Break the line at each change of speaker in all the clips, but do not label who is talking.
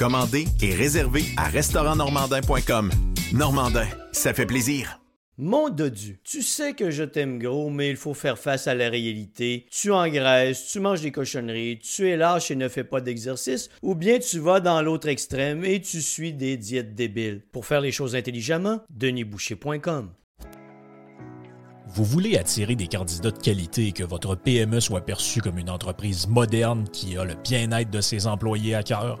Commandez et réservez à restaurantnormandin.com. Normandin, ça fait plaisir.
Mon dodu, tu sais que je t'aime gros, mais il faut faire face à la réalité. Tu engraisses, tu manges des cochonneries, tu es lâche et ne fais pas d'exercice, ou bien tu vas dans l'autre extrême et tu suis des diètes débiles. Pour faire les choses intelligemment, denisboucher.com.
Vous voulez attirer des candidats de qualité et que votre PME soit perçue comme une entreprise moderne qui a le bien-être de ses employés à cœur?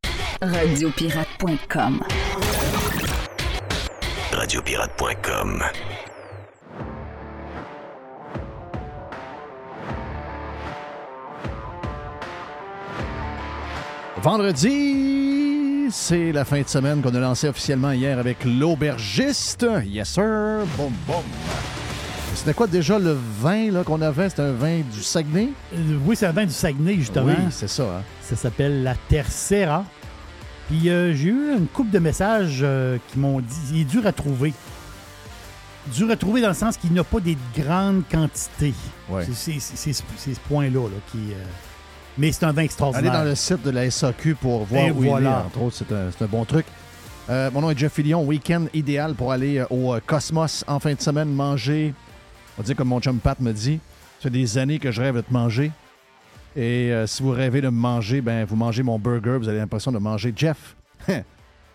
Radiopirate.com.
Radiopirate.com.
Vendredi, c'est la fin de semaine qu'on a lancé officiellement hier avec l'aubergiste. Yes, sir. Boum, boum. C'était quoi déjà le vin là, qu'on avait? C'était un vin du Saguenay?
Euh, oui, c'est un vin du Saguenay, justement.
Oui, c'est ça. hein.
Ça s'appelle la Tercera. Puis euh, j'ai eu une couple de messages euh, qui m'ont dit il est dur à trouver. Dur à trouver dans le sens qu'il n'a pas des grandes quantités.
Ouais.
C'est- C'est c'est- c'est ce point-là là, qui. euh, Mais c'est un vin
Allez
extraordinaire.
dans le site de la SAQ pour voir
Et
où il
voilà.
est, entre autres. C'est un, c'est un bon truc. Euh, mon nom est Jeff Fillion. Week-end idéal pour aller euh, au euh, Cosmos en fin de semaine manger. On va dire comme mon chum Pat me dit. Ça fait des années que je rêve de te manger. Et euh, si vous rêvez de me manger, ben vous mangez mon burger. Vous avez l'impression de manger Jeff.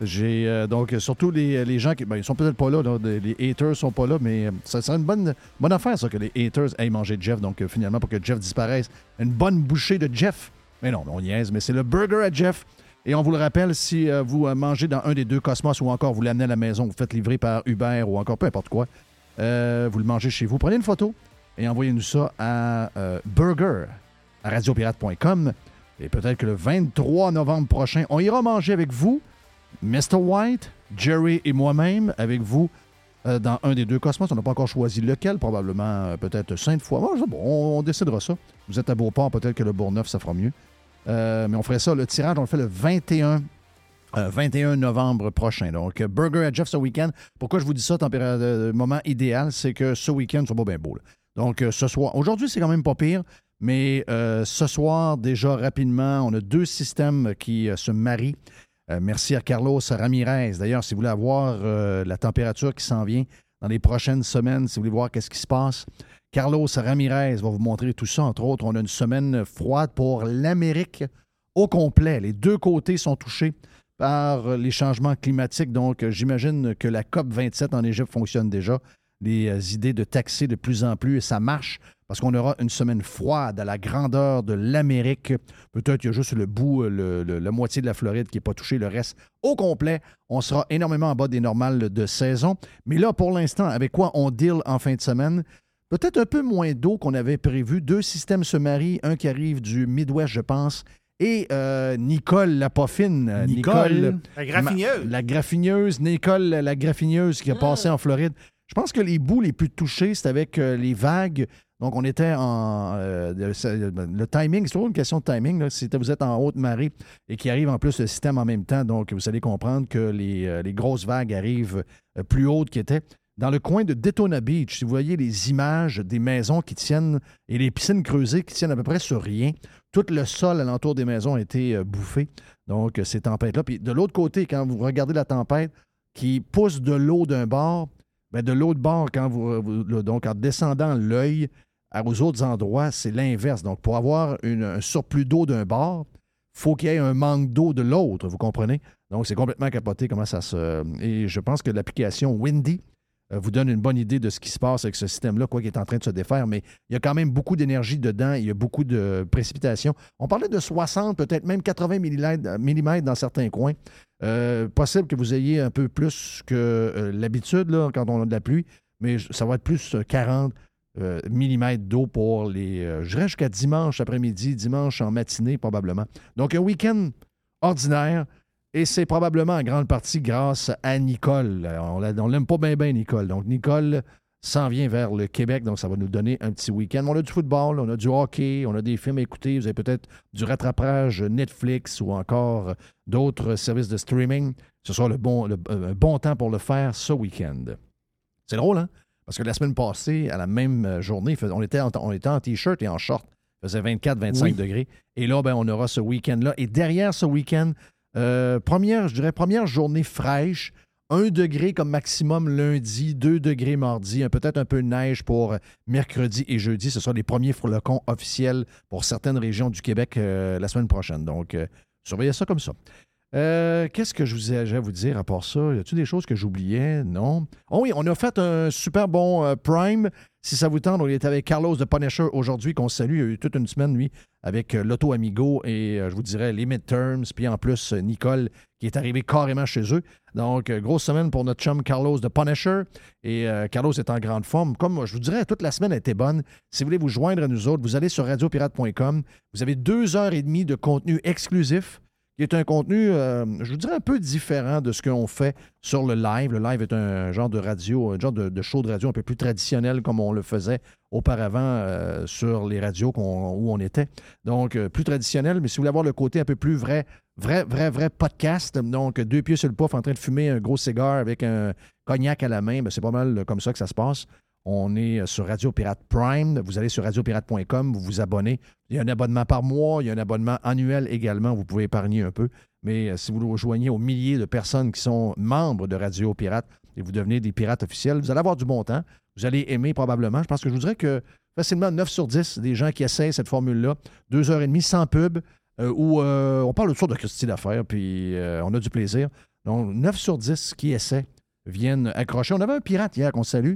J'ai euh, donc surtout les, les gens qui ben, ils sont peut-être pas là, les haters sont pas là, mais euh, ça serait une bonne, bonne affaire ça que les haters aillent manger Jeff. Donc finalement pour que Jeff disparaisse, une bonne bouchée de Jeff. Mais non, on niaise, mais c'est le burger à Jeff. Et on vous le rappelle, si vous mangez dans un des deux Cosmos ou encore vous l'amenez à la maison, vous faites livrer par Uber ou encore peu importe quoi, vous le mangez chez vous, prenez une photo et envoyez-nous ça à burger radiopirate.com. Et peut-être que le 23 novembre prochain, on ira manger avec vous, Mr. White, Jerry et moi-même, avec vous euh, dans un des deux cosmos. On n'a pas encore choisi lequel, probablement euh, peut-être Sainte-Foy. Bon, on, décidera ça. Vous êtes à Beauport, peut-être que le Bourgneuf, ça fera mieux. Euh, mais on ferait ça. Le tirage, on le fait le 21, euh, 21 novembre prochain. Donc, Burger à Jeff ce week-end. Pourquoi je vous dis ça, température, moment idéal, c'est que ce week-end, c'est pas bien beau. Donc, ce soir, aujourd'hui, c'est quand même pas pire, mais euh, ce soir, déjà rapidement, on a deux systèmes qui euh, se marient. Euh, merci à Carlos Ramirez. D'ailleurs, si vous voulez avoir la température qui s'en vient dans les prochaines semaines, si vous voulez voir qu'est-ce qui se passe, Carlos Ramirez va vous montrer tout ça. Entre autres, on a une semaine froide pour l'Amérique au complet. Les deux côtés sont touchés par les changements climatiques. Donc, j'imagine que la COP 27 en Égypte fonctionne déjà. Les idées de taxer de plus en plus, et ça marche parce qu'on aura une semaine froide à la grandeur de l'Amérique. Peut-être qu'il y a juste le bout, euh, le- le- la moitié de la Floride qui n'est pas touchée, le reste au complet. On sera énormément en bas des normales de saison. Mais là, pour l'instant, avec quoi on deal en fin de semaine? Peut-être un peu moins d'eau qu'on avait prévu. Deux systèmes se marient, un qui arrive du Midwest, je pense, et euh, Nicole la poffine. euh,
Nicole?
La graffineuse.
Ma- la graffineuse. Nicole la graffineuse qui a passé en Floride. Je pense que les bouts les plus touchés, c'est avec euh, les vagues Donc, on était en. euh, le, timing, c'est toujours une question de timing. Si vous êtes en haute marée et qu'il arrive en plus le système en même temps, donc vous allez comprendre que les, euh, grosses vagues arrivent euh, plus hautes qu'ils étaient. Dans le coin de Daytona Beach, si vous voyez les images des maisons qui tiennent et les piscines creusées qui tiennent à peu près sur rien, tout le sol alentour des maisons a été bouffé. Donc, ces tempêtes-là. Puis de l'autre côté, quand vous regardez la tempête qui pousse de l'eau d'un bord, ben de l'autre bord, quand vous, vous- donc en descendant l'œil aux autres endroits, c'est l'inverse. Donc, pour avoir une- un surplus d'eau d'un bord, faut qu'il y ait un manque d'eau de l'autre, vous comprenez? Donc, c'est complètement capoté comment ça se... Et je pense que l'application Windy euh, vous donne une bonne idée de ce qui se passe avec ce système-là, quoi qu'il est en train de se défaire, mais il y a quand même beaucoup d'énergie dedans, il y a beaucoup de précipitations. On parlait de 60, peut-être même 80 mm dans certains coins. Euh, possible que vous ayez un peu plus que euh, l'habitude quand on a de la pluie, mais ça va être plus euh, 40 euh, mm d'eau pour les. euh, je dirais jusqu'à dimanche après-midi, dimanche en matinée probablement. Donc un week-end ordinaire. Et c'est probablement en grande partie grâce à Nicole. Euh, On on l'aime pas bien, bien, Nicole. Donc, Nicole s'en vient vers le Québec. Donc, ça va nous donner un petit week-end. On a du football, on a du hockey, on a des films à écouter. Vous avez peut-être du rattrapage Netflix ou encore d'autres services de streaming. Ce sera le bon, le- bon temps pour le faire ce week-end. C'est drôle, hein? Parce que la semaine passée, à la même euh, journée, on était en, on était en T-shirt et en short. Il faisait 24-25
Oui.
degrés. Et là, ben, on aura ce week-end-là. Et derrière ce week-end, euh, première, je dirais, première journée fraîche. 1 degré comme maximum lundi, 2 degrés mardi, peut-être un peu de neige pour euh, mercredi et jeudi. Ce sera les premiers flocons officiels pour certaines régions du Québec euh, la semaine prochaine. Donc, euh, surveillez ça comme ça. Euh, Qu'est-ce que je vous ai à vous dire à part ça? Y a-t-il des choses que j'oubliais? Non. Oh oui, on a fait un super bon euh, Prime. Si ça vous tente, on est avec Carlos de Punisher aujourd'hui, qu'on salue. Il a eu toute une semaine, lui, avec euh, l'Auto Amigo et euh, je vous dirais les midterms. Puis en plus, Nicole qui est arrivée carrément chez eux. Donc, grosse semaine pour notre chum Carlos de Punisher. Et Carlos est en grande forme. Comme je vous dirais, toute la semaine a été bonne. Si vous voulez vous joindre à nous autres, vous allez sur radiopirate.com. Vous avez deux heures et demie de contenu exclusif qui est un contenu, euh, je vous dirais, un peu différent de ce qu'on fait sur le live. Le live est un genre de radio, un genre de, show de radio un peu plus traditionnel comme on le faisait auparavant euh, sur les radios où on était. Donc, euh, plus traditionnel, mais si vous voulez avoir le côté un peu plus vrai, vrai, vrai, vrai podcast, donc deux pieds sur le pouf en train de fumer un gros cigare avec un cognac à la main, ben, c'est pas mal comme ça que ça se passe. On est euh, sur Radio Pirate Prime. Vous allez sur radiopirate.com, vous vous abonnez. Il y a un abonnement par mois, il y a un abonnement annuel également. Vous pouvez épargner un peu. Mais euh, si vous vous joignez aux milliers de personnes qui sont membres de Radio Pirate et vous devenez des pirates officiels, vous allez avoir du bon temps. Vous allez aimer probablement. Je pense que je vous dirais que facilement 9 sur 10 des gens qui essayent cette formule-là, deux heures et demie sans pub, euh, où on parle sortes de Christie d'affaires, puis on a du plaisir. Donc, 9 sur 10 qui essaient viennent accrocher. On avait un pirate hier qu'on salue.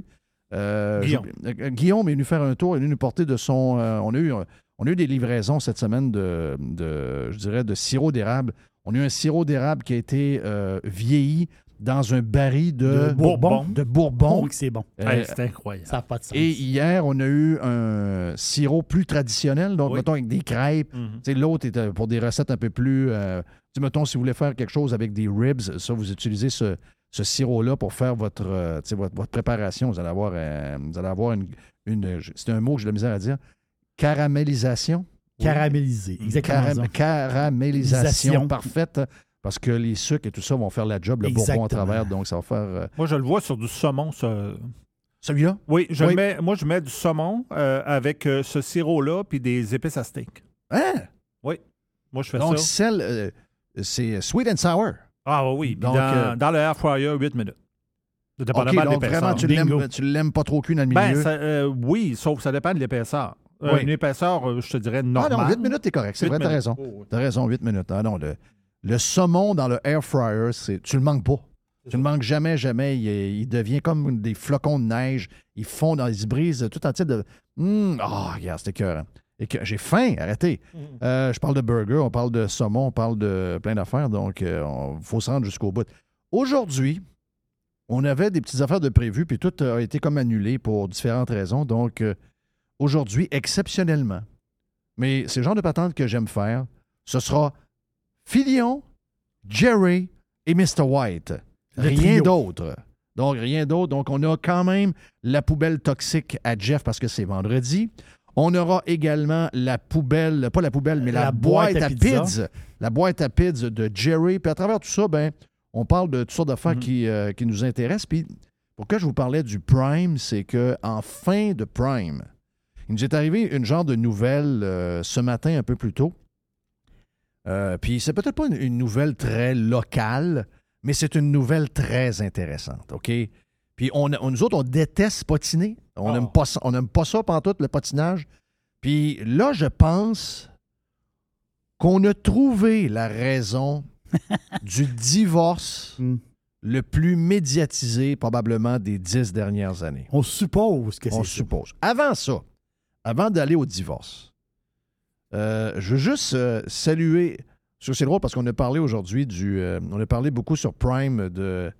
Euh,
Guillaume.
euh, Guillaume est venu faire un tour, il est venu nous porter de son. euh, on, a eu, on a eu des livraisons cette semaine de, de, je dirais, de sirop d'érable. On a eu un sirop d'érable qui a été euh, vieilli dans un baril de,
De Bourbon.
De Bourbon.
Oh, c'est bon.
Euh,
Hey, c'est incroyable.
Ça n'a pas de sens.
et hier, on a eu un sirop plus traditionnel, donc
Oui.
mettons avec des crêpes.
Mhm.
Tu sais, L'autre était pour des recettes un peu plus. euh, mettons, si vous voulez faire quelque chose avec des ribs, ça, vous utilisez ce, ce sirop-là pour faire votre, euh, tu sais, votre, votre préparation. Vous allez avoir, euh, vous allez avoir une. une- c'est un mot que j'ai de la misère à dire. Caramélisation.
Caramélisé. Exactement.
Caramélisation
Lisation.
parfaite. Parce que les sucres et tout ça vont faire la job, le bourbon à
Exactement.
travers. Donc, ça va faire. euh,
Moi, je le vois sur du saumon. ça.
Celui-là?
Oui, je
Oui.
mets, moi, je mets du saumon euh, avec euh, ce sirop-là puis des épices à steak.
Hein?
Moi, je fais
Donc,
ça.
celle, euh, c'est sweet and sour.
Ah oui,
Donc,
dans,
euh,
dans le air fryer, 8 minutes.
OK,
Dépendamment de
donc vraiment, tu l'aimes, pas trop cuit dans le
Ben,
milieu.
ça, euh, oui, sauf que ça dépend de l'épaisseur. Euh,
Oui.
Une épaisseur, je te dirais,
ah
normale.
non, 8 minutes, t'es correct. C'est vrai, t'as raison.
Oh, oui.
T'as raison, 8 minutes. Ah non, le, le saumon dans le air fryer, tu le manques pas. Tu le manques jamais, jamais. Il, devient comme des flocons de neige. Ils font dans les brises tout un type de. Ah, regarde, c'était écœurant. Et que j'ai faim, arrêtez. Euh, je parle de burger, on parle de saumon, on parle de plein d'affaires, donc il faut se rendre jusqu'au bout. Aujourd'hui, on avait des petites affaires de prévues, puis tout a été comme annulé pour différentes raisons. Donc, euh, aujourd'hui, exceptionnellement, mais c'est le genre de patente que j'aime faire, ce sera Filion, Jerry et Mr. White. Rien d'autre. Donc, rien d'autre. Donc, on a quand même la poubelle toxique à Jeff parce que c'est vendredi. On aura également la poubelle, pas la poubelle, mais la,
La
boîte,
boîte à
à
pizza.
pizza. La boîte à pizza de Jerry. Puis à travers tout ça, ben, on parle de toutes sortes d'affaires qui, euh, qui nous intéressent. Puis pourquoi je vous parlais du Prime, c'est que en fin de Prime, il nous est arrivé une genre de nouvelle euh, ce matin un peu plus tôt. Euh, puis c'est peut-être pas une, une nouvelle très locale, mais c'est une nouvelle très intéressante, OK? Puis on, on- nous autres, on déteste patiner. On
Oh.
n'aime pas ça, on pas ça pantoute, le patinage. Puis là, je pense qu'on a trouvé la raison du divorce
Hmm.
le plus médiatisé probablement des dix dernières années.
On suppose que c'est
On
ça.
suppose. Avant ça, avant d'aller au divorce, euh, je veux juste euh, saluer. C'est drôle parce qu'on a parlé aujourd'hui du. euh, on a parlé beaucoup sur Prime de.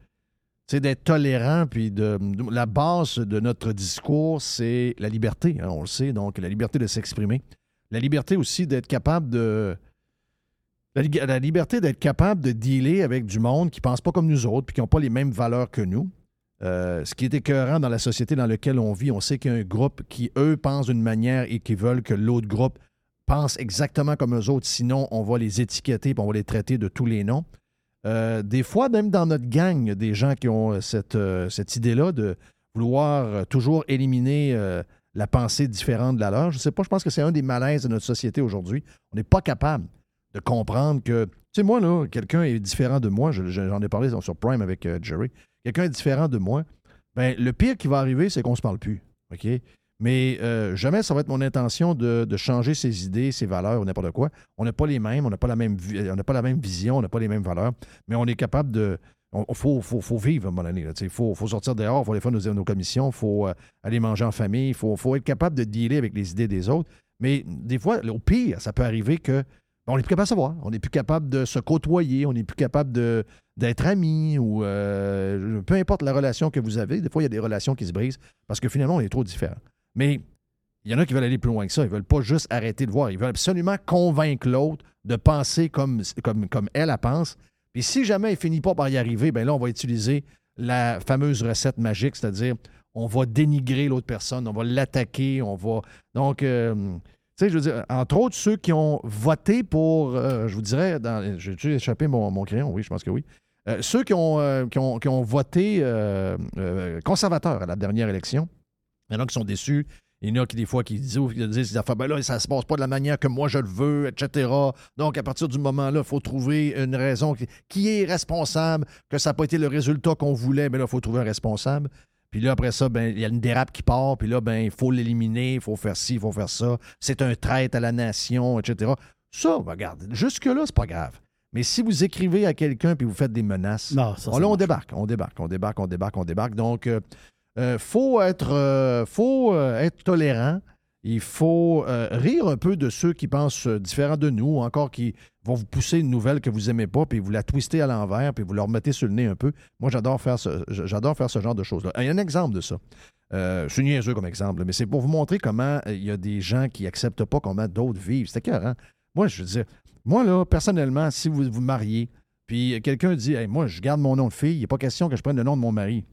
Sais, d'être tolérant, puis de, la base de notre discours, c'est la liberté, hein, on le sait, donc la liberté de s'exprimer. La liberté aussi d'être capable de. La, li- la liberté d'être capable de dealer avec du monde qui ne pense pas comme nous autres, puis qui n'ont pas les mêmes valeurs que nous. Euh, ce qui est écœurant dans la société dans laquelle on vit, on sait qu'il y a un groupe qui, eux, pensent d'une manière et qui veulent que l'autre groupe pense exactement comme eux autres. Sinon, on va les étiqueter et on va les traiter de tous les noms. Euh, des fois, même dans notre gang, des gens qui ont euh, cette, euh, cette idée-là de vouloir toujours éliminer la pensée différente de la leur. Je ne sais pas, je pense que c'est un des malaises de notre société aujourd'hui. On n'est pas capable de comprendre que, tu sais, moi, là, quelqu'un est différent de moi. Je- je- J'en ai parlé sur Prime avec Jerry. Quelqu'un est différent de moi. Ben, le pire qui va arriver, c'est qu'on se parle plus. OK? Mais euh, jamais ça va être mon intention de, changer ses idées, ses valeurs ou n'importe quoi. On n'a pas les mêmes, on n'a pas la même pas la même vision, on n'a pas les mêmes valeurs, mais on est capable de. Il faut, faut, faut vivre à un moment donné. Il faut, faut sortir dehors, il faut aller faire nos, nos commissions, il faut euh, aller manger en famille, il faut, faut être capable de dealer avec les idées des autres. Mais des fois, au pire, ça peut arriver que ben, on n'est plus capable de savoir. On n'est plus capable de se côtoyer, on n'est plus capable d'être amis ou euh, peu importe la relation que vous avez. Des fois, il y a des relations qui se brisent parce que finalement, on est trop différents. Mais il y en a qui veulent aller plus loin que ça. Ils veulent pas juste arrêter de voir. Ils veulent absolument convaincre l'autre de penser comme, comme, comme elle, elle pense. Puis si jamais il finit pas par y arriver, ben là, on va utiliser la fameuse recette magique, c'est-à-dire on va dénigrer l'autre personne, on va l'attaquer, on va. Donc, euh, tu sais, je veux dire, entre autres, ceux qui ont voté pour, euh, je vous dirais, dans, j'ai-tu échappé mon, mon crayon? Oui, je pense que oui. Euh, ceux qui ont, qui ont, qui ont voté conservateur à la dernière élection, il y en a qui sont déçus. Il y en a qui, des fois, qui disent, qui disent ben là, ça se passe pas de la manière que moi je le veux, etc. Donc, à partir du moment-là, il faut trouver une raison qui, qui est responsable, que ça n'a pas été le résultat qu'on voulait, mais là, il faut trouver un responsable. Puis là, après ça, ben, il y a une dérape qui part, puis là, ben, il faut l'éliminer, il faut faire ci, il faut faire ça. C'est un traître à la nation, etc. Ça, ben, regarde, jusque-là, c'est pas grave. Mais si vous écrivez à quelqu'un puis vous faites des menaces,
Non, ça, ça
là, on
marche
débarque, on débarque, on débarque, on débarque, on débarque. Donc, euh, euh, faut être, euh, faut euh, être tolérant. Il faut rire un peu de ceux qui pensent différent de nous, ou encore qui vont vous pousser une nouvelle que vous aimez pas, puis vous la twistez à l'envers, puis vous leur mettez sur le nez un peu. Moi, j'adore faire ce, genre de choses-là. Il y a un exemple de ça. C'est niaiseux comme exemple, mais c'est pour vous montrer comment il y a des gens qui acceptent pas comment d'autres vivent. C'est écœurant. Moi, je veux dire, moi, là, personnellement, si vous vous mariez, puis quelqu'un dit, Hey, moi, je garde mon nom de fille, il n'est pas question que je prenne le nom de mon mari.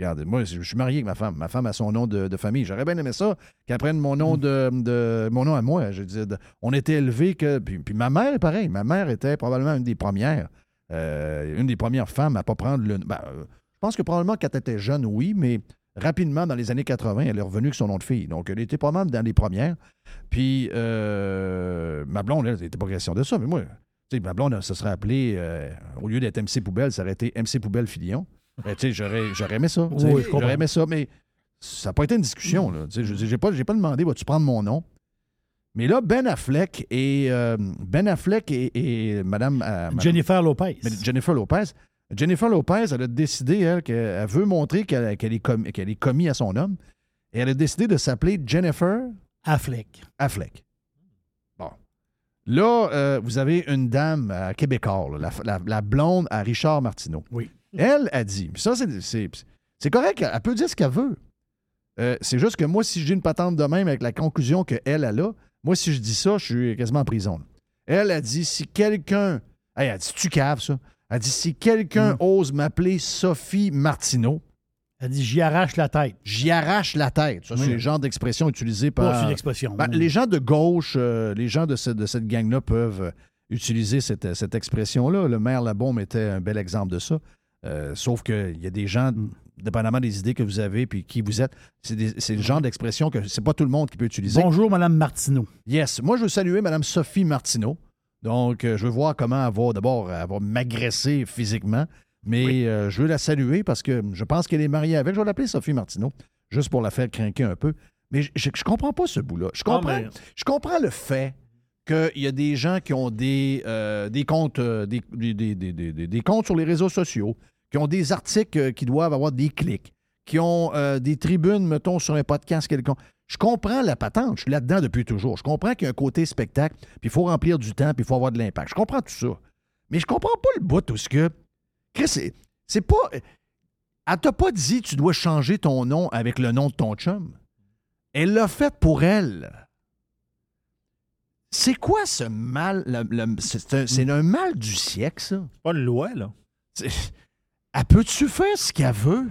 Regarde, moi, je suis marié avec ma femme. Ma femme a son nom de, de famille. J'aurais bien aimé ça qu'elle prenne mon nom de, de- mon nom à moi. Je dis, on était élevés que. Puis, puis ma mère est pareil. Ma mère était probablement une des premières, euh, une des premières femmes à pas prendre le. ben, euh, je pense que probablement quand elle était jeune, oui, mais rapidement, dans les années 80, elle est revenue avec son nom de fille. Donc, elle était pas mal dans les premières. Puis, euh, ma blonde, elle, n'était pas question de ça, mais moi, tu sais, ma blonde, elle se serait appelée, euh, au lieu d'être MC Poubelle, ça aurait été MC Poubelle Filion. Tu sais, j'aurais, j'aurais aimé ça.
Oui,
j'aurais aimé ça, mais ça n'a pas été une discussion. Là. Je n'ai pas, j'ai pas demandé, vas-tu prendre mon nom? Mais là, Ben Affleck et euh, Ben Affleck et, et Madame, euh, Madame-
Jennifer Lopez.
Jennifer Lopez. Jennifer Lopez, elle a décidé, elle, qu'elle veut montrer qu'elle, qu'elle est, commis, qu'elle est commis à son homme. Et elle a décidé de s'appeler Jennifer
Affleck.
Affleck. Bon. Là, euh, vous avez une dame à Québécois, là, la, la- la blonde à Richard Martineau.
Oui.
Elle a dit, puis ça, c'est, c'est, c'est correct, elle peut dire ce qu'elle veut. Euh, c'est juste que moi, si j'ai une patente de même avec la conclusion qu'elle, elle a, moi, si je dis ça, je suis quasiment en prison. là. Elle a dit, si quelqu'un... Hey, elle a dit, tu caves, ça. Elle a dit, si quelqu'un ose m'appeler Sophie Martineau,
Elle dit J'y arrache la tête.
J'y arrache la tête. Ça,
Oui.
c'est le genre d'expression utilisée par.
une expression.
Ben, les gens de gauche, euh, les gens de, ce- de cette gang-là peuvent euh, utiliser cette, cette expression-là. Le maire Labaume était un bel exemple de ça. Euh, sauf qu'il y a des gens,
Mm.
dépendamment des idées que vous avez puis qui vous êtes, c'est le genre d'expression que c'est pas tout le monde qui peut utiliser.
Bonjour, Madame Martineau.
Yes. Moi, je veux saluer Mme Sophie Martineau. Donc, euh, je veux voir comment elle va d'abord elle va m'agresser physiquement, mais euh, je veux la saluer parce que je pense qu'elle est mariée avec. Je vais l'appeler Sophie Martineau, juste pour la faire craquer un peu. Mais je, je, je comprends pas ce bout-là. Je comprends,
mais-
je comprends le fait qu'il y a des gens qui ont des, euh, des comptes, euh, des, des- des- comptes sur les réseaux sociaux, qui ont des articles euh, qui doivent avoir des clics, qui ont des tribunes, mettons, sur un podcast quelconque. Je comprends la patente, je suis là-dedans depuis toujours. Je comprends qu'il y a un côté spectacle, puis il faut remplir du temps, puis il faut avoir de l'impact. Je comprends tout ça. Mais je comprends pas le bout où ce que. Chris, c'est pas. Elle t'a pas dit tu dois changer ton nom avec le nom de ton chum. Elle l'a fait pour elle. C'est quoi ce mal? c'est, un, c'est un mal du siècle, ça?
Pas une loi, là.
C'est- Elle peut-tu faire ce qu'elle veut?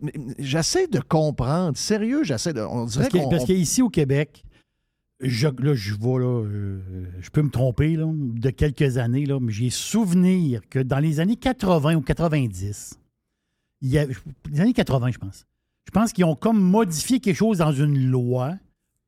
Mais J'essaie de comprendre. Sérieux, j'essaie de. On dirait
Parce que-
qu'on-
parce qu'ici au Québec, je, là, je vois, là, euh, je peux me tromper, là, de quelques années, là, mais j'ai souvenir que dans les années 80 ou 90, il y a, les années 80, je pense, je pense qu'ils ont comme modifié quelque chose dans une loi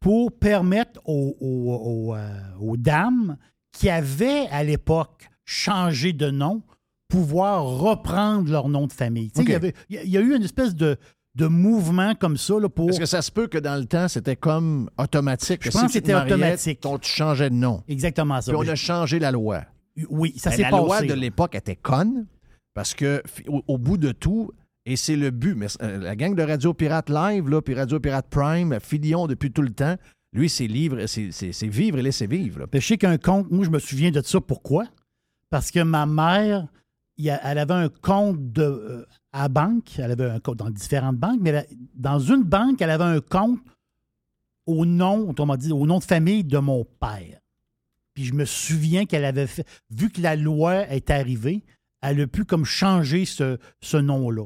pour permettre aux, aux- aux, euh, aux dames qui avaient à l'époque changé de nom pouvoir reprendre leur nom de famille. Il, y avait- il y a- eu une espèce de, de mouvement comme ça là, pour...
Est-ce que ça se peut que dans le temps, c'était comme automatique?
Je
que
pense
si
que c'était automatique.
ton- tu changeais de nom.
Exactement ça.
Puis on a changé la loi.
Oui, ça
Ben,
s'est
la
passé.
loi de l'époque était conne parce que fi- au, au bout de tout, et c'est le but, mais euh, la gang de Radio Pirate Live, puis Radio Pirate Prime, Filion depuis tout le temps, lui, c'est livre, c'est vivre et laisser vivre. là.
Je sais qu'un compte, moi, je me souviens de ça. Pourquoi? Parce que ma mère, elle avait un compte euh, à banque. Elle avait un compte dans différentes banques, mais dans une banque, elle avait un compte au nom, autrement dit, au nom de famille de mon père. Puis je me souviens qu'elle avait fait, vu que la loi est arrivée, elle a pu comme changer ce, ce nom-là.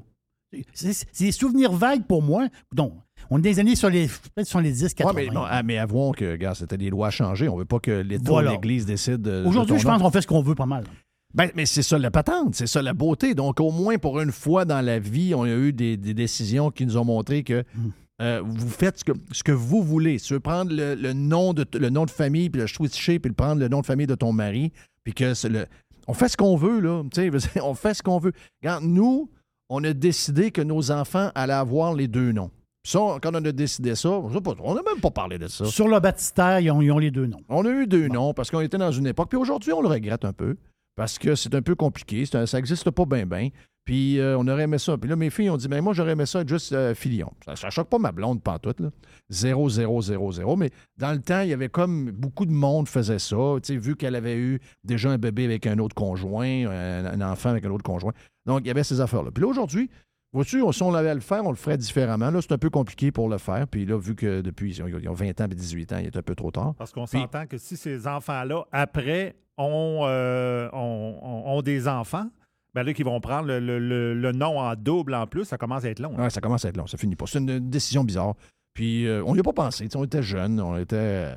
C'est des souvenirs vagues pour moi. Donc, on est des années sur les, sur les 10,
Ouais,
80.
mais, non, ah, mais avouons que, gars, c'était des lois changées. On veut pas que l'État
Voilà.
ou l'Église décident. de- de
Aujourd'hui, je pense qu'on fait ce qu'on veut pas mal.
Ben, mais c'est ça la patente, c'est ça la beauté. Donc, au moins, pour une fois dans la vie, on a eu des, des décisions qui nous ont montré que
Mm.
euh, vous faites ce que, ce que vous voulez. Si tu veux prendre le, le nom de, le nom de famille, puis le switcher, puis le prendre le nom de famille de ton mari, puis que le... On fait ce qu'on veut, là. On fait ce qu'on veut. Regarde, nous, on a décidé que nos enfants allaient avoir les deux noms. Puis ça, quand on a décidé ça, on n'a même pas parlé de ça.
Sur le baptistère, ils ont, ils ont les deux noms.
On a eu deux noms parce qu'on était dans une époque. Puis aujourd'hui, on le regrette un peu parce que c'est un peu compliqué. un- ça n'existe pas bien, bien. Puis euh, on aurait aimé ça. Puis là, mes filles ont dit, mais moi, j'aurais aimé ça être juste euh, filion. Ça, ça choque pas ma blonde pantoute, là. 0, 0, 0, 0. Mais dans le temps, il y avait comme beaucoup de monde faisait ça. Tu sais, vu qu'elle avait eu déjà un bébé avec un autre conjoint, un, un enfant avec un autre conjoint. Donc, il y avait ces affaires-là. Puis là, aujourd'hui, vois-tu, si on avait à le faire, on le ferait différemment. Là, c'est un peu compliqué pour le faire. Puis là, vu que depuis, ils ont, ils ont 20 ans et 18 ans, il est un peu trop tard.
Parce qu'on s'entend que si ces enfants-là, après, ont, euh, ont, ont- ont des enfants, ben là, qu'ils vont prendre le, le- le- le nom en double en plus, ça commence à être long. hein.
Ouais, ça commence à être long, ça finit pas. C'est une décision bizarre. Puis euh, on n'y a pas pensé. On était jeunes, on était.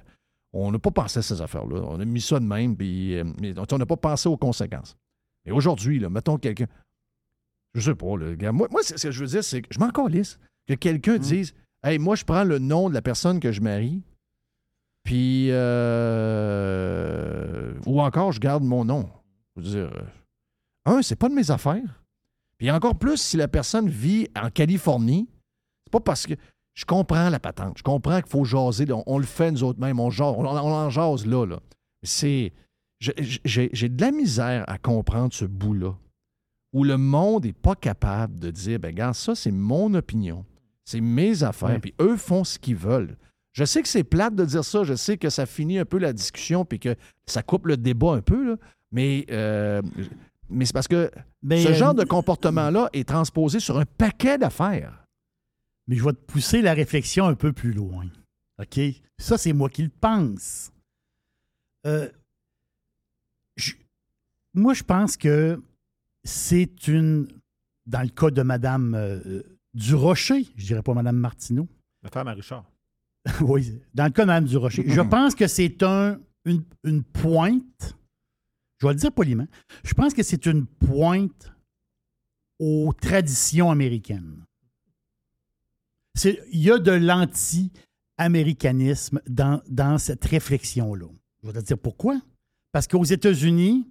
On n'a pas pensé à ces affaires-là. On a mis ça de même, puis euh, on n'a pas pensé aux conséquences. Mais aujourd'hui, là, mettons quelqu'un. Je sais pas, le gars. Moi, moi ce que je veux dire, c'est que je m'en calisse. Que quelqu'un dise Hey, moi, je prends le nom de la personne que je marie, puis. euh, ou encore, je garde mon nom. Je veux dire. euh, un, c'est pas de mes affaires. Puis encore plus si la personne vit en Californie, c'est pas parce que je comprends la patente, je comprends qu'il faut jaser, on, on le fait nous autres mêmes, on, jase- on, on en jase là. là. C'est. j'ai de la misère à comprendre ce bout-là, où le monde n'est pas capable de dire, ben regarde, ça c'est mon opinion, c'est mes affaires, puis eux font ce qu'ils veulent. Je sais que c'est plate de dire ça, je sais que ça finit un peu la discussion, puis que ça coupe le débat un peu, là, mais, euh, mais c'est parce que ce
euh,
genre de comportement-là est transposé sur un paquet d'affaires.
Mais je vais te pousser la réflexion un peu plus loin. OK? Ça, c'est moi qui le pense. Euh, je- moi, je pense que c'est une. Dans le cas de Mme du Rocher, je dirais pas Mme Martineau.
La femme à Richard.
oui, dans le cas de Mme du Rocher. Je pense que c'est un, une, une pointe, je vais le dire poliment, je pense que c'est une pointe aux traditions américaines. Il y a de l'anti-américanisme dans, dans cette réflexion-là. Je vais te dire pourquoi. Parce qu'aux États-Unis,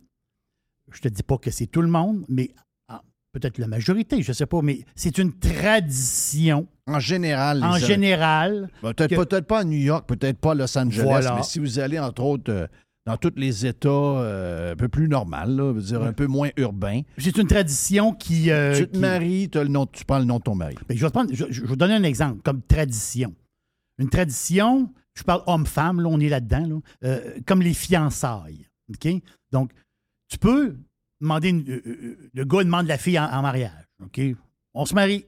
je te dis pas que c'est tout le monde, mais ah, peut-être la majorité, je ne sais pas, mais c'est une tradition
En général,
en général.
Ben, Peut-être
que-
pas à New York, peut-être pas à Los Angeles,
Voilà.
mais si vous allez, entre autres, euh, dans tous les États euh, un peu plus là, veux dire, un peu moins urbains,
C'est une tradition qui. euh,
tu te
qui-
maries, t'as le nom, tu prends le nom de ton mari.
Ben, je, vais te prendre- je- je vais vous donner un exemple comme tradition. Une tradition, je parle homme-femme, là, on est là-dedans, là, euh, comme les fiançailles. OK? Donc, tu peux demander. une- euh, euh, le gars demande la fille en, en mariage. OK? On se marie.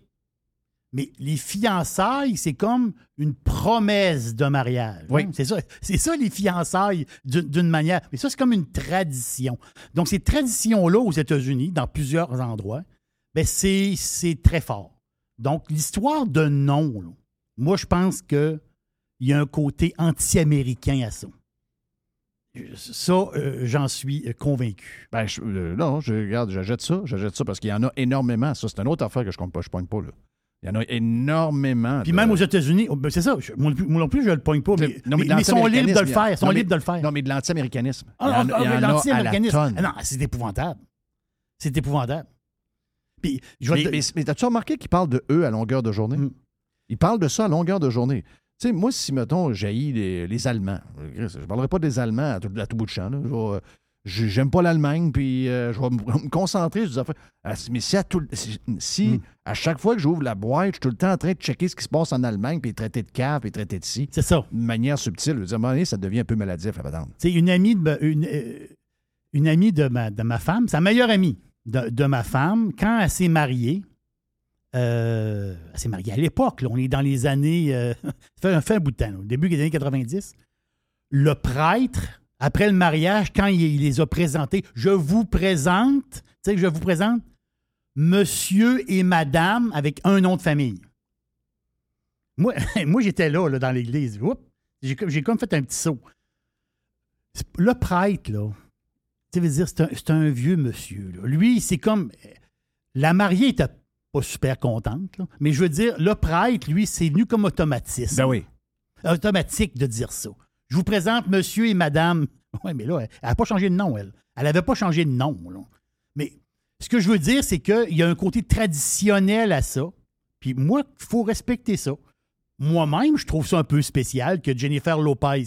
Mais les fiançailles, c'est comme une promesse de mariage.
Oui.
hein? C'est ça, c'est ça les fiançailles d'une manière. Mais ça, c'est comme une tradition. Donc, ces traditions-là aux États-Unis, dans plusieurs endroits, ben c'est c'est très fort. Donc, l'histoire de nom, là, moi, je pense qu'il y a un côté anti-américain à ça. Ça, euh, j'en suis euh, convaincu.
Ben, je- euh, non, je regarde, j'achète ça, j'achète ça parce qu'il y en a énormément. Ça, c'est une autre affaire que je compte pas, je pointe pas, là. Il y en a énormément.
Puis
de-
même aux États-Unis, oh, ben, c'est ça, je- moi, non plus- moi non plus, je le pogne pas, mais,
Non,
mais- ils sont libres de le faire. Ils sont
non,
libres de le faire.
Non, mais de l'anti-américanisme.
Ah, ah, ah,
la.
Ah Non, c'est épouvantable. C'est épouvantable. Puis, je
Mais,
te-
mais, as-tu remarqué qu'il parle de eux à longueur de journée?
Mm.
Il parle de ça à longueur de journée. Sais, moi, si, mettons, j'haïs les, les Allemands, je ne parlerai pas des Allemands à tout, à tout bout de champ. là. Euh, J'aime pas l'Allemagne, puis euh, je vais me concentrer sur des affaires. Ah, mais si, à, tout- si, si
Mm.
à chaque fois que j'ouvre la boîte, je suis tout le temps en train de checker ce qui se passe en Allemagne, puis traiter de cave, puis traiter de ci,
c'est ça.
de manière subtile, je veux dire, à un moment donné, ça devient un peu maladif, la patente.
C'est une amie de ma, une, euh, une amie de ma, de ma femme, sa meilleure amie de, de ma femme, quand elle s'est mariée, euh, elle s'est mariée à l'époque, là, on est dans les années, euh, ça fait un, fait bout de temps, au début des années 90, le prêtre, après le mariage, quand il, les a présentés, je vous présente, tu sais, je vous présente monsieur et madame avec un nom de famille. Moi, moi j'étais là, là, dans l'église. J'ai j'ai comme fait un petit saut. Le prêtre, là, tu veux dire, c'est un, un vieux monsieur. là. Lui, c'est comme. La mariée était pas super contente, là, mais je veux dire, le prêtre, lui, c'est venu comme automatisme.
Ben oui.
Automatique de dire ça. Je vous présente monsieur et madame. Oui, mais là, elle n'a pas changé de nom, elle. Elle n'avait pas changé de nom. là. Mais ce que je veux dire, c'est qu'il y a un côté traditionnel à ça. Puis moi, il faut respecter ça. Moi-même, je trouve ça un peu spécial que Jennifer Lopez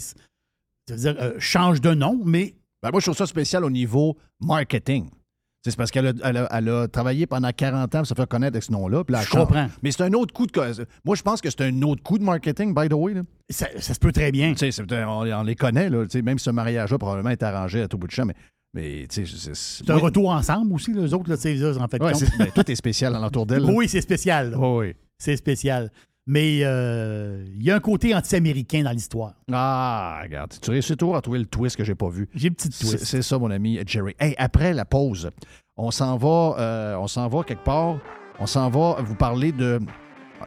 euh, change de nom, mais
Ben, moi, je trouve ça spécial au niveau marketing. C'est parce qu'elle a, elle a- elle a travaillé pendant 40 ans pour se faire connaître avec ce nom-là. puis là, elle
Je comprends.
Mais c'est un autre coup de. Moi, je pense que c'est un autre coup de marketing, by the way. là.
ça, ça se peut très bien.
On, on les connaît. Là, même ce mariage-là probablement est arrangé à tout bout de champ. Mais, c'est.
C'est un retour ensemble aussi, les autres, là, là, en fait.
Ouais, ben, tout est spécial alentour d'elle.
oui, c'est spécial.
oui.
C'est spécial. Mais euh, il y a un côté anti-américain dans l'histoire.
Ah, regarde, tu réussis toujours à trouver le twist que j'ai pas vu.
J'ai une petite twist.
c'est ça, mon ami Jerry. Hey, après la pause, on s'en va, euh, on s'en va quelque part. On s'en va vous parler de.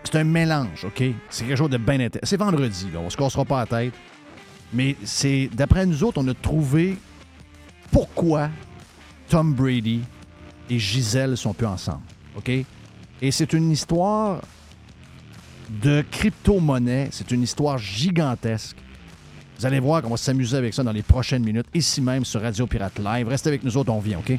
C'est un mélange, OK? C'est quelque chose de bien intéressant. C'est vendredi, là. On se cassera pas la tête. Mais c'est. D'après nous autres, on a trouvé pourquoi Tom Brady et Gisèle sont plus ensemble. OK? Et c'est une histoire de crypto-monnaie. C'est une histoire gigantesque. Vous allez voir qu'on va s'amuser avec ça dans les prochaines minutes, ici même sur Radio Pirate Live. Restez avec nous autres, on vient, OK?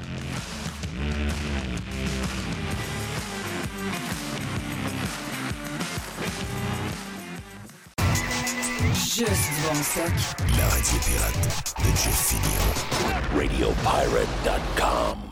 Juste bon stock.
La radio pirate de Jeff Fillion. RadioPirate.com.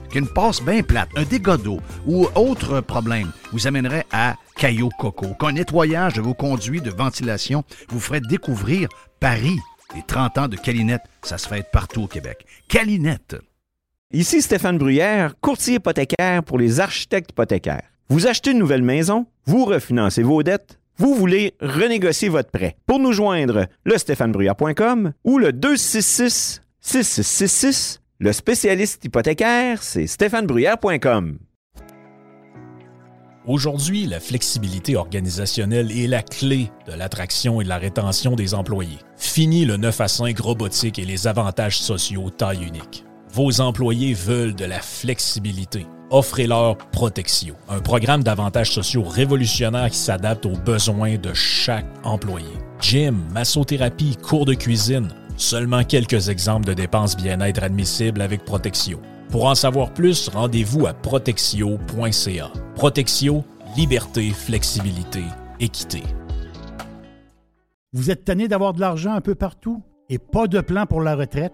qu'une passe bien plate, un dégât d'eau ou autre problème vous amènerait à Caillou Coco, qu'un nettoyage de vos conduits de ventilation vous ferait découvrir Paris. Les 30 ans de Calinette, ça se fait partout au Québec. Calinette.
Ici Stéphane Bruyère, courtier hypothécaire pour les architectes hypothécaires. Vous achetez une nouvelle maison, vous refinancez vos dettes, vous voulez renégocier votre prêt. Pour nous joindre, le stéphanebruyère.com ou le 266 6666. Le spécialiste hypothécaire, c'est stéphanebruyère.com.
Aujourd'hui, la flexibilité organisationnelle est la clé de l'attraction et de la rétention des employés. Fini le 9 à 5 robotique et les avantages sociaux taille unique. Vos employés veulent de la flexibilité. Offrez-leur Protexio, un programme d'avantages sociaux révolutionnaire qui s'adapte aux besoins de chaque employé. Gym, massothérapie, cours de cuisine, seulement quelques exemples de dépenses bien-être admissibles avec Protexio. Pour en savoir plus, rendez-vous à protexio.ca. Protexio, liberté, flexibilité, équité.
Vous êtes tanné d'avoir de l'argent un peu partout et pas de plan pour la retraite?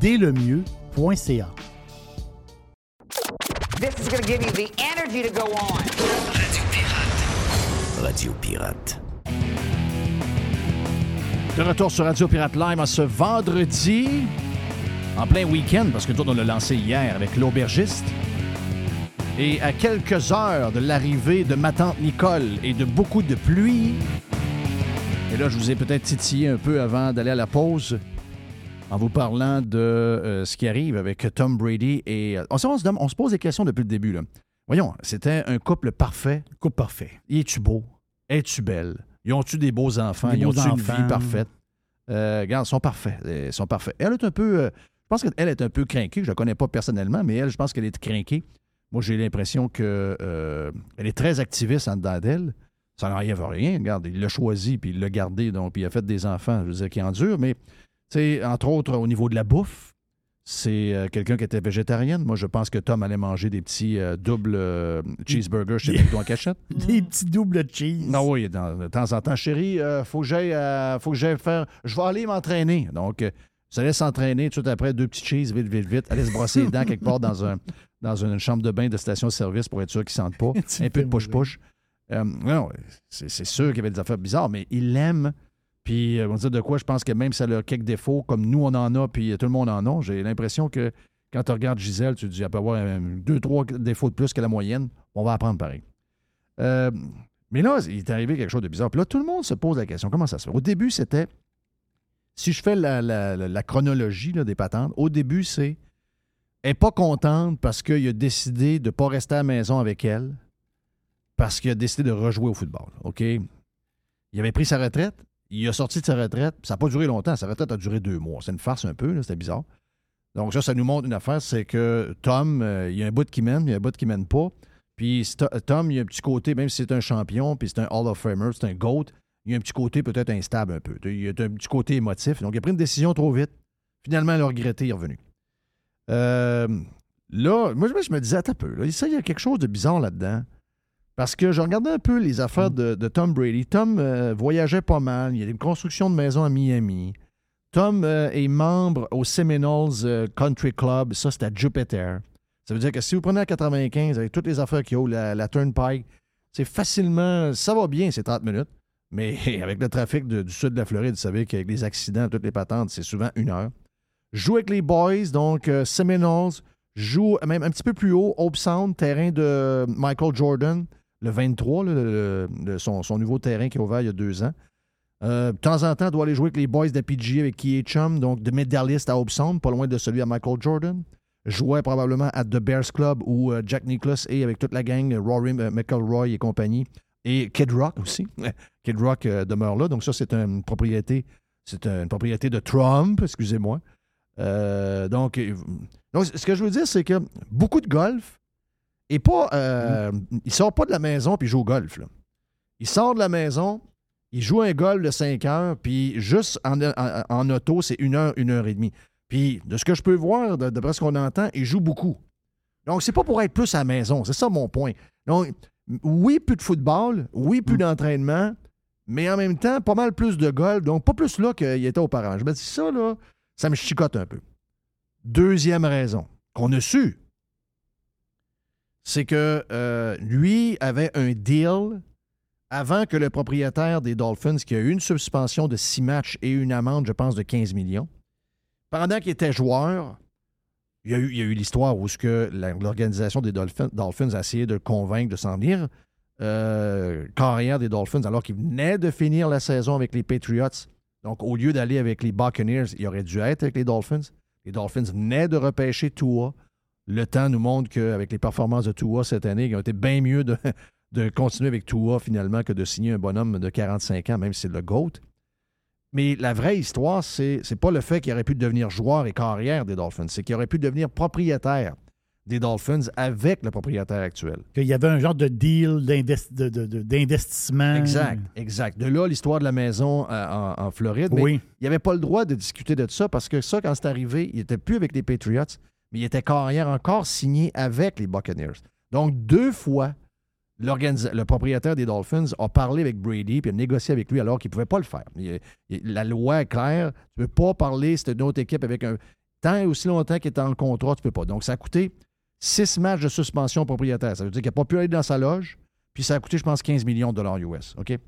dèslemieux.ca.
This is going to give you the energy to go on.
Radio Pirate.
De retour sur Radio Pirate Live en ce vendredi, en plein week-end, parce que nous, on l'a lancé hier avec l'aubergiste. Et à quelques heures de l'arrivée de ma tante Nicole et de beaucoup de pluie, et là, je vous ai peut-être titillé un peu avant d'aller à la pause en vous parlant de euh, ce qui arrive avec Tom Brady. Et euh, on, se- on se dem- on se pose des questions depuis le début. Là. Voyons, c'était un couple parfait.
Couple parfait.
Es-tu beau? Es-tu belle? Ils ont-tu des beaux enfants?
Des
Ils ont-tu une vie parfaite? Euh, regarde, ils sont parfaits. Ils sont parfaits. Elle est un peu. euh, je pense qu'elle est un peu craquée. Je la connais pas personnellement, mais elle, je pense qu'elle est craquée. Moi, j'ai l'impression que euh, elle est très activiste en dedans d'elle. Ça n'enlève rien. Regarde, il l'a choisi, puis il l'a gardé, donc, puis il a fait des enfants, je veux dire, qui endurent. Mais, sais, entre autres, au niveau de la bouffe, c'est euh, quelqu'un qui était végétarienne. Moi, je pense que Tom allait manger des petits euh, doubles euh, cheeseburgers chez McDo en cachette.
Des petits doubles cheese.
Non, oui, dans- de temps en temps. Chérie, faut que j'aille faut que j'aille faire. Je vais aller m'entraîner. Donc, ça laisse s'entraîner tout de suite après, deux petits cheese, vite, vite, vite. Aller se brosser les dents quelque part dans, un, dans une chambre de bain de station-service pour être sûr qu'ils ne sentent pas. un peu de push-push. Non, c'est c'est sûr qu'il y avait des affaires bizarres, mais il l'aime. Puis, euh, on dire de quoi, je pense que même si elle a quelques défauts, comme nous, on en a, puis tout le monde en a, j'ai l'impression que quand tu regardes Gisèle, tu te dis, elle peut avoir deux, trois défauts de plus que la moyenne. On va apprendre pareil. Euh, mais là, il est arrivé quelque chose de bizarre. Puis là, tout le monde se pose la question comment ça se fait? Au début, c'était. Si je fais la, chronologie des patentes, au début, c'est. Elle n'est pas contente parce qu'il a décidé de ne pas rester à la maison avec elle, parce qu'il a décidé de rejouer au football. OK? Il avait pris sa retraite, il a sorti de sa retraite, ça n'a pas duré longtemps. Sa retraite a duré deux mois. C'est une farce un peu, c'était bizarre. Donc, ça, ça nous montre une affaire, c'est que Tom, euh, il y a un bout qui mène, il y a un bout qui mène pas. Puis Sto- Tom, il y a un petit côté, même si c'est un champion, puis c'est un Hall of Famer, c'est un GOAT, il y a un petit côté peut-être instable un peu. Il y a un petit côté émotif. Donc, il a pris une décision trop vite. Finalement, il a regretté, il est revenu. Euh, là, moi, je me disais, attends un peu. Il y a quelque chose de bizarre là-dedans. Parce que je regardais un peu les affaires de, de Tom Brady. Tom euh, voyageait pas mal. Il y a une construction de maison à Miami. Tom euh, est membre au Seminoles euh, Country Club. Ça, c'est à Jupiter. Ça veut dire que si vous prenez la 95 avec toutes les affaires qu'il y a, la, la Turnpike, c'est facilement. Ça va bien, c'est 30 minutes. Mais avec le trafic de- du sud de la Floride, vous savez qu'avec les accidents, toutes les patentes, c'est souvent une heure. Joue avec les Boys, donc euh, Seminoles. Joue même un petit peu plus haut, Hope Sound, terrain de Michael Jordan, le 23, là, le- le- son, nouveau terrain qui est ouvert il y a deux ans. Euh, de temps en temps, doit aller jouer avec les Boys d'APG avec qui est chum, donc de médailliste à Hope Sound, pas loin de celui à Michael Jordan. Jouait probablement à The Bears Club où euh, Jack Nicklaus est avec toute la gang, Rory euh, McElroy et compagnie. Et Kid Rock aussi. Kid Rock demeure là. Donc, ça, c'est une propriété. C'est une propriété de Trump, excusez-moi. Donc, donc, ce que je veux dire, c'est que beaucoup de golf et pas. euh, Il sort pas de la maison puis joue au golf. là. Il sort de la maison, il joue un golf de 5 heures, puis juste en, en- en auto, c'est une heure, une heure et demie. Puis, de ce que je peux voir, de- d'après ce qu'on entend, il joue beaucoup. Donc, c'est pas pour être plus à la maison. C'est ça mon point. Donc, oui, plus de football, oui, plus d'entraînement, mais en même temps, pas mal plus de golf. Donc, pas plus là qu'il était auparavant. Je me dis, ça, là, ça me chicote un peu. Deuxième raison qu'on a su, c'est que euh, lui avait un deal avant que le propriétaire des Dolphins, qui a eu une suspension de six matchs et une amende, je pense, de 15 millions, pendant qu'il était joueur, il y a eu, l'histoire où ce que l'organisation des Dolphins, a essayé de convaincre de s'en venir euh, carrière des Dolphins alors qu'il venait de finir la saison avec les Patriots. Donc, au lieu d'aller avec les Buccaneers, il aurait dû être avec les Dolphins. Les Dolphins venaient de repêcher Tua. Le temps nous montre qu'avec les performances de Tua cette année, ils ont été bien mieux de, de continuer avec Tua finalement que de signer un bonhomme de 45 ans, même si c'est le GOAT. Mais la vraie histoire, c'est c'est pas le fait qu'il aurait pu devenir joueur et carrière des Dolphins, c'est qu'il aurait pu devenir propriétaire des Dolphins avec le propriétaire actuel.
Qu'il y avait un genre de deal d'invest- de- de- de- d'investissement.
Exact, exact. De là, l'histoire de la maison euh, en, en Floride. Mais
Oui.
il n'avait pas le droit de discuter de ça parce que ça, quand c'est arrivé, il n'était plus avec les Patriots, mais il était carrière encore signé avec les Buccaneers. Donc, deux fois, le propriétaire des Dolphins a parlé avec Brady puis a négocié avec lui alors qu'il ne pouvait pas le faire. La loi est claire. Tu ne peux pas parler, c'est une autre équipe avec un. Tant et aussi longtemps qu'il est dans le contrat, tu ne peux pas. Donc, ça a coûté six matchs de suspension au propriétaire. Ça veut dire qu'il n'a pas pu aller dans sa loge. Puis ça a coûté, je pense, 15 millions de dollars US. OK?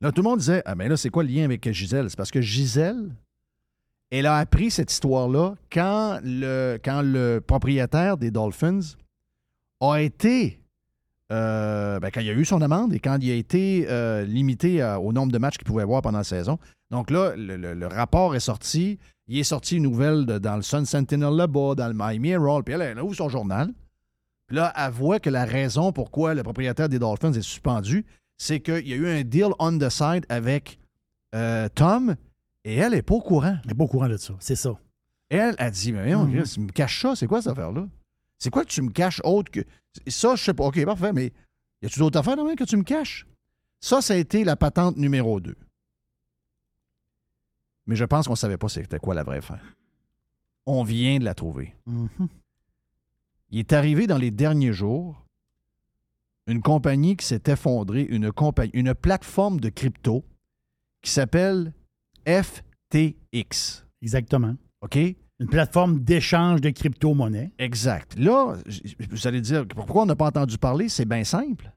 Là, tout le monde disait Ah, mais là, c'est quoi le lien avec Gisèle? C'est parce que Gisèle, elle a appris cette histoire-là quand le, quand le propriétaire des Dolphins a été. euh, ben, quand il a eu son amende et quand il a été euh, limité au nombre de matchs qu'il pouvait avoir pendant la saison. Donc là, le, rapport est sorti. Il est sorti une nouvelle dans le Sun Sentinel là-bas, dans le Miami Herald. Puis elle, elle ouvre son journal. Puis là, elle voit que la raison pourquoi le propriétaire des Dolphins est suspendu, c'est qu'il y a eu un deal on the side avec euh, Tom et elle n'est pas au courant.
Elle n'est pas au courant de ça. C'est ça.
Elle a dit, mais
Mhm.
Chris, tu me caches ça, c'est quoi cette affaire-là? C'est quoi que tu me caches autre que. Ça, je sais pas. OK, parfait, mais y a-tu d'autres affaires demain que tu me caches? Ça, ça a été la patente numéro 2. Mais je pense qu'on ne savait pas c'était quoi la vraie fin. On vient de la trouver.
Mhm.
Il est arrivé dans les derniers jours une compagnie qui s'est effondrée, une, compagnie, une plateforme de crypto qui s'appelle FTX.
Exactement.
OK?
Une plateforme d'échange de crypto-monnaies.
Exact. Là, vous allez dire, pourquoi on n'a pas entendu parler? C'est bien simple.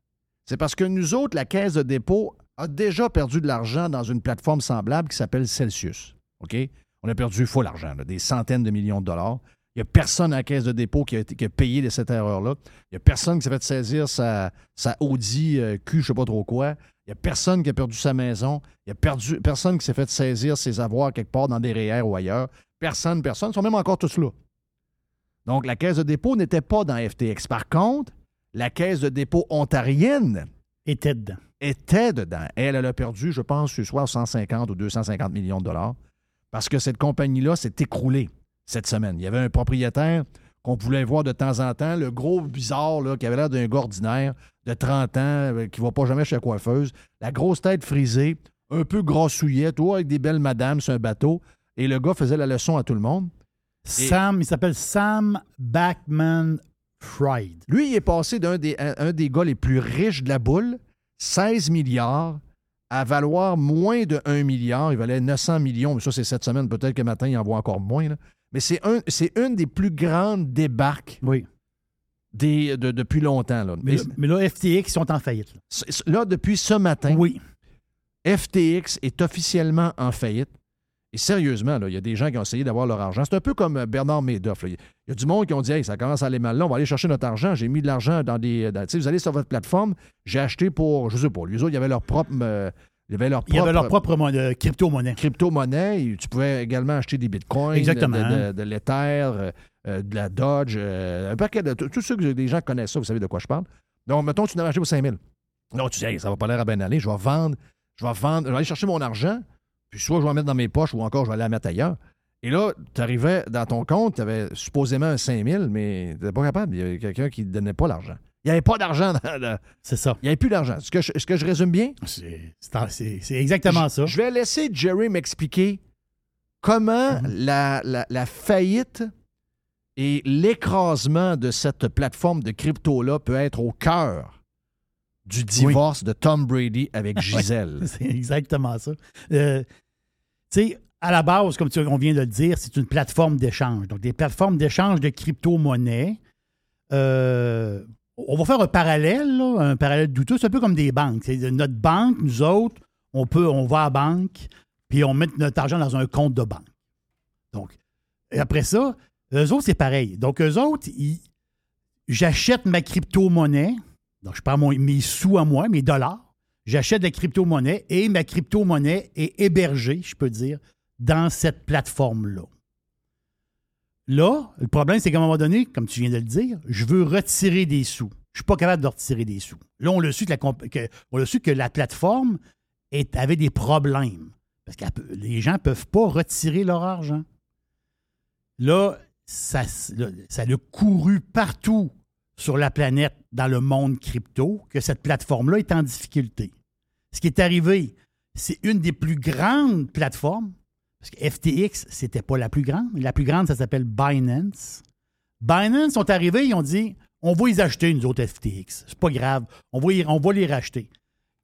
C'est parce que nous autres, la Caisse de dépôt a déjà perdu de l'argent dans une plateforme semblable qui s'appelle Celsius. OK? On a perdu fou l'argent, des centaines de millions de dollars. Il n'y a personne à la Caisse de dépôt qui a, été- qui a payé de cette erreur-là. Il n'y a personne qui s'est fait saisir sa, sa Audi euh, Q, je ne sais pas trop quoi. Il n'y a personne qui a perdu sa maison. Il n'y a perdu, personne qui s'est fait saisir ses avoirs quelque part dans des REER ou ailleurs. Personne, personne. Ils sont même encore tous là. Donc, la caisse de dépôt n'était pas dans FTX. Par contre, la caisse de dépôt ontarienne
était dedans.
Était dedans. Elle, elle a perdu, je pense, ce soir 150 ou 250 millions de dollars parce que cette compagnie-là s'est écroulée cette semaine. Il y avait un propriétaire qu'on pouvait voir de temps en temps, le gros bizarre là, qui avait l'air d'un gars ordinaire de 30 ans, euh, qui ne va pas jamais chez la coiffeuse, la grosse tête frisée, un peu grassouillet, tout avec des belles madames sur un bateau. Et le gars faisait la leçon à tout le monde. Et-
Sam, il s'appelle Sam Backman Fried.
Lui, il est passé d'un des, un, un des gars les plus riches de la boule, 16 milliards, à valoir moins de 1 milliard. Il valait 900 millions, mais ça, c'est cette semaine. Peut-être que matin, il en voit encore moins. là. Mais c'est un, c'est une des plus grandes débarques
Oui.
Des, de- depuis longtemps. Là.
Mais,
Mais
là, FTX, ils sont en faillite. là.
depuis ce matin,
Oui.
FTX est officiellement en faillite. Et sérieusement, il y a des gens qui ont essayé d'avoir leur argent. C'est un peu comme euh, Bernard Madoff. Il y a du monde qui ont dit Hey, ça commence à aller mal là, on va aller chercher notre argent. J'ai mis de l'argent dans des. dans- vous allez sur votre plateforme, j'ai acheté pour, je sais pas, les autres, il y avait leur propre. euh, il y avait leur
avait leur
propre
propre monnaie- crypto-monnaie.
crypto-monnaie. Tu pouvais également acheter des bitcoins,
Exactement.
de, de- de l'Ether, euh, euh, de la Dodge, euh, un paquet de. Tous ceux que des gens connaissent ça, vous savez de quoi je parle. Donc, mettons, tu en as acheté pour 5 000. Non, tu dis, Hey, ça va pas l'air à bien aller, je vais vendre, je vais vendre, je vais aller chercher mon argent, puis soit je vais en mettre dans mes poches ou encore je vais aller la mettre ailleurs. Et là, tu arrivais dans ton compte, tu avais supposément un 5 000, mais tu n'étais pas capable. Il y avait quelqu'un qui ne donnait pas l'argent. Il n'y avait pas d'argent. dans-
C'est ça.
Il n'y avait plus d'argent. Est-ce que, je- est-ce que je résume bien?
C'est c'est- c'est exactement ça.
Je vais laisser Jerry m'expliquer comment
Mhm.
la, la- la faillite et l'écrasement de cette plateforme de crypto-là peut être au cœur du divorce de Tom Brady avec Gisèle.
C'est exactement ça. Euh, tu sais, à la base, comme tu- on vient de le dire, c'est une plateforme d'échange. Donc, des plateformes d'échange de crypto-monnaies. Euh, on va faire un parallèle, un parallèle douteux. C'est un peu comme des banques. C'est notre banque, nous autres, on peut, on va à la banque, puis on met notre argent dans un compte de banque. Donc, après ça, eux autres, c'est pareil. Donc, eux autres, j'achète ma crypto-monnaie. Donc, je prends mes sous à moi, mes dollars. J'achète la crypto-monnaie et ma crypto-monnaie est hébergée, je peux dire, dans cette plateforme-là. Là, le problème, c'est qu'à un moment donné, comme tu viens de le dire, je veux retirer des sous. Je ne suis pas capable de retirer des sous. Là, on a su que la, su que la plateforme avait des problèmes. Parce que les gens ne peuvent pas retirer leur argent. Là, ça, là, ça a couru partout sur la planète, dans le monde crypto, que cette plateforme-là est en difficulté. Ce qui est arrivé, c'est une des plus grandes plateformes, parce que FTX, c'était pas la plus grande. La plus grande, ça s'appelle Binance. Binance sont arrivés, ils ont dit on va les acheter, nous autres FTX. C'est pas grave, on va, y- on va les racheter.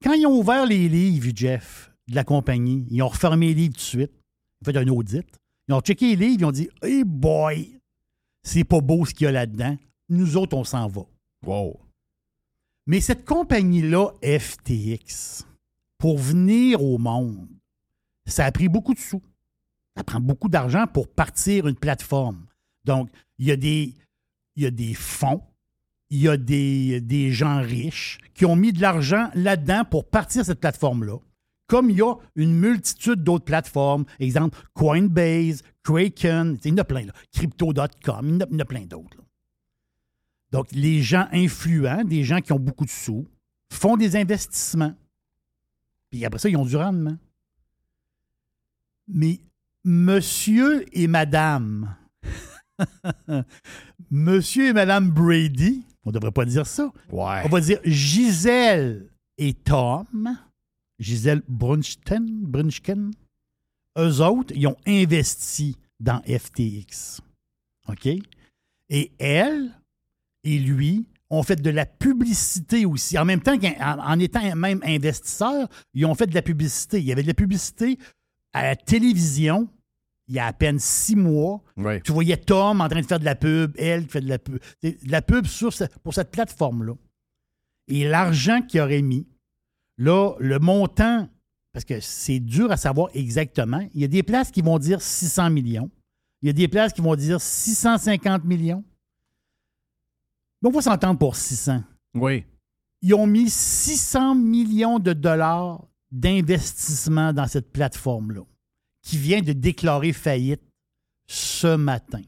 Quand ils ont ouvert les livres, Jeff, de la compagnie, ils ont refermé les livres tout de suite. Ils ont fait un audit. Ils ont checké les livres, ils ont dit Hey boy, c'est pas beau ce qu'il y a là-dedans. Nous autres, on s'en va.
Wow.
Mais cette compagnie-là, FTX, pour venir au monde, ça a pris beaucoup de sous. Ça prend beaucoup d'argent pour partir une plateforme. Donc, il y a des, il y a des fonds, il y a des, des gens riches qui ont mis de l'argent là-dedans pour partir cette plateforme-là. Comme il y a une multitude d'autres plateformes, exemple Coinbase, Kraken, il y en a plein. Crypto.com, il y en a- plein d'autres. Donc, les gens influents, des gens qui ont beaucoup de sous, font des investissements. Puis après ça, ils ont du rendement. Mais monsieur et madame, monsieur et madame Brady, on ne devrait pas dire ça.
Ouais.
On va dire Gisèle et Tom, Gisèle Brunchten, Brunchen, eux autres, ils ont investi dans FTX. OK? Et elle et lui ont fait de la publicité aussi. En même temps qu'en en étant même investisseurs, ils ont fait de la publicité. Il y avait de la publicité à la télévision il y a à peine six mois. Tu voyais Tom en train de faire de la pub, elle qui fait de la pub. De la pub sur ce- pour cette plateforme-là. Et l'argent qu'il aurait mis, là, le montant, parce que c'est dur à savoir exactement, il y a des places qui vont dire 600 millions. Il y a des places qui vont dire 650 millions. Mais on va s'entendre pour 600.
Oui.
Ils ont mis 600 millions de dollars d'investissement dans cette plateforme-là, qui vient de déclarer faillite ce matin.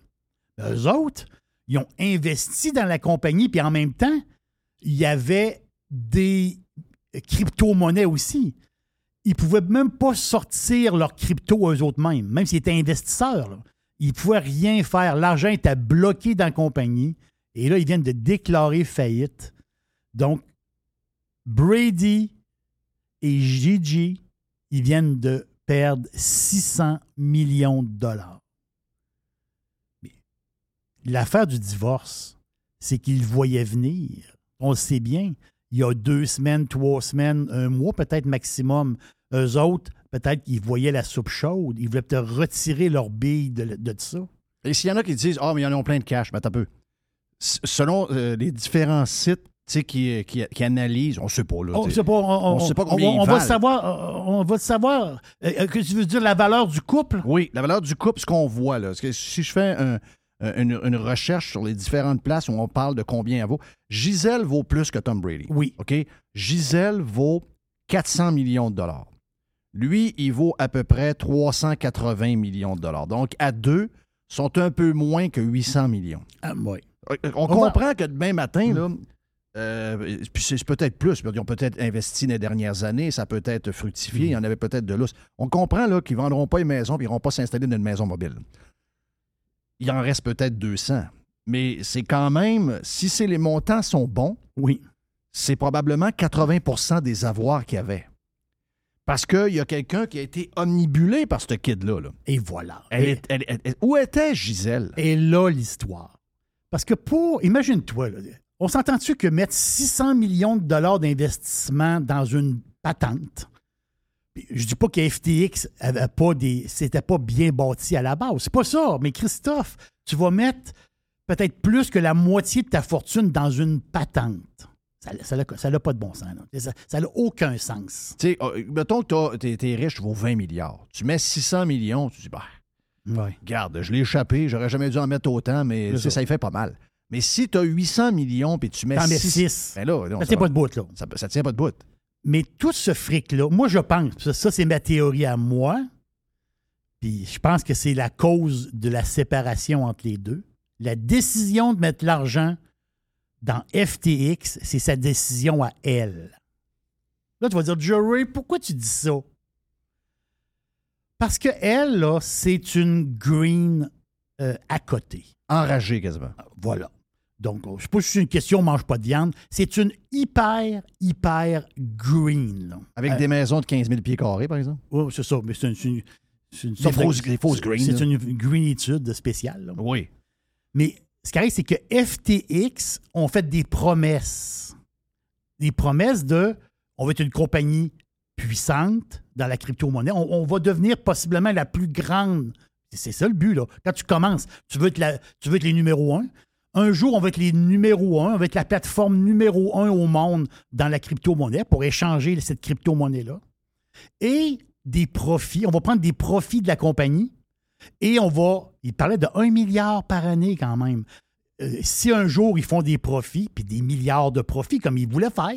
Eux autres, ils ont investi dans la compagnie, puis en même temps, il y avait des crypto-monnaies aussi. Ils ne pouvaient même pas sortir leurs crypto eux autres mêmes, même s'ils étaient investisseurs. Ils ne pouvaient rien faire. L'argent était bloqué dans la compagnie. Et là, ils viennent de déclarer faillite. Donc, Brady et Gigi, ils viennent de perdre 600 millions de dollars. L'affaire du divorce, c'est qu'ils voyaient venir. On le sait bien. Il y a deux semaines, trois semaines, un mois peut-être maximum. Eux autres, peut-être qu'ils voyaient la soupe chaude. Ils voulaient peut-être retirer leur bille de, de ça.
Et s'il y en a qui disent Ah, mais ils en ont plein de cash, mais attends un peu. Selon euh, les différents sites sais, qui, qui, qui analysent, on ne sait pas. Là,
On sait pas, on,
On sait pas combien
on va savoir. euh, On va savoir. Euh, euh, que tu veux dire la valeur du couple?
Oui, la valeur du couple, ce qu'on voit là. Parce que si je fais un- un- une, une recherche sur les différentes places où on parle de combien elle vaut, Gisèle vaut plus que Tom Brady.
Oui.
OK? Gisèle vaut 400 millions de dollars. Lui, il vaut à peu près 380 millions de dollars. Donc, à deux, sont un peu moins que 800 millions.
Ah, oui.
On comprend que demain matin, là, Euh, puis c'est peut-être plus. Ils ont peut-être investi les dernières années, ça peut être fructifié, il y en avait peut-être de l'os. On comprend là, qu'ils ne vendront pas une maison et ils n'iront pas s'installer dans une maison mobile. Il en reste peut-être 200. Mais c'est quand même, si c'est les montants sont bons,
oui.
c'est probablement 80% des avoirs qu'il y avait. Parce qu'il y a quelqu'un qui a été omnibulé par ce kid-là. là.
Et voilà.
Elle
Et-
est- elle- elle- elle- où était Gisèle?
Et là, l'histoire. Parce que pour. Imagine-toi, là, on s'entend-tu que mettre 600 millions de dollars d'investissement dans une patente, je dis pas que FTX avait pas des. C'était pas bien bâti à la base. C'est pas ça. Mais Christophe, tu vas mettre peut-être plus que la moitié de ta fortune dans une patente. Ça n'a ça pas de bon sens. là. Ça n'a aucun sens.
Tu sais, euh, mettons que tu es, riche, tu vaux 20 milliards. Tu mets 600 millions, tu dis, bah,
Ouais.
Garde, je l'ai échappé, j'aurais jamais dû en mettre autant, mais
ça
y fait pas mal. Mais si tu as 800 millions puis tu mets
T'en mets
6...
six.
Ben là, non,
Ça tient
va-
pas de bout, là.
Ça, ça tient pas de bout.
Mais tout ce fric-là, moi, je pense, ça, ça, c'est ma théorie à moi, puis je pense que c'est la cause de la séparation entre les deux. La décision de mettre l'argent dans FTX, c'est sa décision à elle. Là, tu vas dire, Jerry, pourquoi tu dis ça? Parce que elle, là, c'est une green euh, à côté.
Enragée quasiment.
Voilà. Donc, je sais pas si c'est une question, on mange pas de viande. C'est une hyper, hyper green. là.
Avec
Euh,
des maisons de 15 000 pieds carrés, par exemple?
oui, c'est ça, mais c'est une, c'est une- c'est une sorte de-
fausses- fausses
C'est
là.
une greenitude spéciale. là.
Oui.
Mais ce qui arrive, c'est que FTX ont fait des promesses. Des promesses de on va être une compagnie puissante dans la crypto-monnaie. On, on va devenir possiblement la plus grande. C'est ça le but, là. Quand tu commences, tu veux être, la- tu veux être les numéros un. Un jour, on va être les numéros un, on va être la plateforme numéro un au monde dans la crypto-monnaie pour échanger cette crypto-monnaie-là. Et des profits, on va prendre des profits de la compagnie et on va, il parlait de 1 milliard par année quand même. Euh, si un jour ils font des profits, puis des milliards de profits comme ils voulaient faire,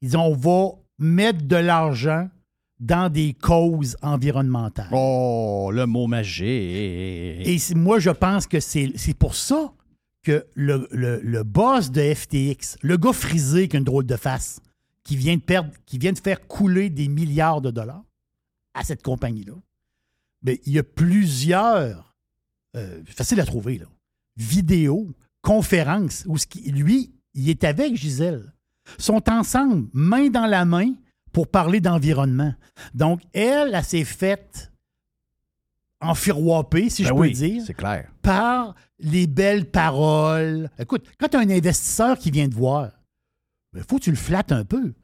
ils disent on va mettre de l'argent dans des causes environnementales.
Oh, le mot magique.
Et moi, je pense que c'est pour ça que le, boss de FTX, le gars frisé qui a une drôle de face, qui vient de perdre, qui vient de faire couler des milliards de dollars à cette compagnie-là, ben, il y a plusieurs, euh, facile à trouver, là, vidéos, conférences, où lui, il est avec Gisèle. sont ensemble, main dans la main, pour parler d'environnement. Donc, elle, elle s'est faite enfiroiper, si
Ben
je peux
oui,
dire,
C'est clair.
par les belles paroles. Écoute, quand tu as un investisseur qui vient te voir, il faut que tu le flattes un peu.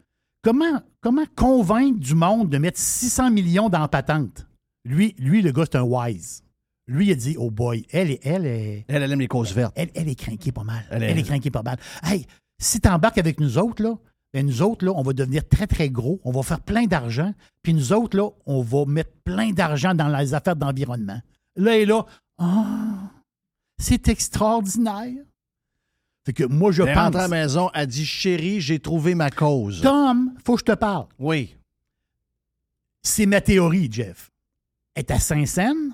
Comment, comment convaincre du monde de mettre 600 millions dans la patente? Lui, lui, le gars, c'est un wise. Lui, il a dit, oh boy, elle, est- elle est...
Elle, elle aime les causes vertes.
Elle, elle est craquée pas mal.
Elle
Elle,
est-
craquée pas mal. Hey, si tu embarques avec nous autres, là, ben nous autres, là, on va devenir très, très gros. On va faire plein d'argent. Puis nous autres, là, on va mettre plein d'argent dans les affaires d'environnement. Là et là, ah, c'est extraordinaire. Fait que moi, je
Elle est
pense.
à la maison, elle dit Chérie, j'ai trouvé ma cause.
Tom, faut que je te parle.
Oui.
C'est ma théorie, Jeff. Elle est à Saint-Saëns,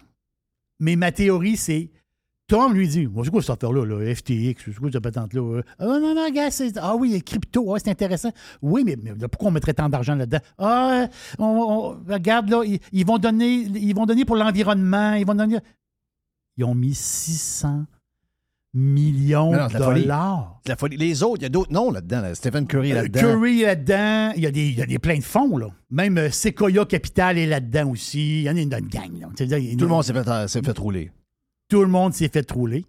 mais ma théorie, c'est. Tom lui dit Moi, C'est quoi cette affaire-là, là, FTX C'est quoi cette patente-là? Euh? Ah non, non, gars, c'est. Ah oui, crypto, ah, c'est intéressant. Oui, mais, mais là, pourquoi on mettrait tant d'argent là-dedans? Ah, on, on- regarde, là, ils, ils vont donner, ils vont donner pour l'environnement, ils vont donner. Ils ont mis 600 millions
Non, non,
de dollars.
La folie. Les autres, il y a d'autres noms là-dedans. là. Stephen Curry
Euh,
là-dedans.
Curry là-dedans. Il y, a des, il y a des plein de fonds, là. Même euh, Sequoia Capital est là-dedans aussi. Il y en a une, une gang, là.
Tout le monde s'est fait, s'est fait rouler.
Tout le monde s'est fait rouler.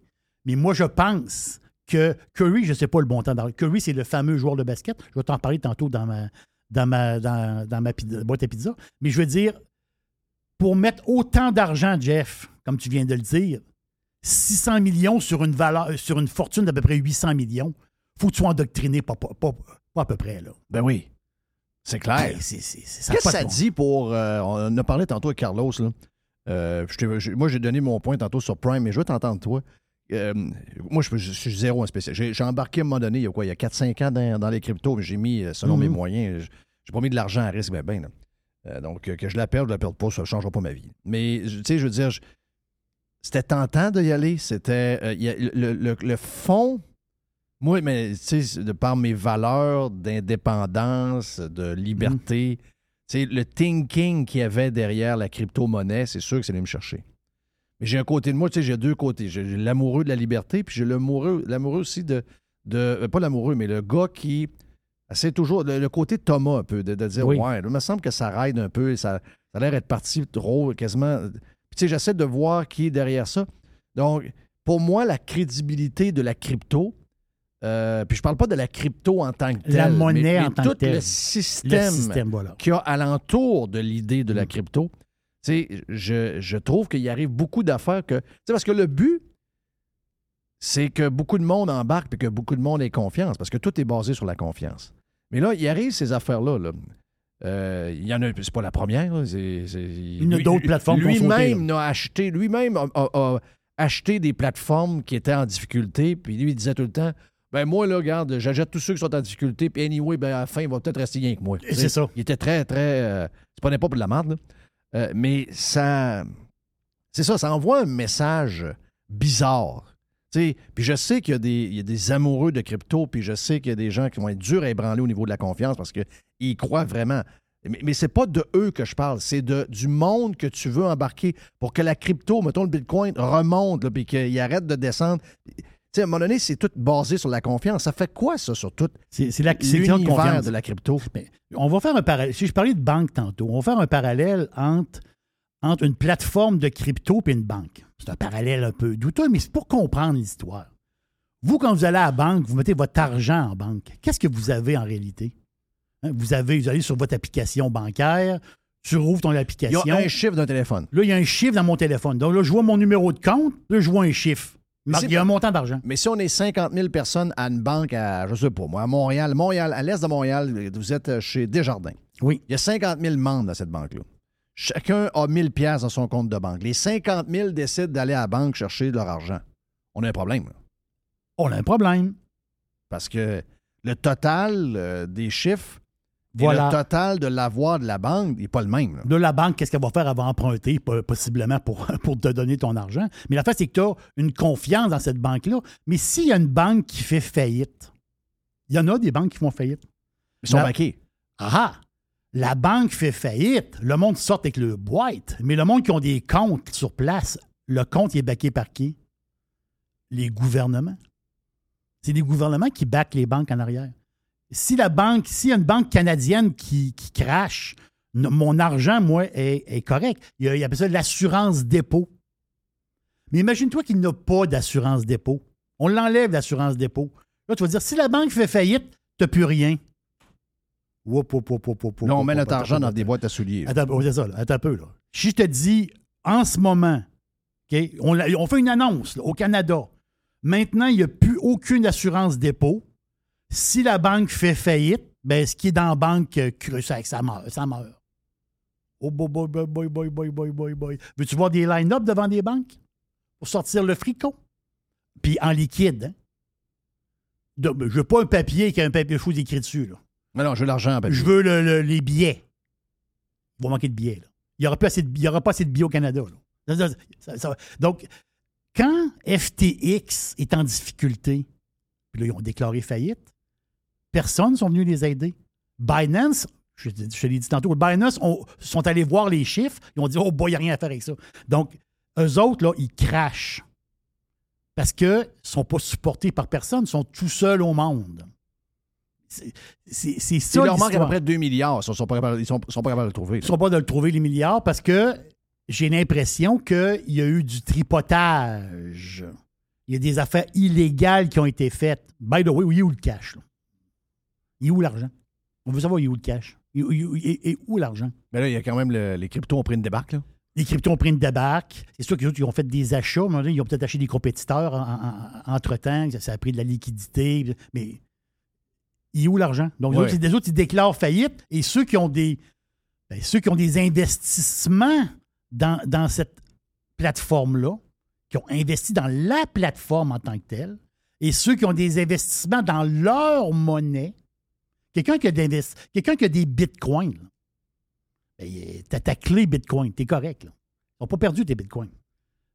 Mais moi, je pense que Curry, je ne sais pas le bon temps. Curry, c'est le fameux joueur de basket. Je vais t'en parler tantôt dans ma, dans ma, dans, dans ma pizza- boîte à pizza. Mais je veux dire, pour mettre autant d'argent, Jeff, comme tu viens de le dire, 600 millions sur une, valeur, sur une fortune d'à peu près 800 millions, faut que tu sois endoctriné, pas, pas, pas- pas à peu près. Là.
Ben oui. C'est clair.
Ça a
Qu'est-ce que ça dit pour. euh, on a parlé tantôt avec Carlos. Là. Euh, je t'ai- je- moi, j'ai donné mon point tantôt sur Prime, mais je veux t'entendre, toi. Euh, moi, je, je suis zéro en spécial. J'ai j'ai embarqué à un moment donné, il y a quoi, il y a 4-5 ans dans, dans les cryptos, mais j'ai mis, euh, selon
Mhm.
mes moyens, je- j'ai pas mis de l'argent à risque, ben, ben. là. Euh, donc, que je la perde, je la perde pas, ça ne changera pas ma vie. Mais, tu sais, je veux dire, c'était tentant d'y aller. C'était. il y a- le, le- le fond Moi, mais tu sais, de par mes valeurs d'indépendance, de liberté, tu sais, le thinking qu'il y avait derrière la crypto-monnaie, c'est sûr que c'est allé me chercher. Mais j'ai un côté de moi, tu sais, j'ai deux côtés. J'ai l'amoureux de la liberté, puis j'ai l'amoureux, l'amoureux aussi de, de. euh, Pas l'amoureux, mais le gars qui. C'est toujours le, le côté Thomas un peu, de, de dire
Oui.
Ouais, là, il me semble que ça raide un peu, ça, ça a l'air d'être parti trop, quasiment. Puis tu sais, j'essaie de voir qui est derrière ça. Donc, pour moi, la crédibilité de la crypto, euh, puis je parle pas de la crypto en tant que telle,
La monnaie
mais, mais
en tant
tout
que telle.
le
Le
système,
système, voilà.
qu'il y a alentour de l'idée de la
Mm.
crypto. Je, je trouve qu'il arrive beaucoup d'affaires que. Tu sais, parce que le but, c'est que beaucoup de monde embarque et que beaucoup de monde ait confiance, parce que tout est basé sur la confiance. Mais là, il arrive ces affaires-là. là. Euh, il y en a, c'est pas la première. là,
Il y en a d'autres plateformes
Lui-même n'a acheté, lui-même a, a- a acheté des plateformes qui étaient en difficulté, puis lui, il disait tout le temps ben moi, là, regarde, j'achète tous ceux qui sont en difficulté, puis anyway, ben, à la fin, il va peut-être rester rien que moi.
C'est ça.
Il était très, très. euh, il se prenait pas pour de la merde, là. Euh, mais ça. C'est ça, ça envoie un message bizarre. Tu sais, Puis je sais qu'il y, a des- il y a des amoureux de crypto, puis je sais qu'il y a des gens qui vont être durs à ébranler au niveau de la confiance parce qu'ils croient vraiment. Mais, mais c'est pas de eux que je parle, c'est du monde que tu veux embarquer pour que la crypto, mettons le Bitcoin, remonte, puis qu'il arrête de descendre. Sais, à un moment donné, c'est tout basé sur la confiance. Ça fait quoi, ça, sur tout
C'est la
l'univers
confiance.
de la crypto?
Mais on va faire un parallèle. Si je parlais de banque tantôt, on va faire un parallèle entre, entre une plateforme de crypto et une banque. C'est un parallèle un peu douteux, mais c'est pour comprendre l'histoire. Vous, quand vous allez à la banque, vous mettez votre argent en banque. Qu'est-ce que vous avez en réalité? Hein, Vous avez, vous allez sur votre application bancaire, tu rouvres ton
Il y
application.
a un chiffre d'un téléphone.
Là, il y a un chiffre dans mon téléphone. Donc là, je vois mon numéro de compte, là, je vois un chiffre. Il y a un montant d'argent.
Mais si on est 50 000 personnes à une banque à, je sais pas moi, à Montréal, Montréal, à l'est de Montréal, vous êtes chez Desjardins.
Oui.
Il y a 50 000 membres dans cette banque-là. Chacun a 1000 pièces dans son compte de banque. Les 50 000 décident d'aller à la banque chercher leur argent. On a un problème. là.
On a un problème.
Parce que le total euh, des chiffres et le total de l'avoir de la banque n'est pas le même. là.
De la banque, qu'est-ce qu'elle va faire? Elle va emprunter, po- possiblement, pour, pour te donner ton argent. Mais la fait, c'est que tu as une confiance dans cette banque-là. Mais s'il y a une banque qui fait faillite, il y en a des banques qui font faillite.
Ils sont
La-
baqués.
Ah! La banque fait faillite. Le monde sort avec le boîte. Mais le monde qui ont des comptes sur place, le compte il est baqué par qui? Les gouvernements. C'est les gouvernements qui baquent les banques en arrière. Si la banque, s'il y a une banque canadienne qui, qui crache, mon argent, moi, est, est correct. Il y a, il appelle ça l'assurance dépôt. Mais imagine-toi qu'il n'a pas d'assurance dépôt. On l'enlève, l'assurance dépôt. Là, tu vas dire, si la banque fait faillite, tu n'as plus rien. Whoop,
Là, on met notre
attends,
argent dans des boîtes à souliers.
Attends, c'est ça, là. Attends un peu. Là. Si je te dis, en ce moment, OK, on, fait une annonce là, au Canada. Maintenant, il n'y a plus aucune assurance dépôt. Si la banque fait faillite, ben, ce qui est dans la banque, euh, ça, ça meurt. Ça meurt. Oh boy, boy, boy, boy, boy, boy, boy, boy. Veux-tu voir des line-up devant des banques? Pour sortir le fricot? Puis en liquide. Hein? De- je veux pas un papier avec un papier fou écrit dessus. Là.
Mais non, je veux l'argent en papier.
Je veux le- le- les billets. Il va manquer de billets. là. Il n'y aura, pas assez de billets au Canada. là. Ça, ça- ça- ça- donc, quand FTX est en difficulté, puis là, ils ont déclaré faillite, personne ne sont venus les aider. Binance, je, je l'ai dit tantôt, Binance ont- sont allés voir les chiffres, ils ont dit Oh, boy, il n'y a rien à faire avec ça. Donc, eux autres, là, ils crachent. Parce qu'ils ne sont pas supportés par personne, ils sont tout seuls au monde. C'est ça.
Il leur manque à peu près 2 milliards. Ils ne sont, pas capables- de le trouver.
Ils ne sont pas de le trouver, les milliards, parce que j'ai l'impression qu'il y a eu du tripotage. Il y a des affaires illégales qui ont été faites. By the way, où est où le cash? là? Il est où l'argent? On veut savoir, il est où le cash? Il- il- il- Et où l'argent?
Mais là, il y a quand même le- les cryptos ont pris une débarque. Là.
Les cryptos ont pris une débarque. C'est sûr qu'ils ont fait des achats. donné, Ils ont peut-être acheté des compétiteurs en- en- en- entre-temps. Ça, ça a pris de la liquidité. Mais il est où l'argent? Donc, les
Ouais.
autres, des autres, ils déclarent faillite. Et ceux qui ont des, ben, ceux qui ont des investissements dans, dans cette plateforme-là, qui ont investi dans la plateforme en tant que telle, et ceux qui ont des investissements dans leur monnaie, quelqu'un qui, quelqu'un qui a des bitcoins, là, ben, t'as ta clé Bitcoin, t'es correct. Là. Ils n'ont pas perdu tes Bitcoins.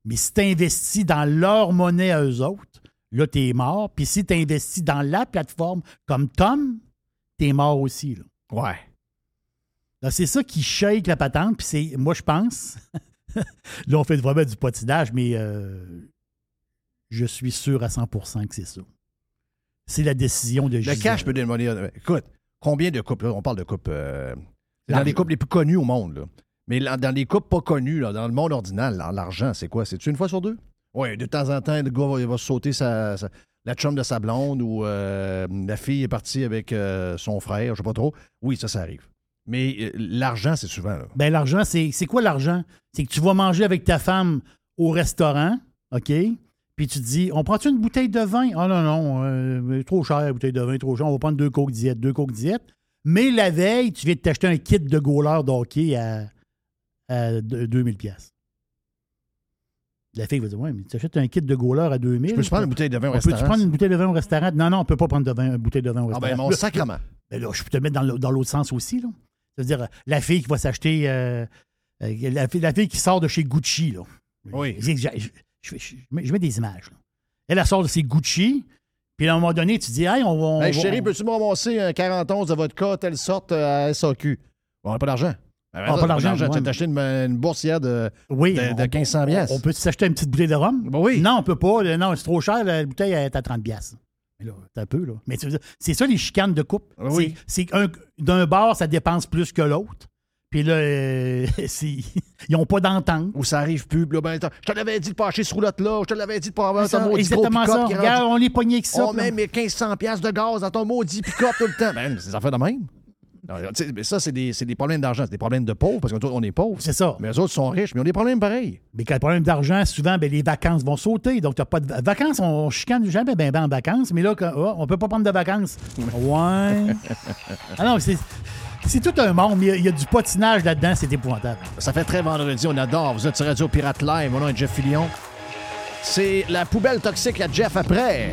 Mais si tu investis dans leur monnaie à eux autres, là, t'es mort. Puis si tu investis dans la plateforme comme Tom, t'es mort aussi. Là.
Ouais.
Là, c'est ça qui shake la patente. Puis c'est, moi, je pense, là, on fait vraiment du potinage, mais euh, je suis sûr à 100% que c'est ça. C'est la décision de
Le
Gisèle.
cash peut demander. euh, Écoute, combien de couples, là, on parle de couples, euh, dans les couples les plus connus au monde, là. Mais là, dans les couples pas connus, là, dans le monde ordinaire, là, l'argent, c'est quoi? C'est-tu une fois sur deux? Oui, de temps en temps, le gars va, il va sauter sa, sa- la chum de sa blonde ou euh, la fille est partie avec euh, son frère, je sais pas trop. Oui, ça, ça arrive. Mais euh, l'argent, c'est souvent. là.
Ben, l'argent, c'est, c'est quoi l'argent? C'est que tu vas manger avec ta femme au restaurant, OK? Puis tu te dis, on prend-tu une bouteille de vin? Ah non, non, euh, trop cher, la bouteille de vin, trop cher. On va prendre deux coques diète, deux coques diète. Mais la veille, tu viens de t'acheter un kit de goaler d'hockey à, à de- 2000 pièces. La fille va dire, ouais, mais tu achètes un kit de goaler à 2000.
Je peux-tu prendre une bouteille de vin au restaurant?
prendre une bouteille de vin au restaurant? Non, non, on peut pas prendre de vin, une bouteille de vin au
Ah
restaurant.
ben, mon sacrement.
ben là, je peux te mettre dans l'autre sens aussi. Là. C'est-à-dire, la fille qui va s'acheter. euh, euh, la, fille, la fille qui sort de chez Gucci. Là.
Oui.
Je, mets, je mets des images. là. Elle, elle sort de chez Gucci. Puis à un moment donné, tu dis, hey, on va. on
Hey,
va-
chérie,
on-
peux-tu me ramasser un 41 de vodka, telle sorte, euh, à SAQ? On n'a pas d'argent. Ben,
Ah, pas d'argent,
Tu as acheté une, une boursière de,
Oui,
de,
on-
de 1500 piastres.
On peut s'acheter une petite bouteille de rhum?
Ben oui.
Non, on peut pas. Non, c'est trop cher. La bouteille est à 30 piastres. Mais là, c'est un peu, là. Mais c'est ça les chicanes de couple.
Ah Oui.
C'est d'un bar, ça dépense plus que l'autre. Puis là, euh, ils n'ont pas d'entente.
Ou ça arrive plus. là, ben, je te l'avais dit de pas acheter ce roulotte-là. Je te l'avais dit de pas avoir ton
ça,
maudit gros
exactement
pick-up
ça. Regarde,
rendu-
on est pogné avec ça.
On met
là.
mes 1500 piastres de gaz dans ton maudit pick-up tout le temps. Ben, c'est des affaires de même. Non, mais ça, c'est des, c'est des problèmes d'argent. C'est des problèmes de pauvres, parce que autres, on est pauvres.
C'est ça.
Mais eux autres sont riches, mais ils ont des problèmes pareils.
Mais quand le problème d'argent, souvent, ben, les vacances vont sauter. Donc, tu pas de va- vacances. On chicane jamais ben, ben en vacances. Mais là, quand- oh, on peut pas prendre de vacances. Ouais. ah non, c'est. C'est tout un monde, mais il y a- du patinage là-dedans, c'est épouvantable.
Ça fait très vendredi, on adore. Vous êtes sur Radio Pirate Live. Mon nom est Jeff Fillion. C'est la poubelle toxique à Jeff après.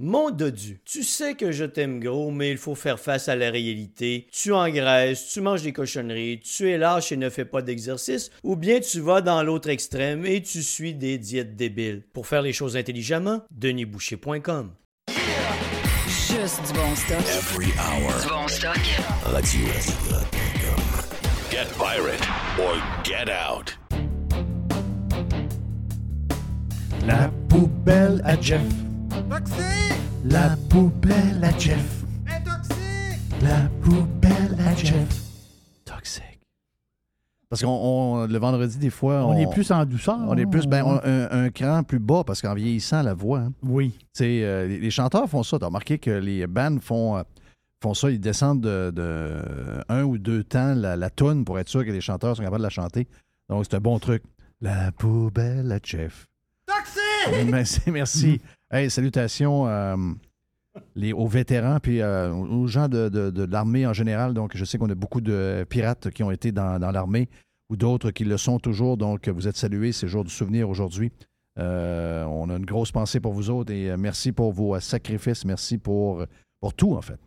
Mon dodu, tu sais que je t'aime gros, mais il faut faire face à la réalité. Tu engraisses, tu manges des cochonneries, tu es lâche et ne fais pas d'exercice, ou bien tu vas dans l'autre extrême et tu suis des diètes débiles. Pour faire les choses intelligemment, denisboucher.com.
Juste du bon stock.
Every hour.
Du bon stock.
RadioPirate.com. Get pirate or get out.
La poubelle à Jeff. La poubelle à Jeff. La poubelle à Jeff.
Toxique. Parce qu'on on- le vendredi, des fois.
On, est plus en douceur.
On est plus ben, on- un, un cran plus bas parce qu'en vieillissant, la voix. hein.
Oui.
Tu sais, euh, les, les chanteurs font ça. Tu as remarqué que les bands font, euh, font ça. Ils descendent de, de un ou deux temps la, la toune pour être sûr que les chanteurs sont capables de la chanter. Donc, c'est un bon truc. La poubelle à Jeff. Merci. merci. Hey, salutations euh, aux vétérans puis euh, aux gens de, l'armée en général. Donc, je sais qu'on a beaucoup de pirates qui ont été dans, l'armée ou d'autres qui le sont toujours. Donc, vous êtes salués. C'est jour du souvenir aujourd'hui. Euh, on a une grosse pensée pour vous autres et merci pour vos sacrifices. Merci pour, tout, en fait.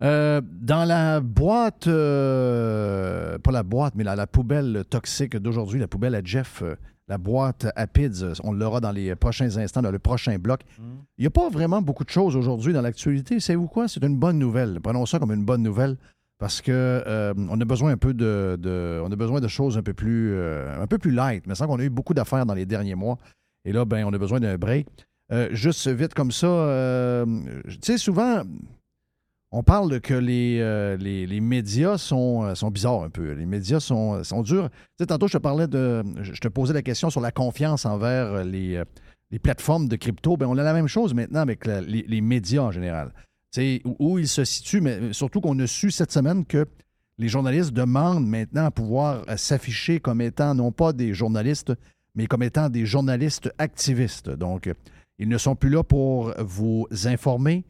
Dans la boîte, pas la boîte, mais la, la poubelle toxique d'aujourd'hui, la poubelle à Jeff, la boîte à PIDS, on l'aura dans les prochains instants, dans le prochain bloc. Il n'y a pas vraiment beaucoup de choses aujourd'hui dans l'actualité. Savez-vous quoi? C'est une bonne nouvelle. Prenons ça comme une bonne nouvelle parce que euh, on a besoin un peu de, de- on a besoin de choses un peu plus, euh, un peu plus light. Mais ça qu'on a eu beaucoup d'affaires dans les derniers mois. Et là, ben, on a besoin d'un break. Euh, juste vite comme ça, euh, tu sais, souvent, on parle que les, euh, médias sont, euh, sont bizarres un peu. Les médias sont, sont durs. Tantôt, je te parlais de. Je te posais la question sur la confiance envers euh, les, euh, plateformes de crypto. Ben, on a la même chose maintenant avec les, médias en général. Tu sais, où, où ils se situent, mais surtout qu'on a su cette semaine que les journalistes demandent maintenant à pouvoir euh, s'afficher comme étant non pas des journalistes, mais comme étant des journalistes activistes. Donc, euh, ils ne sont plus là pour vous informer.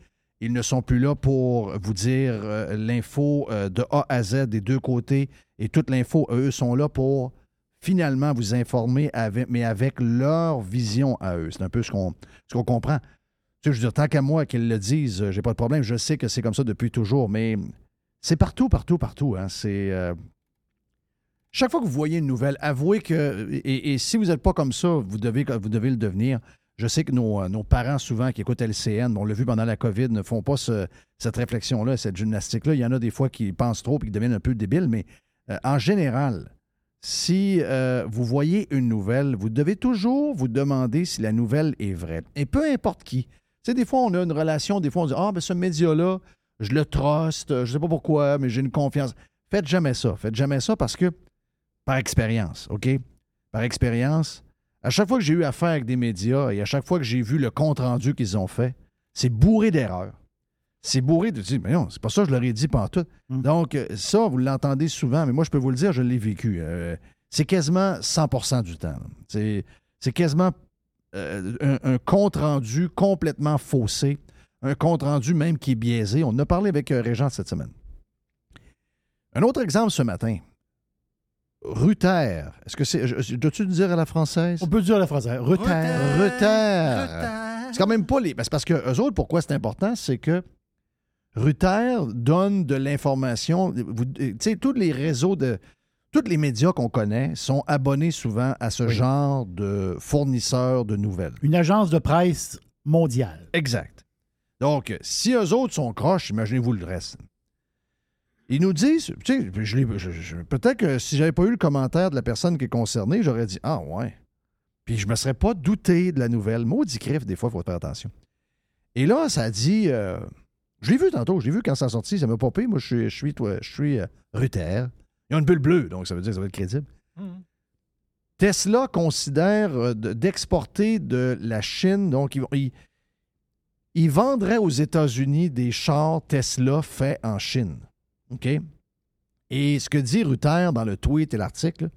Ils ne sont plus là pour vous dire euh, l'info euh, de A à Z des deux côtés et toute l'info. Eux sont là pour finalement vous informer, avec, mais avec leur vision à eux. C'est un peu ce qu'on comprend. Tu je veux dire, tant qu'à moi qu'ils le disent, euh, j'ai pas de problème. Je sais que c'est comme ça depuis toujours, mais c'est partout, partout, partout. hein. C'est. chaque fois que vous voyez une nouvelle, avouez que. Et, et si vous n'êtes pas comme ça, vous devez, vous devez le devenir. Je sais que nos, euh, nos parents, souvent, qui écoutent LCN, on l'a vu pendant la COVID, ne font pas ce- cette réflexion-là, cette gymnastique-là. Il y en a des fois qui pensent trop et qui deviennent un peu débiles, mais euh, en général, si euh, vous voyez une nouvelle, vous devez toujours vous demander si la nouvelle est vraie. Et peu importe qui. Tu sais, des fois, on a une relation, des fois, on dit Ah, ben ce média-là, je le truste, je ne sais pas pourquoi, mais j'ai une confiance. Faites jamais ça. Faites jamais ça parce que, par expérience, OK? Par expérience, à chaque fois que j'ai eu affaire avec des médias et à chaque fois que j'ai vu le compte-rendu qu'ils ont fait, c'est bourré d'erreurs. C'est bourré de dire, mais non, c'est pas ça que je leur ai dit pantoute. Donc, euh, ça, vous l'entendez souvent, mais moi, je peux vous le dire, je l'ai vécu. Euh, c'est quasiment 100% du temps. C'est c'est quasiment euh, un, un compte-rendu complètement faussé, un compte-rendu même qui est biaisé. On en a parlé avec euh, Régent cette semaine. Un autre exemple ce matin. Ruther. Est-ce que c'est. je- Dois-tu le dire à la française?
On peut dire à la française. Ruther.
Ruther. C'est quand même pas les. ben, c'est parce que eux autres, pourquoi c'est important, c'est que Ruther donne de l'information. Tu sais, tous les réseaux de. Tous les médias qu'on connaît sont abonnés souvent à ce genre de fournisseurs de nouvelles.
Une agence de presse mondiale.
Exact. Donc, si eux autres sont croches, imaginez-vous le reste. Ils nous disent, tu sais, je l'ai- je- je- peut-être que si j'avais pas eu le commentaire de la personne qui est concernée, j'aurais dit Ah ouais. Puis je me serais pas douté de la nouvelle. Maudit crif, des fois, il faut faire attention. Et là, ça dit euh, Je l'ai vu tantôt, je l'ai vu quand ça a sorti, ça m'a popé. Moi, je suis, je suis, toi, je suis euh, Ruther. Il y a une bulle bleue, donc ça veut dire que ça va être crédible. Tesla considère euh, de- d'exporter de la Chine, donc ils, ils- ils vendraient aux États-Unis des chars Tesla faits en Chine. OK? Et ce que dit Ruther dans le tweet et l'article,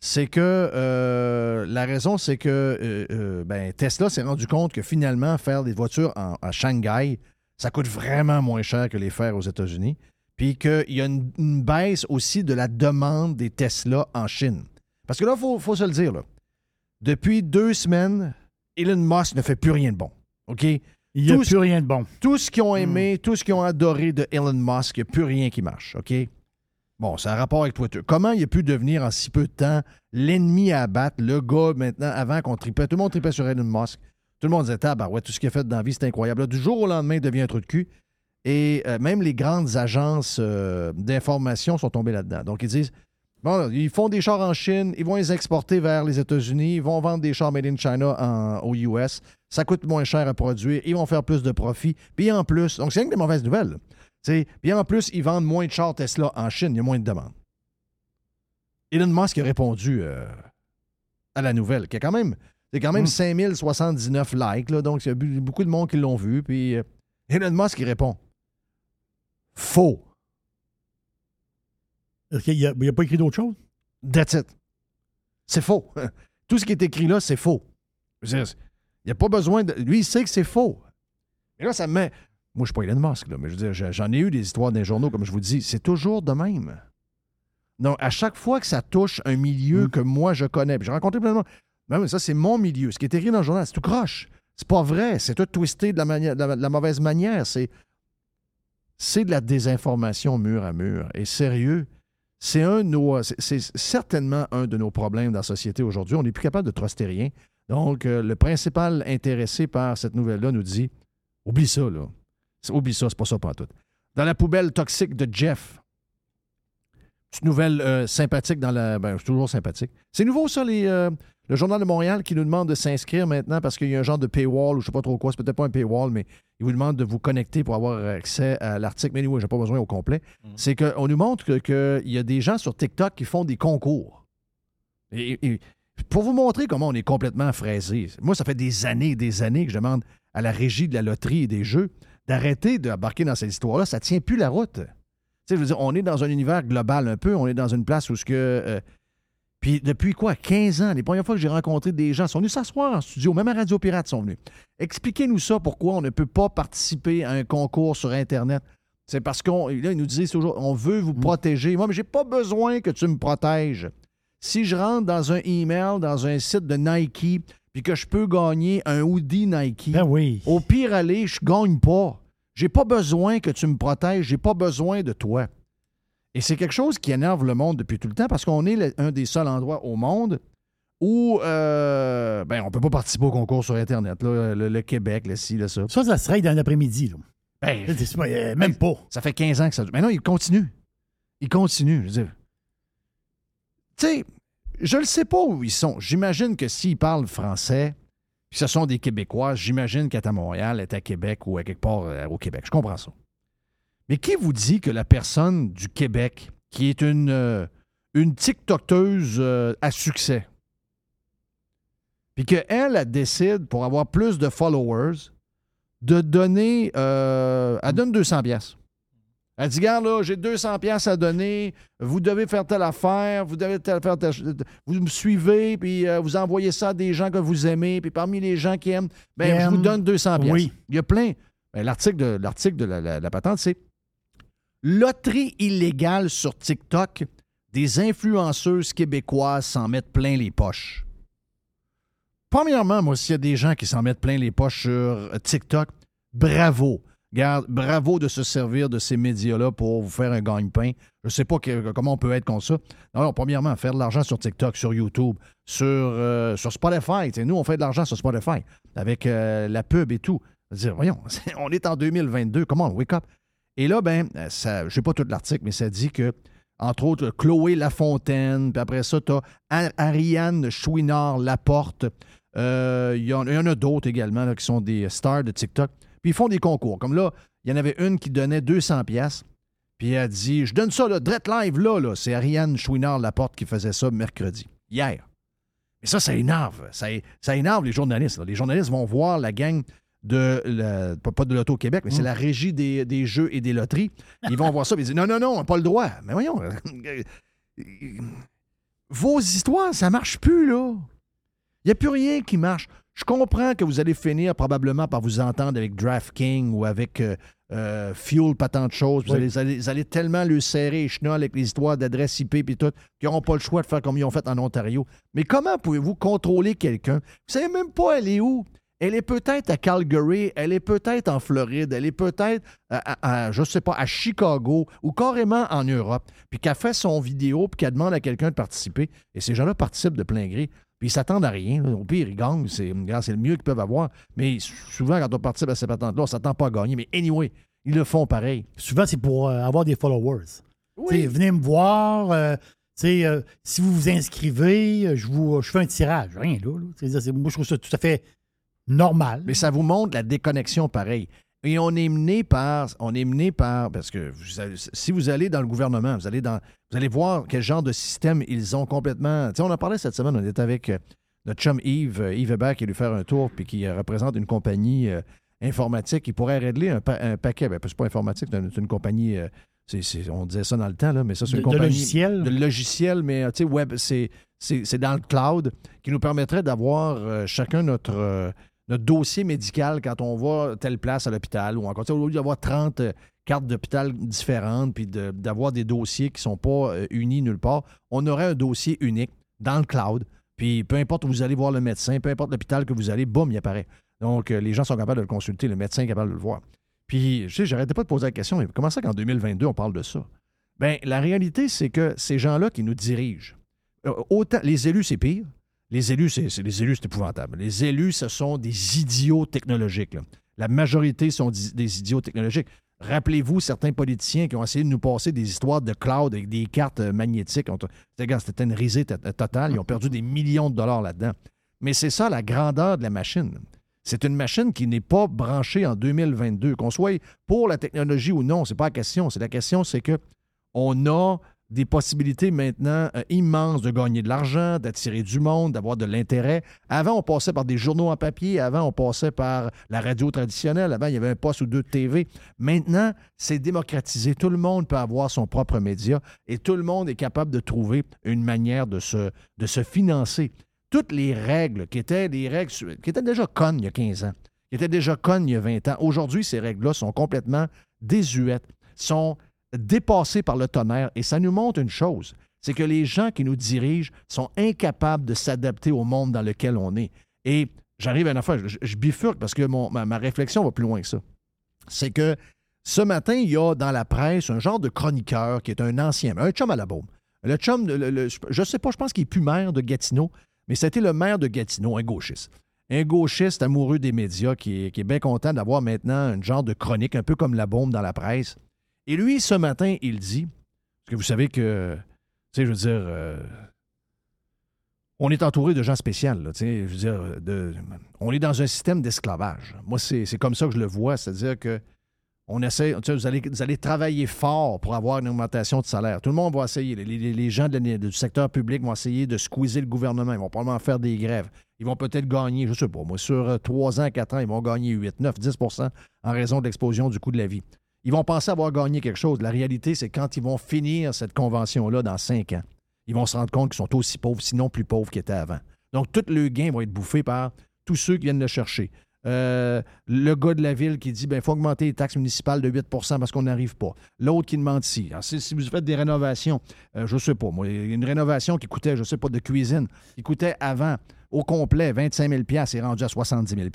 c'est que euh, la raison, c'est que euh, euh, ben, Tesla s'est rendu compte que finalement, faire des voitures en- à Shanghai, ça coûte vraiment moins cher que les faire aux États-Unis. Puis qu'il y a une, baisse aussi de la demande des Tesla en Chine. Parce que là, il faut, faut se le dire. Depuis deux semaines, Elon Musk ne fait plus rien de bon. OK?
Il n'y a
Tout
plus
ce-
rien de bon.
Tout ce qu'ils ont aimé, tout ce qu'ils ont adoré de Elon Musk, il n'y a plus rien qui marche. OK? Bon, ça a rapport avec Twitter. Comment il a pu devenir en si peu de temps l'ennemi à abattre, le gars maintenant, avant qu'on tripait, tout le monde tripait sur Elon Musk. Tout le monde disait, ah, ouais, tout ce qu'il a fait dans la vie, c'est incroyable. Là, du jour au lendemain, il devient un trou de cul. Et euh, même les grandes agences euh, d'information sont tombées là-dedans. Donc, ils disent, bon, là, ils font des chars en Chine, ils vont les exporter vers les États-Unis, ils vont vendre des chars made in China en- aux US. Ça coûte moins cher à produire, ils vont faire plus de profit. Puis en plus, donc c'est rien que des mauvaises nouvelles. là. Tu sais, Puis en plus, ils vendent moins de chars Tesla en Chine, il y a moins de demandes. Elon Musk a répondu euh, à la nouvelle, qui a quand même, c'est quand même 5079 likes, là, donc il y a beaucoup de monde qui l'ont vu. Puis euh, Elon Musk, il répond Faux.
Est-ce qu'il n'y a, il a pas écrit d'autre chose?
That's it. C'est faux. Tout ce qui est écrit là, c'est faux. Il n'y a pas besoin de. Lui, il sait que c'est faux. Et là, ça me met. Moi, je ne suis pas Elon Musk, là, mais je veux dire, j'en ai eu des histoires dans les journaux, comme je vous dis. C'est toujours de même. Donc, à chaque fois que ça touche un milieu que moi, je connais, puis j'ai rencontré plein de monde. Ben oui, ça, c'est mon milieu. Ce qui est écrit dans le journal, c'est tout croche. C'est pas vrai. C'est tout twisté de la, manière- de la- de la mauvaise manière. C'est, c'est de la désinformation mur à mur. Et sérieux, c'est un de nos, c'est certainement un de nos problèmes dans la société aujourd'hui. On n'est plus capable de truster rien. Donc, euh, le principal intéressé par cette nouvelle-là nous dit oublie ça, là. Oublie ça, c'est pas ça pas tout. Dans la poubelle toxique de Jeff. Petite nouvelle euh, sympathique dans la. Ben, toujours sympathique. C'est nouveau, ça, les, euh, le Journal de Montréal qui nous demande de s'inscrire maintenant parce qu'il y a un genre de paywall ou je sais pas trop quoi. C'est peut-être pas un paywall, mais il vous demande de vous connecter pour avoir accès à l'article. Mais oui, j'ai pas besoin au complet. C'est qu'on nous montre que- qu'il y a des gens sur TikTok qui font des concours. Et, et pour vous montrer comment on est complètement fraisé, moi, ça fait des années et des années que je demande à la régie de la loterie et des jeux d'arrêter d'embarquer dans cette histoire-là. Ça tient plus la route. Tu sais, je veux dire, on est dans un univers global un peu. On est dans une place où ce que. euh, puis depuis quoi? 15 ans, les premières fois que j'ai rencontré des gens, ils sont venus s'asseoir en studio, même à Radio Pirate, ils sont venus. Expliquez-nous ça, pourquoi on ne peut pas participer à un concours sur Internet. C'est parce qu'on. Là, ils nous disaient toujours, on veut vous protéger. Moi, mais j'ai pas besoin que tu me protèges. Si je rentre dans un email, dans un site de Nike, puis que je peux gagner un hoodie Nike, au pire aller, je gagne pas. J'ai pas besoin que tu me protèges, j'ai pas besoin de toi. Et c'est quelque chose qui énerve le monde depuis tout le temps parce qu'on est le- un des seuls endroits au monde où euh, ben, on peut pas participer au concours sur Internet. là, le, le Québec, le ci, le ça.
Ça, ça serait dans l'après-midi.
Ben,
euh, même pas.
Ça fait 15 ans que ça dure. Mais non, il continue. Il continue. Je veux dire. Tu sais, je ne sais pas où ils sont. J'imagine que s'ils parlent français, puis ce sont des Québécois, j'imagine qu'elle est à Montréal, elle est à Québec ou à quelque part euh, au Québec. Je comprends ça. Mais qui vous dit que la personne du Québec, qui est une, euh, une euh, à succès, puis qu'elle, elle décide, pour avoir plus de followers, de donner. euh, elle donne 200 pièces. Elle dit, regarde, là, j'ai 200 pièces à donner, vous devez faire telle affaire, vous devez telle- faire telle Vous me suivez, puis euh, vous envoyez ça à des gens que vous aimez, puis parmi les gens qui aiment, ben, je vous donne 200 pièces.
Oui.
Il y a plein. Ben, l'article de, l'article de la, la- la patente, c'est Loterie illégale sur TikTok, des influenceuses québécoises s'en mettent plein les poches. Premièrement, moi, s'il y a des gens qui s'en mettent plein les poches sur euh, TikTok, bravo. Garde, bravo de se servir de ces médias-là pour vous faire un gagne-pain. Je ne sais pas comment on peut être contre ça. Non, premièrement, faire de l'argent sur TikTok, sur YouTube, sur, euh, Spotify. Nous, on fait de l'argent sur Spotify avec euh, la pub et tout. Dire, voyons, on est en 2022. Comment on wake up? Et là, ben, je sais pas tout l'article, mais ça dit que, entre autres, Chloé Lafontaine, puis après ça, tu as Ariane Chouinard-Laporte. Euh, Il y, en a d'autres également qui sont des stars de TikTok. Puis ils font des concours. Comme là, il y en avait une qui donnait 200 pièces. Puis elle a dit, je donne ça, là, direct live, là, là. C'est Ariane Chouinard-Laporte qui faisait ça mercredi, hier. Mais ça, ça énerve. Ça, ça énerve les journalistes. là. Les journalistes vont voir la gang de, la- pas de l'Auto-Québec, mais c'est la régie des, des jeux et des loteries. Ils vont voir ça et ils disent, non, non, non, on n'a pas le droit. Mais voyons, vos histoires, ça marche plus, là. Il n'y a plus rien qui marche. Je comprends que vous allez finir probablement par vous entendre avec DraftKings ou avec euh, euh, Fuel, pas tant de choses. Vous,
Oui.
allez, vous allez- vous allez tellement le serrer et chenol avec les histoires d'adresse IP et tout, qu'ils n'auront pas le choix de faire comme ils ont fait en Ontario. Mais comment pouvez-vous contrôler quelqu'un? Vous savez même pas elle est où. Elle est peut-être à Calgary, elle est peut-être en Floride, elle est peut-être, à, à- je sais pas, à Chicago ou carrément en Europe, puis qu'elle fait son vidéo, puis qu'elle demande à quelqu'un de participer. Et ces gens-là participent de plein gré. Puis ils s'attendent à rien. là. Au pire, ils gagnent. C'est le mieux qu'ils peuvent avoir. Mais souvent, quand on participe à ces patentes-là, on ne s'attend pas à gagner. Mais anyway, ils le font pareil.
Souvent, c'est pour euh, avoir des followers. Sais, Venez me voir. euh, euh, si vous vous inscrivez, je, vous, je fais un tirage. Rien, là. là. C'est- c'est- moi, je trouve ça tout à fait normal.
Mais ça vous montre la déconnexion pareil. Et on est mené par, on est mené par, parce que vous allez- si vous allez dans le gouvernement, vous allez dans, vous allez voir quel genre de système ils ont complètement. Tu sais, on en parlait cette semaine, on était avec euh, notre chum Yves, euh, Yves Hébert, qui lui faire un tour, puis qui euh, représente une compagnie euh, informatique qui pourrait régler un, pa- un paquet. Ben, c'est pas informatique, c'est une, compagnie. euh, on disait ça dans le temps, là, mais ça, c'est
De-
une
de
compagnie.
logiciels?
De logiciels, mais tu sais, web, c'est c'est- c'est dans le cloud qui nous permettrait d'avoir euh, chacun notre, notre dossier médical quand on va telle place à l'hôpital ou encore, au lieu d'avoir 30 euh, cartes d'hôpital différentes puis d'avoir des dossiers qui ne sont pas euh, unis nulle part, on aurait un dossier unique dans le cloud. Puis peu importe où vous allez voir le médecin, peu importe l'hôpital que vous allez, boum, il apparaît. Donc, euh, les gens sont capables de le consulter, le médecin est capable de le voir. Puis, je sais, j'arrêtais pas de poser la question, mais comment ça qu'en 2022, on parle de ça? Bien, la réalité, c'est que ces gens-là qui nous dirigent, autant les élus, c'est pire. Les élus, c'est élus, c'est épouvantable. Les élus, ce sont des idiots technologiques. La majorité sont des idiots technologiques. Rappelez-vous certains politiciens qui ont essayé de nous passer des histoires de cloud avec des cartes euh, magnétiques. C'était une risée to- totale. Ils ont perdu des millions de dollars là-dedans. Mais c'est ça la grandeur de la machine. C'est une machine qui n'est pas branchée en 2022. Qu'on soit pour la technologie ou non, c'est pas la question. La question, c'est que on a des possibilités maintenant euh, immenses de gagner de l'argent, d'attirer du monde, d'avoir de l'intérêt. Avant, on passait par des journaux en papier. Avant, on passait par la radio traditionnelle. Avant, il y avait un poste ou deux de TV. Maintenant, c'est démocratisé. Tout le monde peut avoir son propre média et tout le monde est capable de trouver une manière de se, de se financer. Toutes les règles qui étaient des règles qui étaient déjà connes il y a 15 ans, qui étaient déjà connes il y a 20 ans, aujourd'hui, ces règles-là sont complètement désuètes, sont dépassées par le tonnerre. Et ça nous montre une chose, c'est que les gens qui nous dirigent sont incapables de s'adapter au monde dans lequel on est. Et j'arrive à une affaire, je, bifurque parce que ma, réflexion va plus loin que ça. C'est que ce matin, il y a dans la presse un genre de chroniqueur qui est un ancien, un chum à la baume. Le chum, je ne sais pas, je pense qu'il n'est plus maire de Gatineau, mais c'était le maire de Gatineau, un gauchiste. Un gauchiste amoureux des médias qui est, qui est bien content d'avoir maintenant un genre de chronique, un peu comme la bombe dans la presse. Et lui, ce matin, il dit, parce que vous savez que, tu sais, je veux dire, euh, on est entouré de gens spéciaux, là, je veux dire, on est dans un système d'esclavage. Moi, c'est comme ça que je le vois, c'est-à-dire que on essaie, vous allez, vous allez travailler fort pour avoir une augmentation de salaire. Tout le monde va essayer. Les, gens du secteur public vont essayer de squeezer le gouvernement. Ils vont probablement faire des grèves. Ils vont peut-être gagner, je ne sais pas, moi, sur euh, 3 ans, 4 ans, ils vont gagner 8, 9, 10% en raison de l'explosion du coût de la vie. Ils vont penser avoir gagné quelque chose. La réalité, c'est quand ils vont finir cette convention-là dans 5 ans, ils vont se rendre compte qu'ils sont aussi pauvres, sinon plus pauvres qu'ils étaient avant. Donc, tout le gain va être bouffé par tous ceux qui viennent le chercher. Euh, le gars de la ville qui dit il faut augmenter les taxes municipales de 8% parce qu'on n'arrive pas. L'autre qui demande si, si vous faites des rénovations, euh, je ne sais pas, moi, une rénovation qui coûtait, je ne sais pas, de cuisine, qui coûtait avant, au complet, 25 000 et rendu à 70 000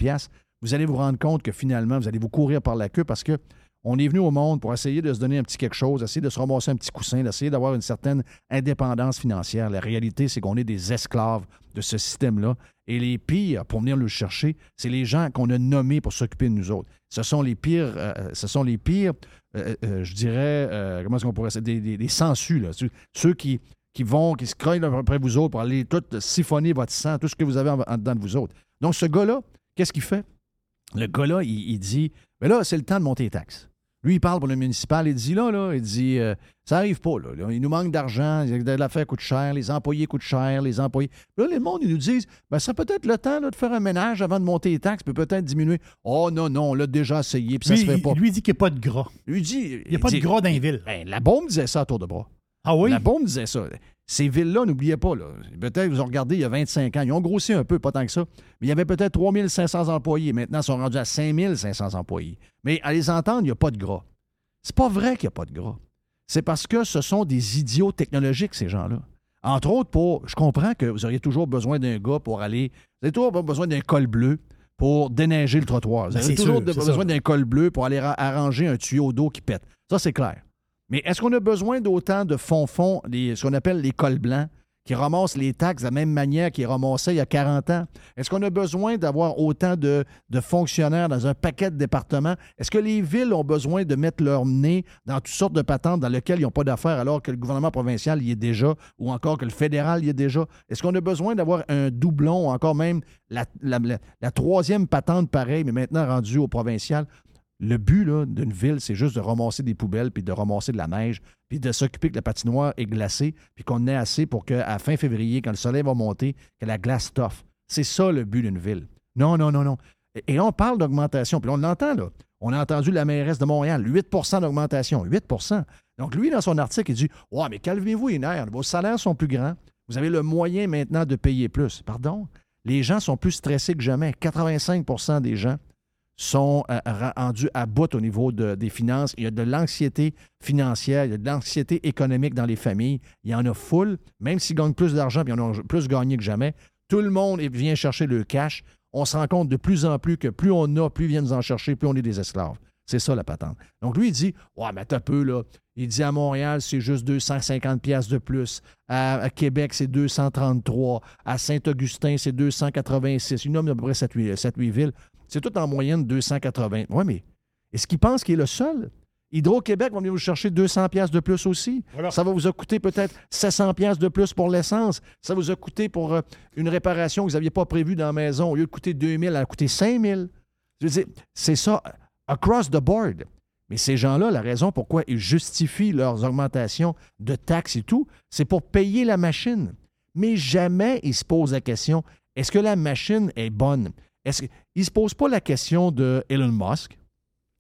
vous allez vous rendre compte que finalement, vous allez vous courir par la queue parce que on est venu au monde pour essayer de se donner un petit quelque chose, essayer de se ramasser un petit coussin, d'essayer d'avoir une certaine indépendance financière. La réalité, c'est qu'on est des esclaves de ce système-là. Et les pires, pour venir le chercher, c'est les gens qu'on a nommés pour s'occuper de nous autres. Ce sont les pires, euh, ce sont les pires, euh, euh, je dirais, euh, comment est-ce qu'on pourrait dire, des, des, des. Ceux- qui, vont, qui se croient après vous autres pour aller tout siphonner votre sang, tout ce que vous avez en, en dedans de vous autres. Donc, ce gars-là, qu'est-ce qu'il fait? Le gars-là, il, il dit, mais là, c'est le temps de monter les taxes. Lui, il parle pour le municipal. Il dit là, là, il dit euh, ça arrive pas. Là, Là, Il nous manque d'argent. L'affaire coûte cher. Les employés coûtent cher. Les employés. Là, les mondes, ils nous disent ben, ça peut être le temps là, de faire un ménage avant de monter les taxes, peut-être diminuer. Oh non, non, on l'a déjà essayé, puis ça se fait pas.
lui dit qu'il n'y a pas de gras.
Lui dit.
Il n'y a pas de gras dans les villes.
Ben, la bombe disait ça à tour de bras.
Ah oui?
La bombe disait ça. Ces villes-là, n'oubliez pas, peut-être vous ont regardé il y a 25 ans, ils ont grossi un peu, pas tant que ça, mais il y avait peut-être 3500 employés. Maintenant, ils sont rendus à 5500 employés. Mais à les entendre, il n'y a pas de gras. C'est pas vrai qu'il n'y a pas de gras. C'est parce que ce sont des idiots technologiques, ces gens-là. Entre autres, pour. Je comprends que vous auriez toujours besoin d'un gars pour aller. Vous avez toujours besoin d'un col bleu pour déneiger le trottoir. Vous
Ben,
avez toujours
sûr,
besoin d'un col bleu pour aller ra- arranger un tuyau d'eau qui pète. Ça, c'est clair. Mais est-ce qu'on a besoin d'autant de fonds-fonds, ce qu'on appelle les cols blancs, qui ramassent les taxes de la même manière qu'ils ramassaient il y a 40 ans? Est-ce qu'on a besoin d'avoir autant de, fonctionnaires dans un paquet de départements? Est-ce que les villes ont besoin de mettre leur nez dans toutes sortes de patentes dans lesquelles ils n'ont pas d'affaires alors que le gouvernement provincial y est déjà ou encore que le fédéral y est déjà? Est-ce qu'on a besoin d'avoir un doublon ou encore même la troisième patente pareille, mais maintenant rendue au provincial? Le but d'une ville, c'est juste de ramasser des poubelles, puis de ramasser de la neige, puis de s'occuper que la patinoire est glacée, puis qu'on ait assez pour qu'à fin février, quand le soleil va monter, que la glace toffe. C'est ça le but d'une ville. Non, non, non, non. Et- on parle d'augmentation, puis on l'entend, là. On a entendu la mairesse de Montréal, 8% d'augmentation, 8% Donc, lui, dans son article, il dit Ouais, mais calmez-vous nerfs, vos salaires sont plus grands, vous avez le moyen maintenant de payer plus. Pardon? Les gens sont plus stressés que jamais. 85% des gens sont euh, rendus à bout au niveau de- des finances. Il y a de l'anxiété financière, il y a de l'anxiété économique dans les familles. Il y en a full, même s'ils gagnent plus d'argent puis ils en ont plus gagné que jamais. Tout le monde vient chercher le cash. On se rend compte de plus en plus que plus on a, plus ils viennent en chercher, plus on est des esclaves. C'est ça la patente. Donc lui, il dit Ouais, mais t'as peu, là. Il dit à Montréal, c'est juste 250 pièces de plus. À, à Québec, c'est 233. À Saint-Augustin, c'est 286. Il nomme à peu près 7-8 villes. C'est tout en moyenne 280. Oui, mais est-ce qu'il pense qu'il est le seul? Hydro-Québec va venir vous chercher 200 pièces de plus aussi. Ça va vous a coûté peut-être 700 pièces de plus pour l'essence. Ça vous a coûté pour euh, une réparation que vous n'aviez pas prévue dans la maison. Au lieu de coûter 2000, elle a coûté 5000. Je veux dire, c'est ça, across the board. Mais ces gens-là, la raison pourquoi ils justifient leurs augmentations de taxes et tout, c'est pour payer la machine. Mais jamais ils se posent la question, est-ce que la machine est bonne? Est-ce qu'ils ne se posent pas la question de Elon Musk?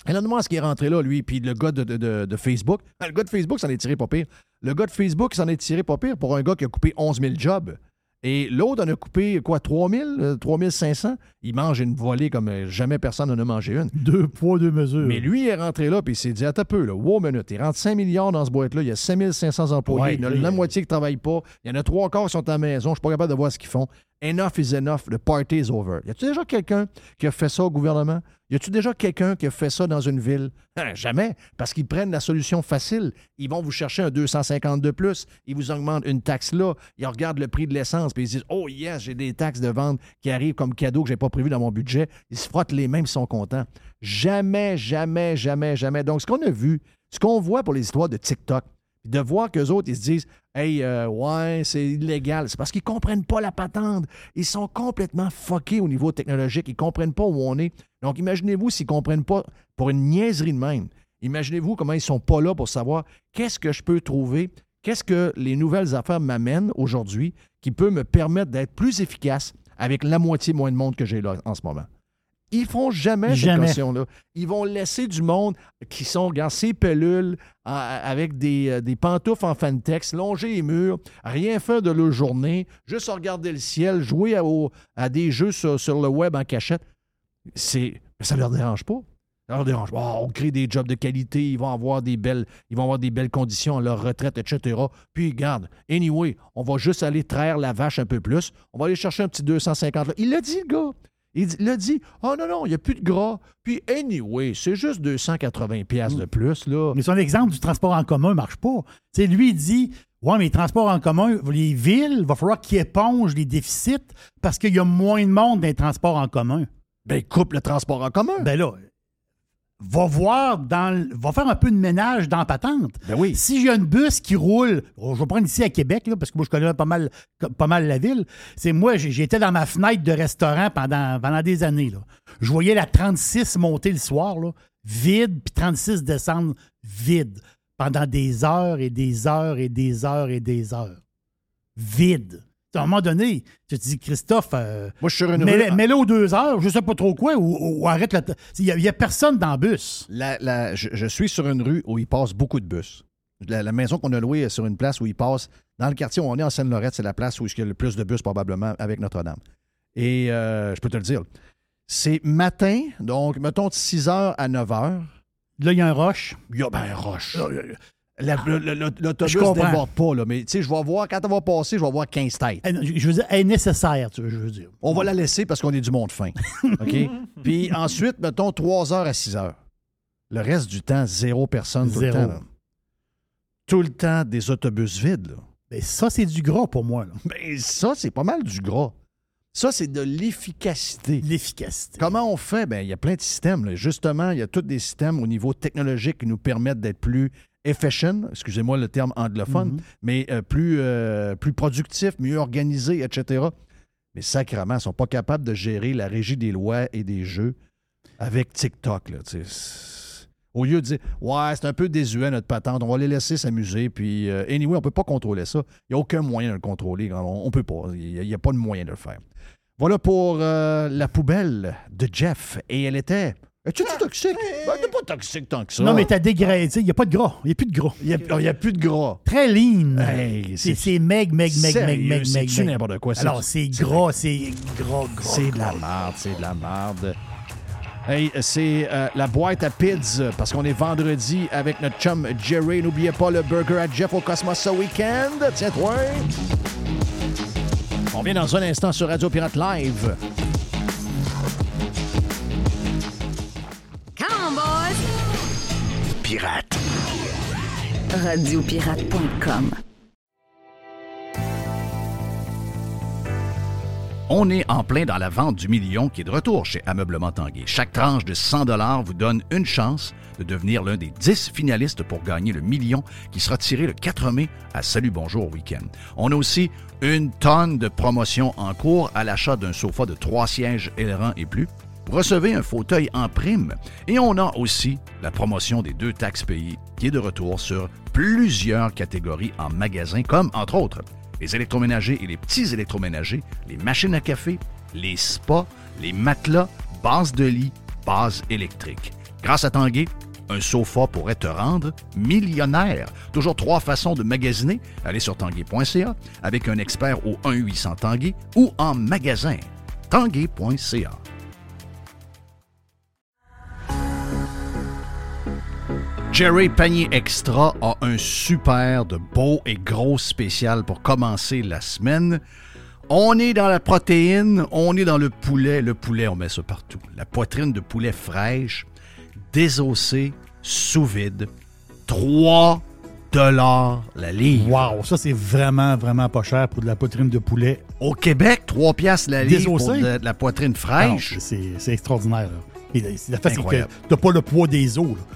Elon Musk est rentré là, lui, puis le gars de, de- de Facebook. Le gars de Facebook s'en est tiré pas pire. Le gars de Facebook s'en est tiré pas pire pour un gars qui a coupé 11 000 jobs. Et l'autre en a coupé, quoi, 3 000, euh, 3 500? Il mange une volée comme euh, jamais personne n'en a mangé une.
Deux poids, deux mesures.
Mais lui, il est rentré là, puis il s'est dit, attends un peu, là, wow, minute, il rentre 5 milliards dans ce boîte-là, il y a 5500 employés,
Ouais,
il y en a la
il-
moitié qui ne travaillent pas, il y en a trois quarts qui sont à la maison, je suis pas capable de voir ce qu'ils font. Enough is enough, the party is over. Y a-tu déjà quelqu'un qui a fait ça au gouvernement? Y a-tu déjà quelqu'un qui a fait ça dans une ville? Hein, jamais, parce qu'ils prennent la solution facile. Ils vont vous chercher un 250 de plus, ils vous augmentent une taxe là, ils regardent le prix de l'essence, puis ils disent, oh yes, j'ai des taxes de vente qui arrivent comme cadeau que j'ai pas prévu dans mon budget. Ils se frottent les mains, ils sont contents. Jamais, jamais, jamais, jamais. Donc, ce qu'on a vu, ce qu'on voit pour les histoires de TikTok, de voir qu'eux autres, ils se disent Hey, euh, ouais, c'est illégal. C'est parce qu'ils comprennent pas la patente. Ils sont complètement fuckés au niveau technologique. Ils comprennent pas où on est. Donc, imaginez-vous s'ils comprennent pas pour une niaiserie de même. Imaginez-vous comment ils sont pas là pour savoir qu'est-ce que je peux trouver, qu'est-ce que les nouvelles affaires m'amènent aujourd'hui qui peut me permettre d'être plus efficace avec la moitié moins de monde que j'ai là en ce moment. Ils font jamais,
Jamais.
cette caution-là. Ils vont laisser du monde qui sont, regarde, ces pelules avec des, euh, des pantoufles en fantex, longer les murs, rien faire de leur journée, juste regarder le ciel, jouer à, au- à des jeux sur, sur le web en cachette. C'est, ça leur dérange pas. Ça leur dérange pas. Ah, on crée des jobs de qualité, ils vont avoir des belles, ils vont avoir des belles conditions à leur retraite, etc. Puis, regarde, anyway, on va juste aller traire la vache un peu plus. On va aller chercher un petit 250. là. Il l'a dit, le gars. Il a dit, oh non, non, il n'y a plus de gras. Puis, anyway, c'est juste 280 pièces de plus, là.
Mais son exemple du transport en commun ne marche pas. Tu sais, lui, il dit Ouais, mais les transports en commun, les villes, il va falloir qu'ils épongent les déficits parce qu'il y a moins de monde dans les transports en commun.
Ben, coupe le transport en commun.
Ben là, va voir dans va faire un peu de ménage dans la patente.
Ben oui.
Si j'ai une bus qui roule, oh, je vais prendre ici à Québec, là, parce que moi je connais pas mal, pas mal la ville. C'est moi, j'étais dans ma fenêtre de restaurant pendant, pendant des années. Là. Je voyais la 36 monter le soir, là, vide, puis 36 descendre vide. Pendant des heures et des heures et des heures et des heures. Vide. À un moment donné, tu te dis, Christophe, euh,
Moi, je suis sur une
mets-le aux deux heures, je sais pas trop quoi, ou, ou arrête la. Il n'y a, personne dans le bus.
La- la- je, je suis sur une rue où il passe beaucoup de bus. La, la maison qu'on a louée est sur une place où il passe. Dans le quartier où on est, en Seine-Lorette, c'est la place où il y a le plus de bus, probablement, avec Notre-Dame. Et euh, je peux te le dire. C'est matin, donc, mettons, de 6 h à 9 h.
Là, il y a un roche.
Il y a ben, un roche.
Je
L'autobus ne
comprends.
déborde pas, là, mais tu sais, je vais voir, quand elle va passer, je vais voir 15 têtes.
Elle- Je veux dire, elle est nécessaire, tu veux, je veux dire.
On va la laisser parce qu'on est du monde fin. OK? Puis ensuite, mettons 3 heures à 6 heures. Le reste du temps, zéro personne tout le temps. là. Tout le temps, des autobus vides. Là.
Ben, ça, c'est du gras pour moi. là.
Ben, ça, c'est pas mal du gras. Ça, c'est de l'efficacité.
L'efficacité.
Comment on fait? Ben, il y a plein de systèmes. là. Justement, il y a tous des systèmes au niveau technologique qui nous permettent d'être plus efficient, excusez-moi le terme anglophone,
Mhm.
mais euh, plus, euh, plus productifs, mieux organisés, etc. Mais sacrément, ils ne sont pas capables de gérer la régie des lois et des jeux avec TikTok. Là, au lieu de dire Ouais, c'est un peu désuet notre patente, on va les laisser s'amuser, puis euh, anyway, on ne peut pas contrôler ça. Il n'y a aucun moyen de le contrôler. On ne peut pas. Il n'y a, pas de moyen de le faire. Voilà pour la poubelle de Jeff. Et elle était. Es-tu toxique? Ben, t'es pas toxique tant que ça.
Non, mais t'as dégradé. Il n'y a pas de gras. Il n'y a plus de gras.
Il n'y a, plus de gras.
Très lean.
Hey,
c'est
c'est-
c'est meg, meg, meg, meg, meg, meg. meg.
n'importe quoi, ça?
Alors, c'est
C'est-
gras, c'est gras, gras.
C'est de la merde, c'est de la merde. Hey, c'est euh, la boîte à pids parce qu'on est vendredi avec notre chum Jerry. N'oubliez pas le burger à Jeff au Cosmos ce week-end. Tiens-toi.
On vient dans un instant sur Radio Pirate Live.
Come on, boys!
Pirate.
Radiopirate.com
On est en plein dans la vente du million qui est de retour chez Ameublement Tanguay. Chaque tranche de 100 vous donne une chance de devenir l'un des 10 finalistes pour gagner le million qui sera tiré le 4 mai à Salut Bonjour Week-end. On a aussi une tonne de promotions en cours à l'achat d'un sofa de 3 sièges ailerons et plus. Recevez un fauteuil en prime. Et on a aussi la promotion des deux taxes payées qui est de retour sur plusieurs catégories en magasin, comme entre autres les électroménagers et les petits électroménagers, les machines à café, les spas, les matelas, bases de lit, bases électriques. Grâce à Tanguay, un sofa pourrait te rendre millionnaire. Toujours trois façons de magasiner. Allez sur tanguay.ca avec un expert au 1-800 Tanguay ou en magasin. tanguay.ca. Jerry Panier Extra a un super de beau et gros spécial pour commencer la semaine. On est dans la protéine, on est dans le poulet. Le poulet, on met ça partout. La poitrine de poulet fraîche, désossée, sous vide. 3 dollars la livre.
Wow, ça c'est vraiment, vraiment pas cher pour de la poitrine de poulet.
Au Québec, 3 piastres la livre pour de, de la poitrine fraîche.
Ah non, C'est c'est extraordinaire. là. Et la- c'est la c'est que t'as pas le poids des os. là.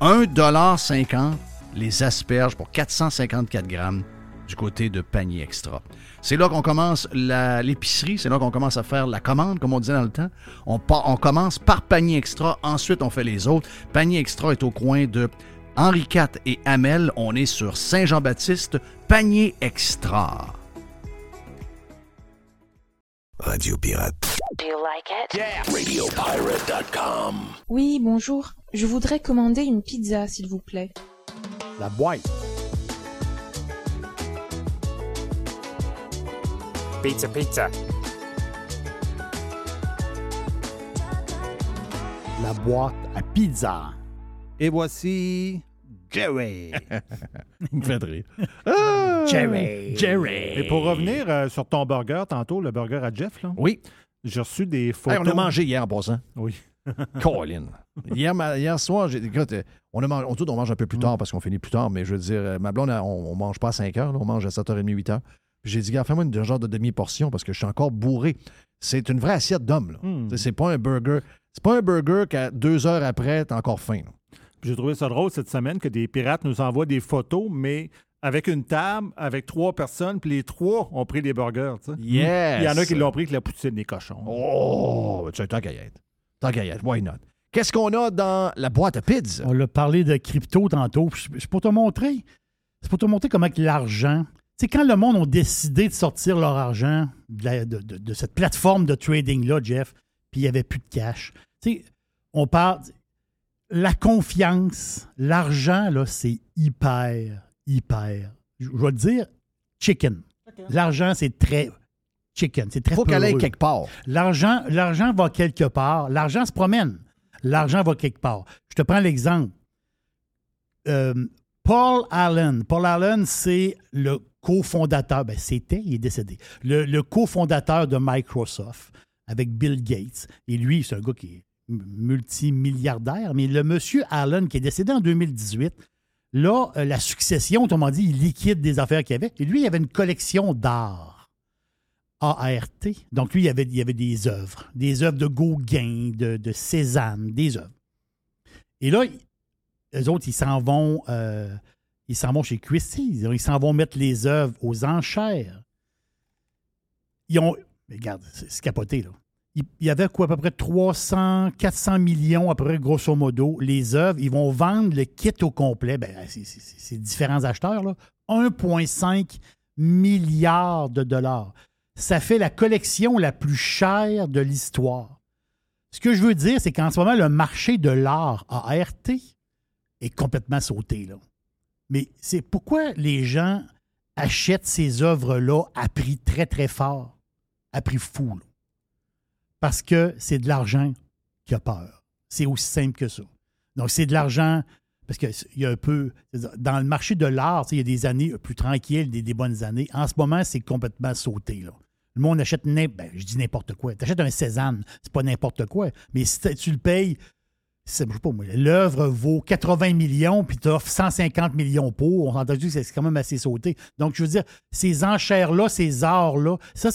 1,50 les asperges pour 454 grammes du côté de panier extra. C'est là qu'on commence l'épicerie, c'est là qu'on commence à faire la commande, comme on disait dans le temps. On, on commence par panier extra, ensuite on fait les autres. Panier extra est au coin de Henri IV et Hamel. On est sur Saint-Jean-Baptiste, panier extra.
Radio Pirate.
Do you like it?
Radiopirate.com.
Oui, bonjour. Je voudrais commander une pizza, s'il vous plaît.
La boîte.
Pizza, pizza.
La boîte à pizza.
Et voici Jerry.
Il me fait rire.
Jerry.
Jerry.
Et pour revenir euh, sur ton burger tantôt, le burger à Jeff, là?
Oui.
J'ai reçu des
Hey,
photos.
on a mangé hier en passant.
Oui.
Colin. Hier, hier soir, j'ai, écoute, euh, on, a mangé, on, on mange un peu plus tard parce qu'on finit plus tard, mais je veux dire, euh, ma blonde, on, on mange pas à 5 heures, là, on mange à 7h30, 8h. Puis j'ai dit, gars, fais-moi une genre de demi-portion parce que je suis encore bourré. C'est une vraie assiette d'homme. là. Sais, C'est pas un burger. C'est pas un burger qu'à deux heures après, t'es encore faim. là.
J'ai trouvé ça drôle cette semaine que des pirates nous envoient des photos, mais avec une table, avec trois personnes, puis les trois ont pris des burgers. tu sais.
Yes!
Il y en a qui l'ont pris avec la poutine des cochons.
Oh, ben, tu sais, tant qu'à y être. Tant qu'à y être, why not? Qu'est-ce qu'on a dans la boîte à pizza?
On a parlé de crypto tantôt. C'est pour te montrer. C'est pour te montrer comment que l'argent. C'est quand le monde a décidé de sortir leur argent de, la- de- de- de cette plateforme de trading-là, Jeff, puis il n'y avait plus de cash. Tu sais, on parle. La confiance, l'argent, là, c'est hyper, hyper. Je vais te dire, chicken. L'argent, c'est très chicken. C'est très
Faut qu'elle aille quelque part.
L'argent, l'argent va quelque part. L'argent se promène. L'argent va quelque part. Je te prends l'exemple. Euh, Paul Allen. Paul Allen, c'est le cofondateur. Ben, c'était, il est décédé. Le, le cofondateur de Microsoft avec Bill Gates. Et lui, c'est un gars qui est multimilliardaire. Mais le monsieur Allen, qui est décédé en 2018, là, euh, la succession, autrement dit, il liquide des affaires qu'il avait. Et lui, il avait une collection d'art ART. Donc, lui, il y avait, il avait des œuvres, des œuvres de Gauguin, de, Cézanne, des œuvres. Et là, eux autres, ils s'en vont, euh, ils s'en vont chez Christie. Ils s'en vont mettre les œuvres aux enchères. Ils ont. mais Regarde, c'est capoté, là. Il y avait quoi, à peu près 300, 400 millions, à peu près, grosso modo, les œuvres. Ils vont vendre le kit au complet. Ben, c'est différents acheteurs, là. 1,5 milliard de dollars. Ça fait la collection la plus chère de l'histoire. Ce que je veux dire, c'est qu'en ce moment, le marché de l'art à ART est complètement sauté. Là. Mais c'est pourquoi les gens achètent ces œuvres-là à prix très, très fort, à prix fou. là. Parce que c'est de l'argent qui a peur. C'est aussi simple que ça. Donc, c'est de l'argent, parce qu'il y a un peu, dans le marché de l'art, il y a des années plus tranquilles, des, bonnes années. En ce moment, c'est complètement sauté. Le monde achète, ben, je dis n'importe quoi. Tu achètes un Cézanne, c'est pas n'importe quoi. Mais si tu le payes, c'est- l'œuvre vaut 80 millions, puis tu offres 150 millions pour, on s'entend que c'est c'est quand même assez sauté. Donc, je veux dire, ces enchères-là, ces arts-là, ça,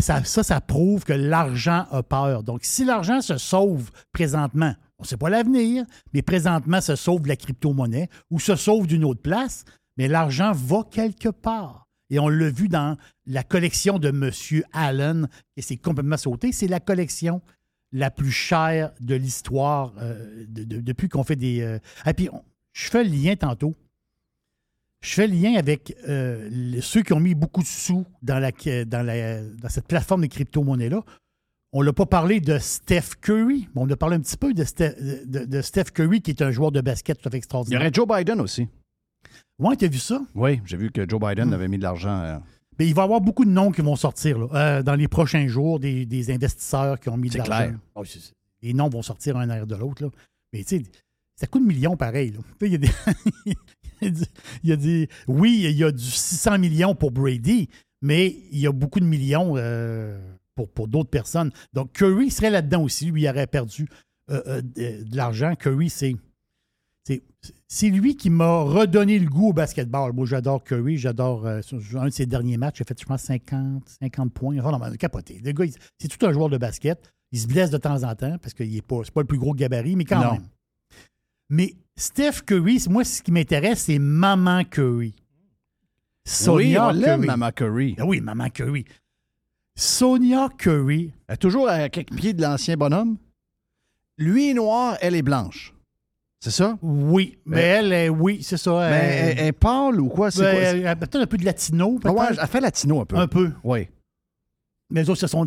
ça, ça, prouve que l'argent a peur. Donc, si l'argent se sauve présentement, on ne sait pas l'avenir, mais présentement se sauve la crypto-monnaie ou se sauve d'une autre place, mais l'argent va quelque part. Et on l'a vu dans la collection de M. Allen, et c'est complètement sauté. C'est la collection la plus chère de l'histoire euh, de- de- depuis qu'on fait des. euh, Ah, puis, je fais le lien tantôt. Je fais le lien avec euh, ceux qui ont mis beaucoup de sous dans, la, dans, la- dans cette plateforme de crypto-monnaie-là. On l'a pas parlé de Steph Curry, mais on a parlé un petit peu de, Ste- de- de Steph Curry, qui est un joueur de basket tout à fait
Il y
extraordinaire.
aurait Joe Biden aussi.
Ouais, t'as vu ça?
Oui, j'ai vu que Joe
Hmm.
Biden avait mis de l'argent. euh,
Mais il va y avoir beaucoup de noms qui vont sortir là, euh, dans les prochains jours, des, des investisseurs qui ont mis de l'argent.
clair.
Oh, les noms vont sortir un derrière de l'autre. là. Mais tu sais, ça coûte millions pareil. là. Tu Il y, a des- il a des- Oui, il y a du 600 millions pour Brady, mais il y a beaucoup de millions euh, pour, pour d'autres personnes. Donc Curry serait là-dedans aussi. Lui, il aurait perdu euh, euh, de, de l'argent. Curry, c'est. C'est lui qui m'a redonné le goût au basketball. Moi, j'adore Curry. J'adore euh, un de ses derniers matchs. Il a fait, je pense, 50, 50 points. Enfin, non, mais capoté. Le gars, c'est tout un joueur de basket. Il se blesse de temps en temps parce qu'il n'est pas, c'est pas le plus gros gabarit, mais quand
Non.
même. Mais Steph Curry, moi, ce qui m'intéresse, c'est Maman Curry.
Oui, on l'aime,
Curry.
Maman Curry.
Ah oui, Maman Curry. Sonia Curry.
Elle est toujours à quelques pieds de l'ancien bonhomme. Lui est noir, elle est blanche. C'est ça?
Oui, mais
Mais-
elle, est- oui, c'est ça.
Mais elle, elle est pâle ou quoi? C'est
Ben,
quoi?
elle a peut-être un peu de latino.
Ah ouais, elle fait latino un peu.
Un peu.
Oui.
Mais les autres, ce sont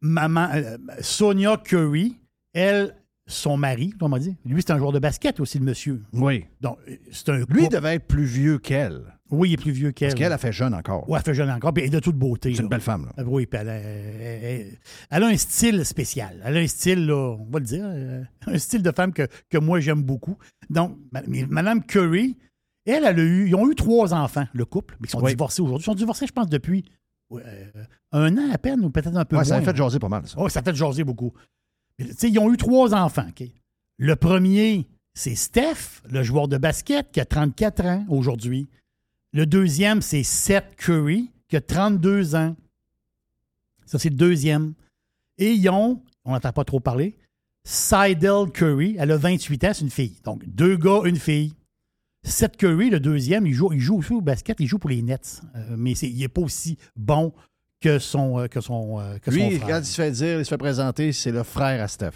maman, euh, Sonia Curry, elle, son mari, on m'a dit? Lui, c'est un joueur de basket aussi, le monsieur.
Oui.
Donc, euh, c'est un
Lui
couple-
devait être plus vieux qu'elle.
Oui, il est plus vieux qu'elle.
Parce qu'elle a fait jeune encore.
Ouais, elle fait jeune encore, puis elle est de toute beauté.
C'est une belle femme. Là.
Ah Oui, puis elle a, elle- elle- elle a un style spécial. Elle a un style, là, on va le dire, euh, un style de femme que, que moi j'aime beaucoup. Donc, Madame Curry, elle, elle a eu, ils ont eu trois enfants, le couple, mais ils sont
Oui.
divorcés aujourd'hui. Ils sont divorcés, je pense, depuis euh, un an à peine, ou peut-être un peu
Ouais,
moins.
ça a fait jaser pas mal, ça.
Oui, ça a fait jaser beaucoup. Ils ont eu trois enfants. Le premier, c'est Steph, le joueur de basket, qui a 34 ans aujourd'hui. Le deuxième, c'est Seth Curry, qui a 32 ans. Ça, c'est le deuxième. Et ils ont, on n'entend pas trop parler, Seidel Curry, elle a 28 ans, c'est une fille. Donc, deux gars, une fille. Seth Curry, le deuxième, il joue, il joue aussi au basket, il joue pour les Nets. Euh, mais il n'est pas aussi bon que son, euh, que son, euh, que son
Lui,
frère.
quand il se fait dire, il se fait présenter, c'est le frère à Steph.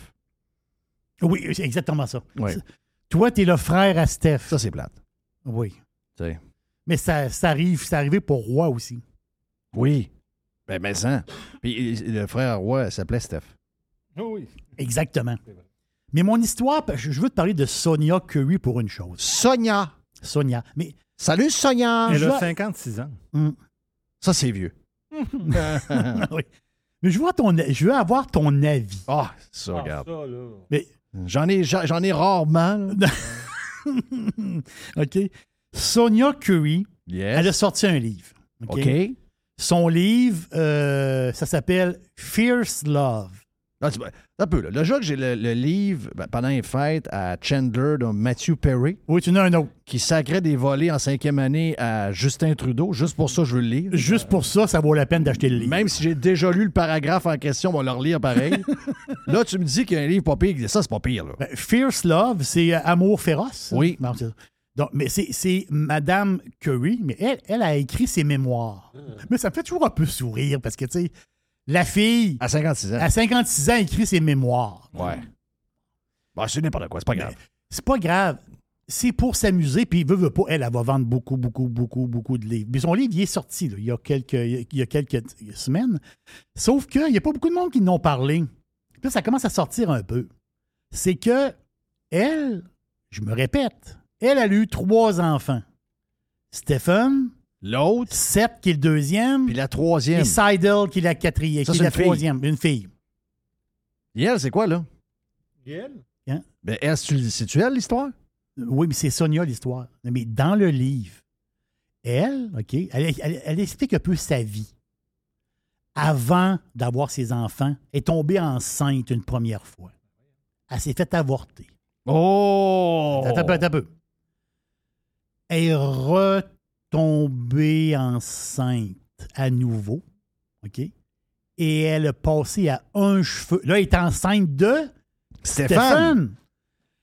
Oui, c'est exactement ça.
Oui.
Toi, tu es le frère à Steph.
Ça, c'est plate.
Oui. Mais ça, ça arrive, c'est arrivé pour Roy aussi.
Oui. Ben, mais ça. Puis le frère à Roy s'appelait Steph.
Oui.
Exactement. Mais mon histoire, je veux te parler de Sonia Curry pour une chose.
Sonia.
Sonia. Mais
Salut, Sonia.
Elle
Je
a
vois-
56 ans.
Hum.
Ça, c'est vieux.
Oui. Mais je veux, ton, je veux avoir ton avis.
Ah, ça,
Ah,
regarde.
ça, là.
Mais,
J'en ai, j'en ai rarement.
OK. Sonia Curry,
Yes.
elle a sorti un livre. OK?
OK.
Son livre, euh, ça s'appelle Fierce Love.
Là, tu- un peu, là. Déjà que j'ai le, le livre ben, pendant les fêtes à Chandler de Matthew Perry.
Oui, tu en as un autre.
Qui sacrait des volets en cinquième année à Justin Trudeau. Juste pour ça, je veux le lire.
Juste pour ça, ça vaut la peine d'acheter le livre.
Même si j'ai déjà lu le paragraphe en question, on va le relire pareil. là, tu me dis qu'il y a un livre pas pire. Ça, c'est pas pire, là.
Ben, Fierce Love, c'est euh, Amour féroce.
Oui.
Donc, mais c'est, c'est Madame Curry, mais elle, elle a écrit ses mémoires. Mais ça me fait toujours un peu sourire parce que, tu sais, la fille.
À 56 ans.
À 56 ans, écrit ses mémoires.
Ouais. Bah, c'est n'importe quoi, c'est pas grave.
C'est pas grave. C'est pour s'amuser, puis veut, veut pas, elle, elle va vendre beaucoup, beaucoup, beaucoup, beaucoup de livres. Mais son livre, il est sorti là, il, y a quelques, il y a quelques semaines. Sauf qu'il n'y a pas beaucoup de monde qui n'ont parlé. Puis là, ça commence à sortir un peu. C'est que elle, je me répète, elle, elle a eu trois enfants. Stephen.
L'autre.
Seth, qui est le deuxième.
Puis la troisième.
Et Seidel, qui est la quatrième.
Ça,
qui est la
une fille.
troisième. Une fille.
Et elle, c'est quoi, là?
Hein?
Ben, c'est-tu elle, l'histoire?
Oui, mais c'est Sonia l'histoire. Mais dans le livre, elle, OK, elle, elle- elle explique un peu sa vie. Avant d'avoir ses enfants, elle est tombée enceinte une première fois. Elle s'est fait avorter.
Oh!
Attends un peu, attends un peu. Elle est retombée enceinte à nouveau. OK? Et elle a passé à un cheveu. Là, elle est enceinte de
Stéphane.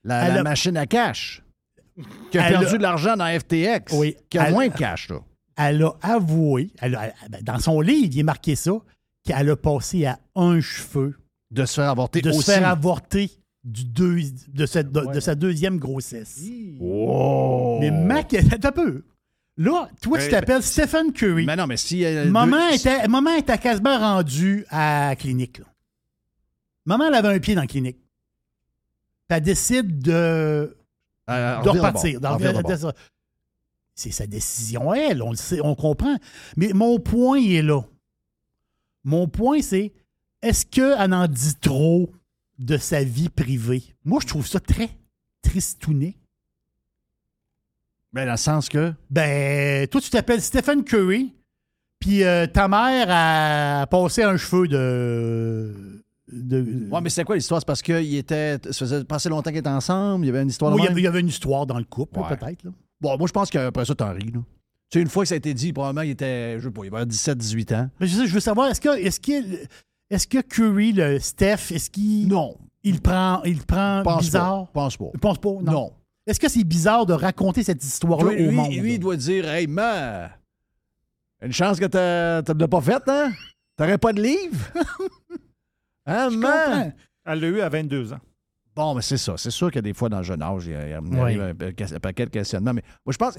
La,
Elle
la
a-
machine à cash. Qui a
Elle
perdu
a-
de l'argent dans FTX.
Oui.
Qui a
Elle-
moins de cash, là.
elle a avoué, elle a- ben, dans son livre, il est marqué ça, qu'elle a passé à un cheveu
De se faire avorter
de se faire avorter du deux, de, cette- de- de sa deuxième grossesse.
Oh!
Mais Mac, attends un peu. Là, toi, tu
Ben,
t'appelles Stephen Curry.
Mais non, mais si. euh,
Maman
deux-
était, maman était quasiment rendue à la clinique. là. Maman, elle avait un pied dans la clinique. Elle décide de,
Euh,
de
revire
repartir. C'est sa décision elle, on le sait, on comprend. Mais mon point il est là. Mon point, c'est est-ce qu'elle en dit trop de sa vie privée? Moi, je trouve ça très tristouné.
Ben, dans le sens que?
Ben, toi, tu t'appelles Stephen Curry, puis euh, ta mère a passé un cheveu de. de
Ouais, mais c'est quoi l'histoire? C'est parce qu'il était. Ça faisait passer longtemps qu'ils étaient ensemble. Il y avait une histoire
Oui, il y avait- il y avait une histoire dans le couple,
Ouais.
peut-être. là.
Bon, moi, je pense qu'après ça, t'en ris, là. Tu sais, une fois que ça a été dit, probablement, il était, je sais pas, il avait 17-18 ans.
Mais je, sais- je veux savoir, est-ce que, est-ce que, est-ce que Curry, le Steph, est-ce qu'il.
Non.
Il prend, il prend
Pense
bizarre?
pas. Pense pas.
Il pense pas? Non.
Non.
Est-ce que c'est bizarre de raconter cette histoire-là au
lui-
monde?
lui, il doit dire Hey, man, une chance que t'as t'as de pas fait, hein? T'aurais pas de livre? hein, man?
Elle l'a eu à 22 ans.
Bon, mais c'est ça. C'est sûr que des fois, dans le jeune âge, il y a, il
Oui.
un, paquet de questionnements. Mais moi, je pense.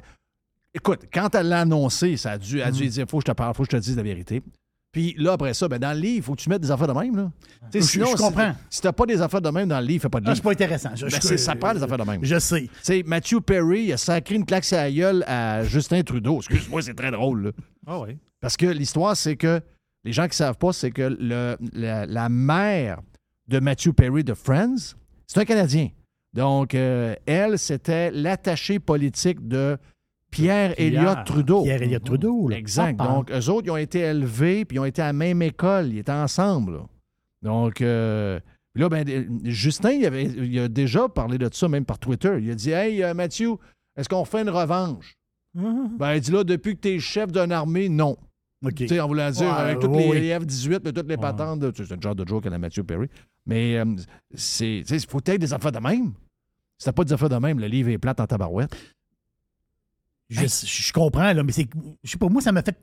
Écoute, quand elle l'a annoncé, ça a dû, elle a dû
Mhm.
dire faut que je te parle, faut que je te dise la vérité. Puis là, après ça, ben, dans le livre, il faut que tu mettes des affaires de même. Là.
Je-
sinon,
je
si-
comprends.
Si, t'as pas des affaires de même dans le livre, fais pas de
Ah,
livre.
c'est pas intéressant. Je-
Ben,
je-
ça prend des affaires de même.
Je sais.
Sais, Matthew Perry a sacré une claque sur la gueule à Justin Trudeau. Excuse-moi, c'est très drôle. là.
Ah oui.
Parce que l'histoire, c'est que les gens qui savent pas, c'est que le- la, la mère de Matthew Perry de Friends, c'est un Canadien. Donc, euh, elle, c'était l'attaché politique de Pierre Elliott Trudeau.
Pierre Elliott Trudeau. là.
Exact.
Papa.
Donc, eux autres, ils ont été élevés, puis ils ont été à la même école. Ils étaient ensemble. là. Donc, euh, là, ben, euh, Justin, il, avait, il a déjà parlé de ça, même par Twitter. Il a dit Hey, euh, Mathieu, est-ce qu'on fait une revanche? Ben, il dit là, depuis que tu es chef d'une armée, non. Tu sais, en voulant dire,
Ouais,
avec toutes
oui,
les,
oui.
F-18, mais toutes les patentes, de- c'est un genre de joke à la Mathieu Perry. Mais euh, c'est, tu sais, il faut être des affaires de même. Si t'as pas des affaires de même, le livre est plate en tabarouette.
Je, je comprends, là, mais c'est. Je sais pas, moi, ça m'a fait.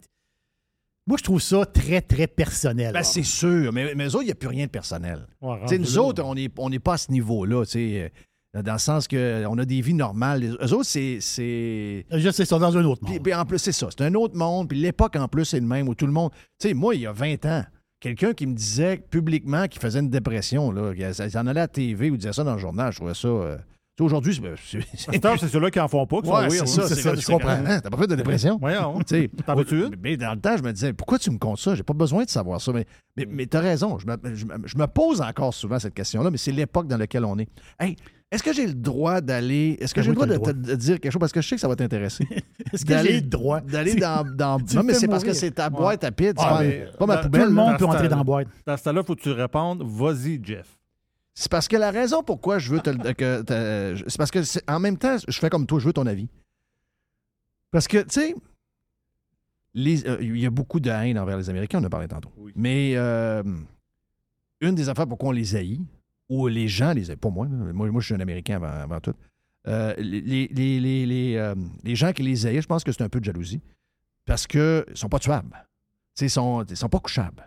Moi, je trouve ça très, très personnel.
Ben, c'est sûr, mais, mais eux autres, il n'y a plus rien de personnel.
Ouais,
nous autres, on n'est on n'est pas à ce niveau-là, tu sais, euh, dans le sens qu'on a des vies normales. Les- Eux autres, c'est... c'est...
Je sais, ils sont dans un autre monde.
Puis, puis en plus, c'est ça, c'est un autre monde. Puis l'époque, en plus, c'est le même, où tout le monde... Tu sais, moi, il y a 20 ans, quelqu'un qui me disait publiquement qu'il faisait une dépression, là, qu'il il en allait à la TV ou disait ça dans le journal, je trouvais ça... euh, aujourd'hui, c'est... c'est-
ceux-là qui en font pas, qui
Ouais,
sont
c'est ça,
hein.
c'est ça, je comprends. Hein, T'as pas fait de dépression?
Voyons. T'en veux-tu une?
Mais dans le temps, je me disais, pourquoi tu me comptes ça? J'ai pas besoin de savoir ça. Mais, mais, mais t'as raison. Je me, je me- je me pose encore souvent cette question-là, mais c'est l'époque dans laquelle on est. Hey, Est-ce que j'ai le droit d'aller. Est-ce que
Ben
j'ai le droit de
le
te de dire quelque chose? Parce que je sais que ça va t'intéresser.
Est-ce que j'ai le droit?
D'aller dans. non, mais c'est parce que c'est ta boîte à pizza.
Ah,
pas, pas ma poubelle.
Tout le monde peut entrer dans la boîte.
Dans ce temps-là, il faut que tu répondes. Vas-y, Jeff.
C'est parce que la raison pourquoi je veux te le- que te- c'est parce que c'est- en même temps, je fais comme toi, je veux ton avis. Parce que, tu sais, les- euh, il y a beaucoup de haine envers les Américains, on en a parlé tantôt. Mais euh, une des affaires pourquoi on les haït, ou les gens les haït, pas moi, là. moi, moi je suis un Américain avant, avant tout, Euh, les, les- les- les- les, euh, les gens qui les haïssent, je pense que c'est un peu de jalousie, parce qu'ils ne sont pas tuables. Tu sais, Ils sont, ils sont pas couchables.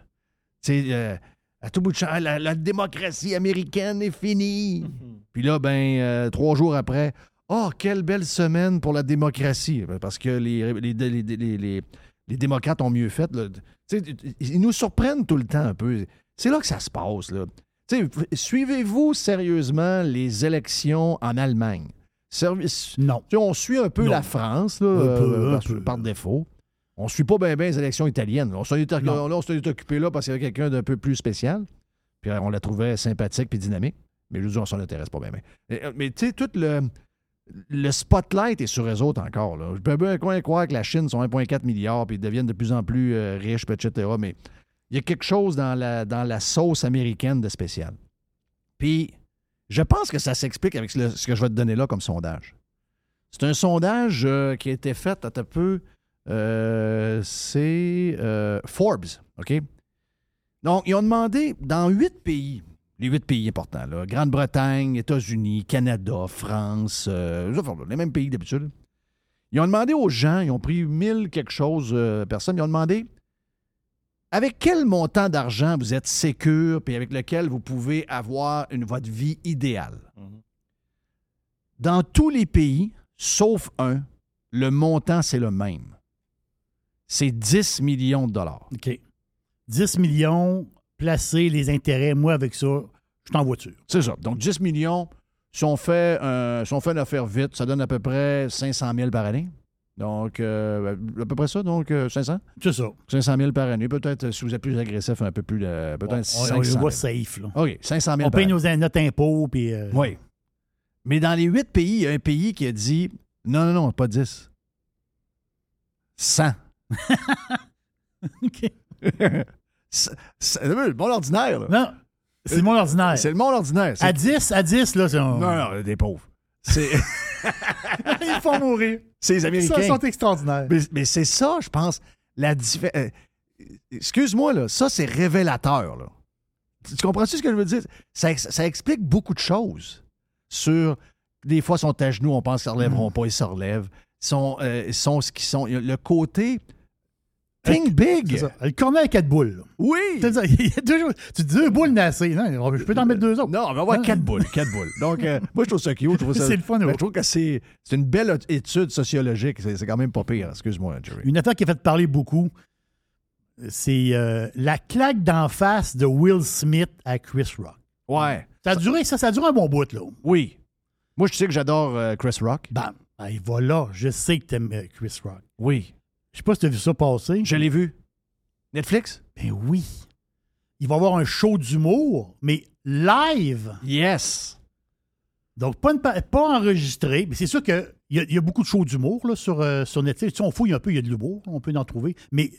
Tu sais, euh, à tout bout de champ, la, la démocratie américaine est finie. Puis là, ben, euh, trois jours après, oh, quelle belle semaine pour la démocratie. Ben, Parce que les, les, les- les- les- les démocrates ont mieux fait. là. Ils nous surprennent tout le temps un peu. C'est là que ça se passe. Suivez-vous sérieusement les élections en Allemagne?
Non.
Tu sais, on suit un peu
Non.
la France là,
Un peu,
euh,
un
parce-
peu.
par défaut. On suit pas bien les élections italiennes. On s'en est, occupé là parce qu'il y avait quelqu'un d'un peu plus spécial. Puis euh, on la trouvait sympathique puis dynamique. Mais je veux dire, on s'en intéresse pas bien. Mais, mais tu sais, tout le, le spotlight est sur eux autres encore. Là. Je peux bien croire- croire que la Chine sont 1,4 milliard puis ils deviennent de plus en plus euh, riches, etc. Mais il y a quelque chose dans la, dans la sauce américaine de spécial. Puis je pense que ça s'explique avec le- ce que je vais te donner là comme sondage. C'est un sondage euh, qui a été fait à un peu. Euh, c'est euh, Forbes, OK? Donc, ils ont demandé dans huit pays, les huit pays importants, là, Grande-Bretagne, États-Unis, Canada, France, euh, les mêmes pays d'habitude. Ils ont demandé aux gens, ils ont pris mille quelque chose personnes, ils ont demandé avec quel montant d'argent vous êtes sécure puis avec lequel vous pouvez avoir une, votre vie idéale? Dans tous les pays, sauf un, le montant, c'est le même. C'est 10 millions de dollars.
OK. 10 millions, placer les intérêts, moi, avec ça, je suis en voiture.
C'est ça. Donc, 10 millions, si on fait, euh, si on fait une affaire vite, ça donne à peu près 500 000 par année. Donc, euh, à peu près ça, donc euh, 500?
C'est ça.
500 000 par année. Peut-être, euh, si vous êtes plus agressif, un peu plus, peut-être
On, on
500
le
000.
voit safe. Là.
OK, 500 000
On
par
paye nos, notre impôt, puis... euh,
Oui. Mais dans les huit pays, il y a un pays qui a dit non, non, non, pas 10. 100.
OK.
C'est le monde ordinaire. là.
Non, c'est le monde ordinaire.
C'est le monde ordinaire.
À 10, à 10, là, c'est... un-
Non, non, des pauvres. C'est
Ils font mourir.
c'est les Américains.
Ça, ils sont extraordinaires.
Mais, mais c'est ça, je pense, la euh, Excuse-moi, là, ça, c'est révélateur. Là. Tu tu comprends-tu ce que je veux dire? Ça, ex- ça explique beaucoup de choses sur. Des fois, ils sont à genoux, on pense qu'ils ne relèveront pas, ils se relèvent. Sont, euh, sont ce qu'ils sont. Le côté. Think big!
Ça. Le cornet à quatre boules. là.
Oui!
C'est ça, il y a deux, tu dis deux boules nassées. Non, je peux t'en mettre deux autres.
Non, on va avoir quatre boules. Quatre boules. Donc, euh, moi, je trouve ça cute. Je trouve ça-
C'est le fun,
Ben,
ouais.
Je trouve que c'est c'est une belle étude sociologique. C'est c'est quand même pas pire. Excuse-moi, Jerry.
Une affaire qui a fait parler beaucoup, c'est euh, la claque d'en face de Will Smith à Chris Rock.
Ouais.
Ça a duré, ça, ça a duré un bon bout, là.
Oui. Moi, je sais que j'adore euh, Chris Rock.
Bam. Ben, voilà, je sais que t'aimes euh, Chris Rock.
Oui.
Je sais pas si t'as vu ça passer.
Je l'ai vu. Netflix?
Ben oui. Il va y avoir un show d'humour, mais live.
Yes.
Donc, pas, une pa- pas enregistré. Mais c'est sûr qu'il y, a- il y a beaucoup de shows d'humour là, sur, euh, sur Netflix. Si on fouille un peu, il y a de l'humour. On peut en trouver. Mais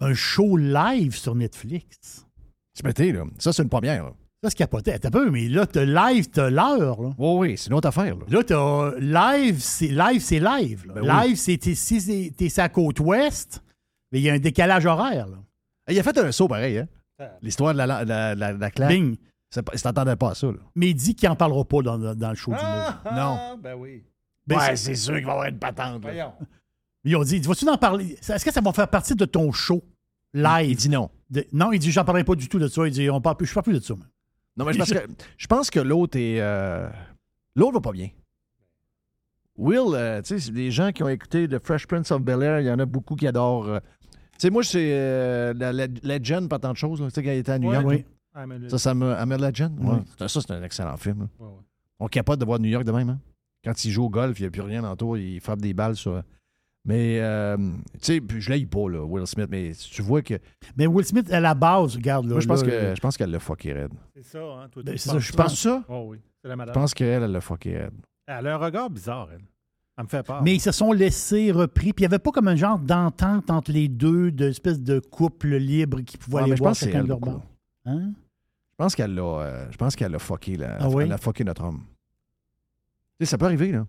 un show live sur Netflix,
Tu m'étais, là. Ça, c'est une première. là.
Ça, c'est capoté. T'as peu, mais là, t'as live, t'as l'heure. Là,
Oui, oui, c'est une autre affaire. Là.
Là, t'as live, c'est live, c'est live. là.
Ben oui.
live, c'est t'es- si c'est- t'es la côte ouest, mais il y a un décalage horaire. Là.
Il a fait un saut pareil, hein? L'histoire de la, la, la, la- la claque.
Bing.
C'est pas- Il s'attendait pas à ça, là.
Mais il dit qu'il n'en parlera pas dans, dans- dans le show d'humour.
Non.
Ben oui.
Ben,
ouais,
c'est-
c'est sûr qu'il va y avoir une patente. là.
Voyons.
Ils ont dit, vas-tu en parler? Est-ce que ça va faire partie de ton show? Live?
Il dit non.
De- non, il dit, j'en parlerai pas du tout de ça. Il dit, on parle plus, je parle plus de ça. moi.
Non, mais je pense que, je pense que l'autre est. euh, L'autre va pas bien. Will, euh, tu sais, c'est des gens qui ont écouté The Fresh Prince of Bel Air, il y en a beaucoup qui adorent. euh, Tu sais, moi, c'est euh, la, la Legend, pas tant de choses. là. Tu sais, quand il était à New
Ouais.
York.
Oui.
là.
Ah, le-
Ça, ça me. Amel Legend?
Ouais.
Ça, c'est un excellent film. là.
Ouais, ouais.
On capote de voir New York de même. Hein? Quand il joue au golf, il n'y a plus rien autour, il frappe des balles sur. Mais, euh, tu sais, je l'aille pas, là, Will Smith, mais tu vois que.
Mais Will Smith, à la base, regarde. Là,
Moi, je pense
là,
que- je pense qu'elle l'a fucké raide.
C'est ça, hein? Toi,
Ben,
tu
c'est
penses
ça, je pense
ça.
Oh oui, c'est la
Je pense qu'elle, elle l'a fucké raide.
Elle a un regard bizarre, elle. Elle me fait peur.
Mais ils se sont laissés repris. Puis il n'y avait pas comme un genre d'entente entre les deux, d'espèce de couple libre qui pouvait
Ouais,
aller voir chacun de leur bord. Hein?
Je pense qu'elle l'a, euh, je pense qu'elle l'a fucké, là.
Ah oui?
Elle a fucké notre homme. Tu sais, ça peut arriver, là.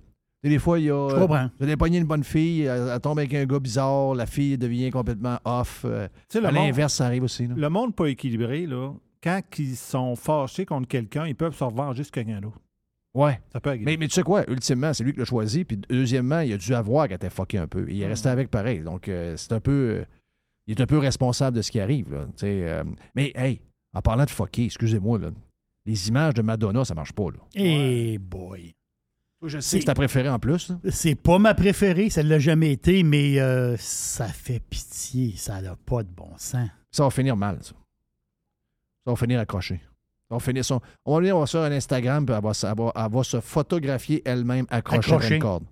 Des fois, il y a.
Je comprends.
Vous allez pogner une bonne fille, elle, elle tombe avec un gars bizarre, la fille devient complètement off. euh, à l'inverse, ça arrive aussi. Là.
Le monde pas équilibré, là, quand ils sont fâchés contre quelqu'un, ils peuvent se revenger sur quelqu'un d'autre.
Ouais.
Ça peut arriver.
Mais, mais tu sais quoi, ultimement, c'est lui qui l'a choisi. Puis deuxièmement, il a dû avoir qu'elle était fucké un peu. Il est
Hmm.
resté avec pareil. Donc, euh, c'est un peu. euh, il est un peu responsable de ce qui arrive. Là, tu sais, euh, mais, hey, en parlant de fucké, excusez-moi, là, les images de Madonna, ça marche pas. Là.
Eh boy.
Je sais que c'est ta préférée en plus.
C'est pas ma préférée, ça ne l'a jamais été, mais euh, ça fait pitié. Ça n'a pas de bon sens.
Ça va finir mal, ça. Ça va finir accroché. Ça finir son... On va venir, on va sur Instagram, puis elle va, se- elle va- elle va se photographier elle-même accrochée à une corde.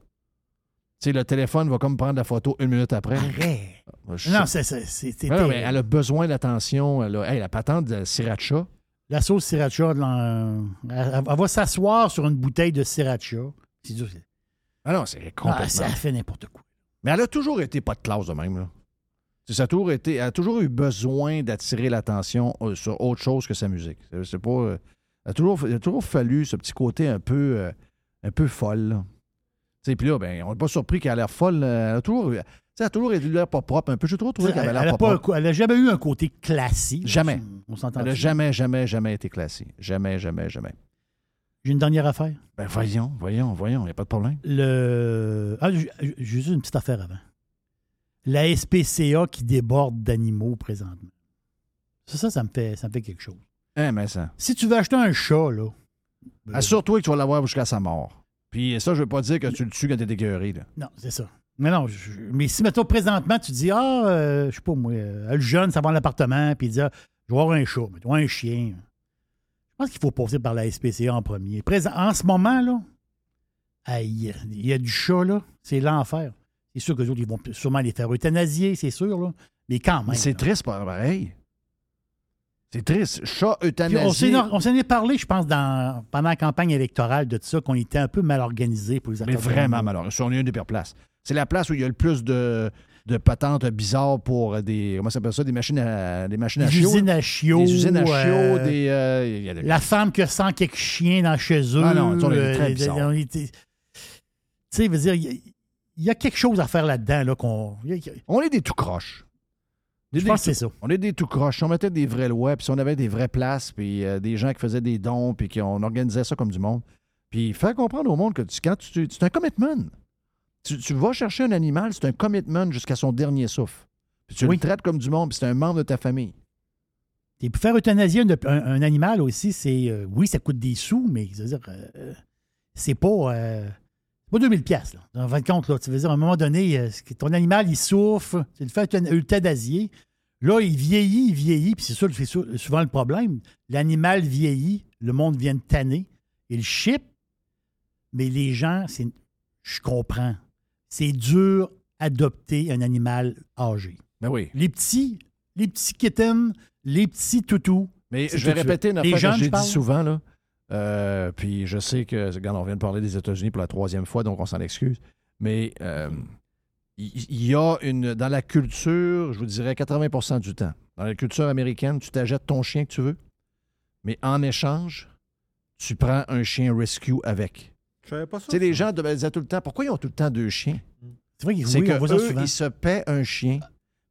Tu sais, le téléphone va comme prendre la photo une minute après.
Arrête.
Je
Non, c'est- c'était-
elle a besoin d'attention. Elle a, hey, la patente de sriracha.
La sauce sriracha, là, elle, va s'asseoir sur une bouteille de sriracha. C'est dur.
Ah non, c'est complètement.
Ah, ça fait n'importe quoi.
Mais elle a toujours été pas de classe de même. Là. Ça a toujours été, elle a toujours eu besoin d'attirer l'attention euh, sur autre chose que sa musique. C'est, pas, euh, elle a toujours, il a toujours fallu ce petit côté un peu, euh, un peu folle. là. Puis là, ben, on n'est pas surpris qu'elle a l'air folle. euh, Elle a toujours, sais, elle a toujours l'air pas propre un peu. J'ai toujours trouvé
Elle
qu'elle avait
n'a
l'air pas propre.
elle a jamais eu un côté classique.
Jamais.
On s'entend.
Elle n'a jamais, jamais, jamais été classée. Jamais, jamais, jamais.
J'ai une dernière affaire.
Ben voyons, voyons, voyons, il n'y a pas de problème.
Le... Ah, j'ai juste une petite affaire avant. La SPCA qui déborde d'animaux présentement. Ça, ça, ça me fait, ça me fait quelque chose.
Hein, mais ça.
Si tu veux acheter un chat, là,
Assure-toi que tu vas l'avoir jusqu'à sa mort. Puis ça, je veux pas dire que tu le tues quand t'es. Là.
Non, c'est ça. Mais non, je- mais si, mettons, présentement, tu dis, ah, euh, je sais pas, moi, euh, le jeune, ça va dans l'appartement, puis il dit, ah, je vais avoir un chat, mettons, un chien. Je pense qu'il faut passer par la SPCA en premier. Présent, en ce moment, là, aïe, il y a du chat, là, c'est l'enfer. C'est sûr que les autres, ils vont sûrement les faire euthanasier, c'est sûr, là. Mais quand même.
Mais c'est triste, pareil. C'est triste. Chat euthanasié.
on s'en est parlé, je pense, dans, pendant la campagne électorale de tout ça, qu'on était un peu mal organisé pour les
Mais vraiment
d'animaux.
malheureux. On est une des pires places. C'est la place où il y a le plus de, de patentes bizarres pour des. Comment ça s'appelle ça? Des machines à, des machines à
Des
chiots.
usines à chiots.
Des usines à chiots.
euh,
des, euh, il y a des-
La femme qui sent quelques chiens dans chez eux.
Ah non, on est
euh,
très bizarre.
Tu sais, veut dire, il y a- il y, a quelque chose à faire là-dedans. Là, qu'on, il y a-
On est des tout croches. Des-
Je pense que c'est ça.
On est des tout croches. Si on mettait des vraies lois, puis si on avait des vraies places, puis euh, des gens qui faisaient des dons, puis qu'on organisait ça comme du monde, puis faire comprendre au monde que tu- quand tu, c'est un commitment. Tu, tu vas chercher un animal, c'est un commitment jusqu'à son dernier souffle. Puis tu
Oui.
le traites comme du monde, puis c'est un membre de ta famille.
Et pour faire euthanasier un, un- un animal aussi, c'est. euh, oui, ça coûte des sous, mais dire, euh, c'est pas. euh, pas 2000 pièces En fin de compte, là, tu veux dire, à un moment donné, euh, ton animal, il souffre, tu le fais euthan- euthanasier. Là, il vieillit, il vieillit, puis c'est ça, c'est souvent le problème. L'animal vieillit, le monde vient de tanner, il chip, mais les gens, c'est, je comprends, c'est dur adopter un animal âgé.
Ben oui.
Les petits, les petits kittens, les petits toutous.
Mais je vais répéter une affaire que
je
j'ai dit souvent, là. Euh, puis je sais que, regarde, on vient de parler des États-Unis pour la troisième fois, donc on s'en excuse. Mais euh, il il y, a une. Dans la culture, je vous dirais 80% du temps, dans la culture américaine, tu t'achètes ton chien que tu veux, mais en échange, tu prends un chien rescue avec.
Je savais pas ça.
Tu sais, les gens me disaient tout le temps, pourquoi ils ont tout le temps deux chiens?
C'est vrai qu'ils
C'est
oui, on voit ça
que eux,
souvent.
ils se paient un chien,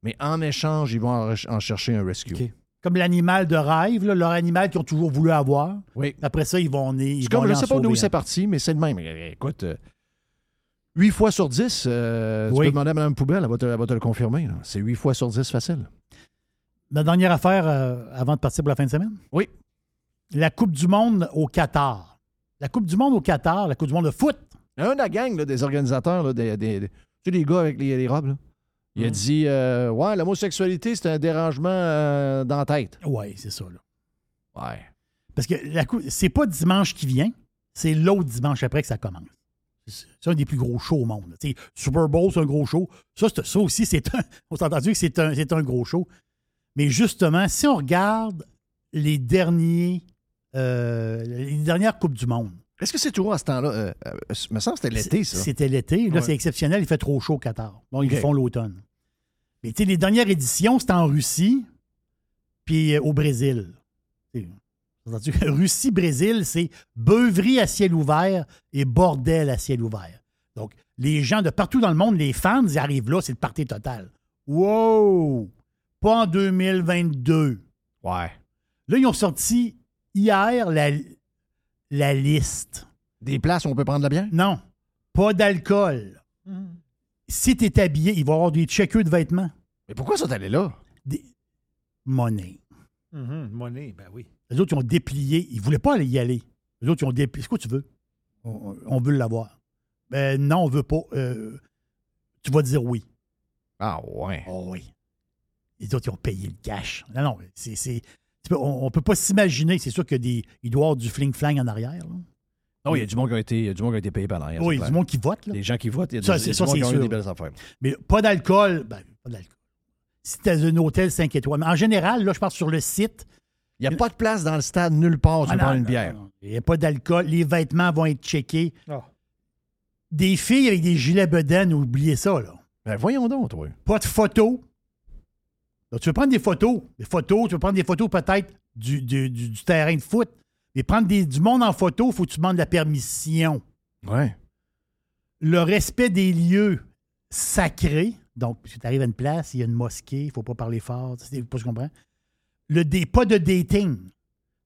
mais en échange, ils vont en, en chercher un rescue.
OK. Comme l'animal de rêve, là, leur animal qu'ils ont toujours voulu avoir.
Oui.
Après ça, ils vont ils
C'est
vont
comme, je
aller
sais pas d'où
sauver
c'est parti, mais c'est le même. Eh, Écoute, euh, 8 fois sur 10, euh, tu
Oui.
peux demander à Mme Poubelle, elle va te, elle va te le confirmer. là. C'est 8 fois sur 10 facile.
Ma dernière affaire euh, avant de partir pour la fin de semaine.
Oui.
La Coupe du Monde au Qatar. La Coupe du Monde au Qatar, la Coupe du Monde de foot.
Un de la gang là, des organisateurs, là, des, des- des- tu sais, les gars avec les, les robes, là, il a
Mm.
dit euh, Ouais, l'homosexualité, c'est un dérangement euh, dans la tête.
Oui, c'est ça. Là.
Ouais.
Parce que la c'est pas dimanche qui vient, c'est l'autre dimanche après que ça commence. C'est un des plus gros shows au monde. Super Bowl, c'est un gros show. Ça, c'est- ça aussi, c'est un. On s'est entendu que c'est un, c'est un gros show. Mais justement, si on regarde les derniers. Euh, les dernières Coupes du Monde.
Est-ce que c'est toujours à ce temps-là? Euh, euh, me semble que c'était l'été, ça.
C'était l'été. Là,
Ouais.
c'est exceptionnel. Il fait trop chaud au Qatar. Donc, ils font l'automne. Mais tu sais, les dernières éditions, c'était en Russie, puis euh, au Brésil. Russie-Brésil, c'est beuverie à ciel ouvert et bordel à ciel ouvert. Donc, les gens de partout dans le monde, les fans, ils arrivent là, c'est le party total. Wow! Pas en 2022.
Ouais.
Là, ils ont sorti hier la, la liste.
Des places où on peut prendre de la bière?
Non. Pas d'alcool. Si tu es habillé, il va y avoir des checkers de vêtements.
Mais pourquoi ça allé là?
Des... Monnaie.
Mhm, monnaie, ben oui.
Les autres, ils ont déplié. Ils ne voulaient pas aller y aller. Les autres, ils ont déplié. C'est quoi tu veux? On, on veut l'avoir. Ben non, on veut pas. Euh, tu vas dire oui.
Ah ouais.
Oh oui. Les autres, ils ont payé le cash. Non, non, c'est. On ne peut pas s'imaginer. C'est sûr qu'il doit y avoir du fling-flang en arrière. là.
Non, il y a du monde qui a été, du monde qui a été payé par l'arrière.
Oui, il y a
clair.
du monde qui vote. Là.
Les gens qui votent, il y a
Ça,
du, du
ça,
monde
c'est
qui ont eu
sûr.
des belles affaires.
Mais pas d'alcool, ben, pas d'alcool. Si tu un hôtel 5 étoiles. Mais en général, là, je parle sur le site.
Il n'y a pas de place dans le stade nulle part tu
Ah
prendre une bière.
Il n'y a pas d'alcool. Les vêtements vont être checkés.
Ah.
Des filles avec des gilets bedaines, oubliez ça, là.
Ben voyons donc, toi.
Pas de photos. Tu veux prendre des photos. Des photos, tu veux prendre des photos peut-être du, du- du- du terrain de foot. Mais prendre des- du monde en photo, il faut que tu demandes la permission.
Ouais.
Le respect des lieux sacrés. Donc, si tu arrives à une place, il y a une mosquée, il ne faut pas parler fort. Tu sais pas ce que je comprends. Le dé, pas de dating.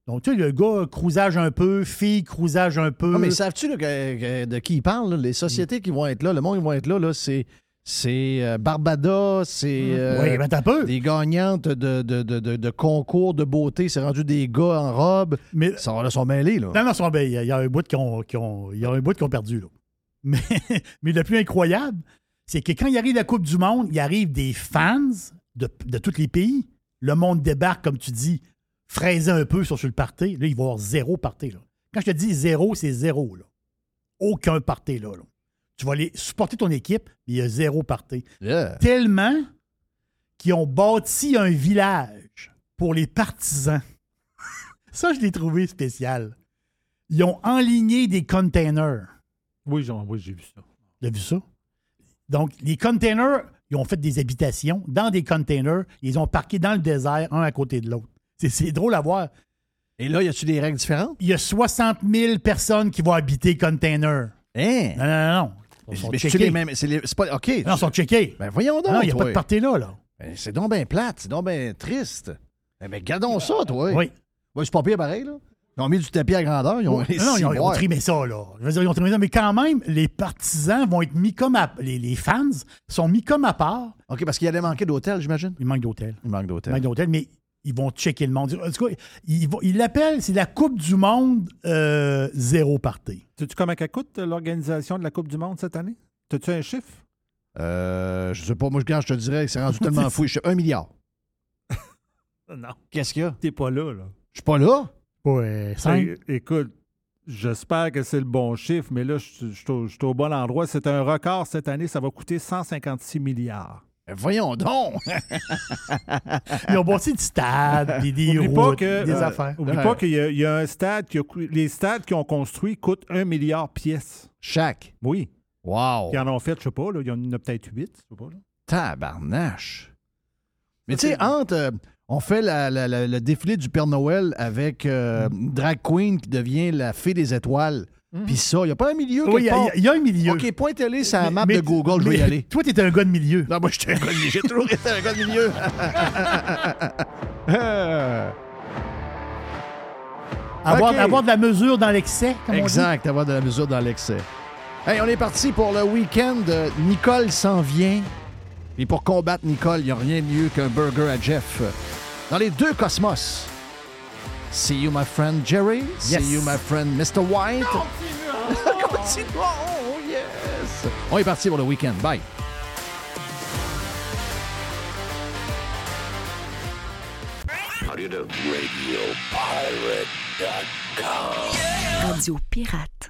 Donc, tu sais, le gars, cruisage un peu, fille, cruisage un peu.
Ah, mais là, que- que- de qui ils parlent? là? Les sociétés qui vont être là, le monde qui vont être là, là c'est, c'est euh, Barbada, c'est euh,
Oui, t'as peu.
des gagnantes de, de, de, de- de concours de beauté. C'est rendu des gars en robe.
Mais,
Ils sont, là, sont mêlés. Là.
Non, non, sont- il y, a- un bout qui ont, qui ont- il y a un bout qui ont perdu. Là. Mais, mais le plus incroyable, c'est que quand il arrive la Coupe du Monde, il arrive des fans de, de tous les pays. Le monde débarque, comme tu dis, fraisé un peu sur, sur le party. Là, il va y avoir zéro party. Là. Quand je te dis zéro, c'est zéro. Là. Aucun party là, là. Tu vas aller supporter ton équipe, mais il y a zéro party.
Yeah.
Tellement qu'ils ont bâti un village pour les partisans. Ça, je l'ai trouvé spécial. Ils ont enligné des containers.
Oui, j'ai vu ça.
Tu as vu ça? Donc, les containers, ils ont fait des habitations dans des containers. Ils ont parqué dans le désert, un à côté de l'autre. C'est, c'est drôle à voir.
Et là, y a-tu des règles différentes?
Il y a 60 000 personnes qui vont habiter container.
Hein?
Non, non, non, non. Sont
Mais c'est
checkés.
les mêmes. C'est, les- pas. OK.
Non, ils sont checkés.
Ben voyons donc.
Non, il n'y a
toi.
pas de party là, là.
Ben, c'est donc bien plate, c'est donc bien triste. Eh ben, gardons ça, toi.
Oui.
Ouais, c'est pas pire pareil, là. Ils ont mis du tapis à grandeur. Ils ont
non, non, ils ont, ils ont
ciboires.
trimé ça, là. Je veux dire, ils ont trimé ça, mais quand même, les partisans vont être mis comme à. Les, les fans sont mis comme à part.
OK, parce qu'il allait manquer d'hôtel, j'imagine?
Il manque d'hôtel.
Il manque
Il
d'hôtel.
manque d'hôtel, mais ils vont checker le monde. En tout cas, ils l'appellent, c'est la Coupe du Monde euh, zéro party.
Sais-tu comment qu'elle coûte l'organisation de la Coupe du Monde cette année? As-tu un chiffre?
Euh, je sais pas, moi, quand je te dirais que c'est rendu tellement fou. Je suis un milliard.
Non.
Qu'est-ce qu'il y a?
T'es pas là, là.
Je suis pas là?
Ouais,
Écoute, j'espère que c'est le bon chiffre, mais là, je je- je je suis au bon endroit. C'est un record cette année. Ça va coûter 156 milliards.
Voyons donc.
Ils ont bâti du stade, puis des
pas
routes,
que,
des
euh,
affaires.
Oublie
Ouais.
pas qu'il y, a- il y a un stade qui a les stades qui ont construit coûtent un milliard pièces.
Chaque?
Oui.
Wow.
Ils en ont fait, je sais pas, là, il y en a peut-être huit. je sais pas, là.
Tabarnache. Mais tu sais, entre. euh, on fait la- la- la- le défilé du Père Noël avec euh, une drag queen qui devient la fée des étoiles. Puis ça, il n'y a pas un milieu
Oui, il y,
part?
il y a un milieu.
OK, pointez-les sur la map
mais-
de Google, je vais y aller.
Toi, t'es un gars de milieu.
Non, moi, j'étais un gars de milieu. J'ai toujours été un gars de milieu.
Avoir, avoir de la mesure dans l'excès, comme
Exact, avoir de la mesure dans l'excès. Hey, on est parti pour le week-end. Nicole s'en vient. Et pour combattre Nicole, il n'y a rien de mieux qu'un burger à Jeff. Dans les deux cosmos. See you, my friend Jerry.
Yes.
See you, my friend Mr. White. Continuons. Oh, yes. On est parti pour le week-end. Bye.
How do you do? RadioPirate.com.
Radio Pirate.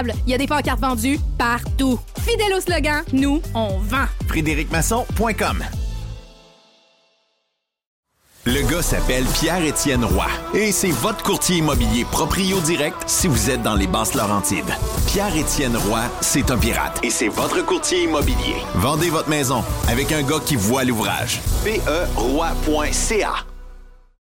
Il y a des pancartes vendues partout. Fidèle au slogan, nous, on vend.
FrédéricMasson.com Le gars s'appelle Pierre-Étienne Roy et c'est votre courtier immobilier proprio direct si vous êtes dans les basses Laurentides. Pierre-Étienne Roy, c'est un pirate et c'est votre courtier immobilier. Vendez votre maison avec un gars qui voit l'ouvrage. PERoy.ca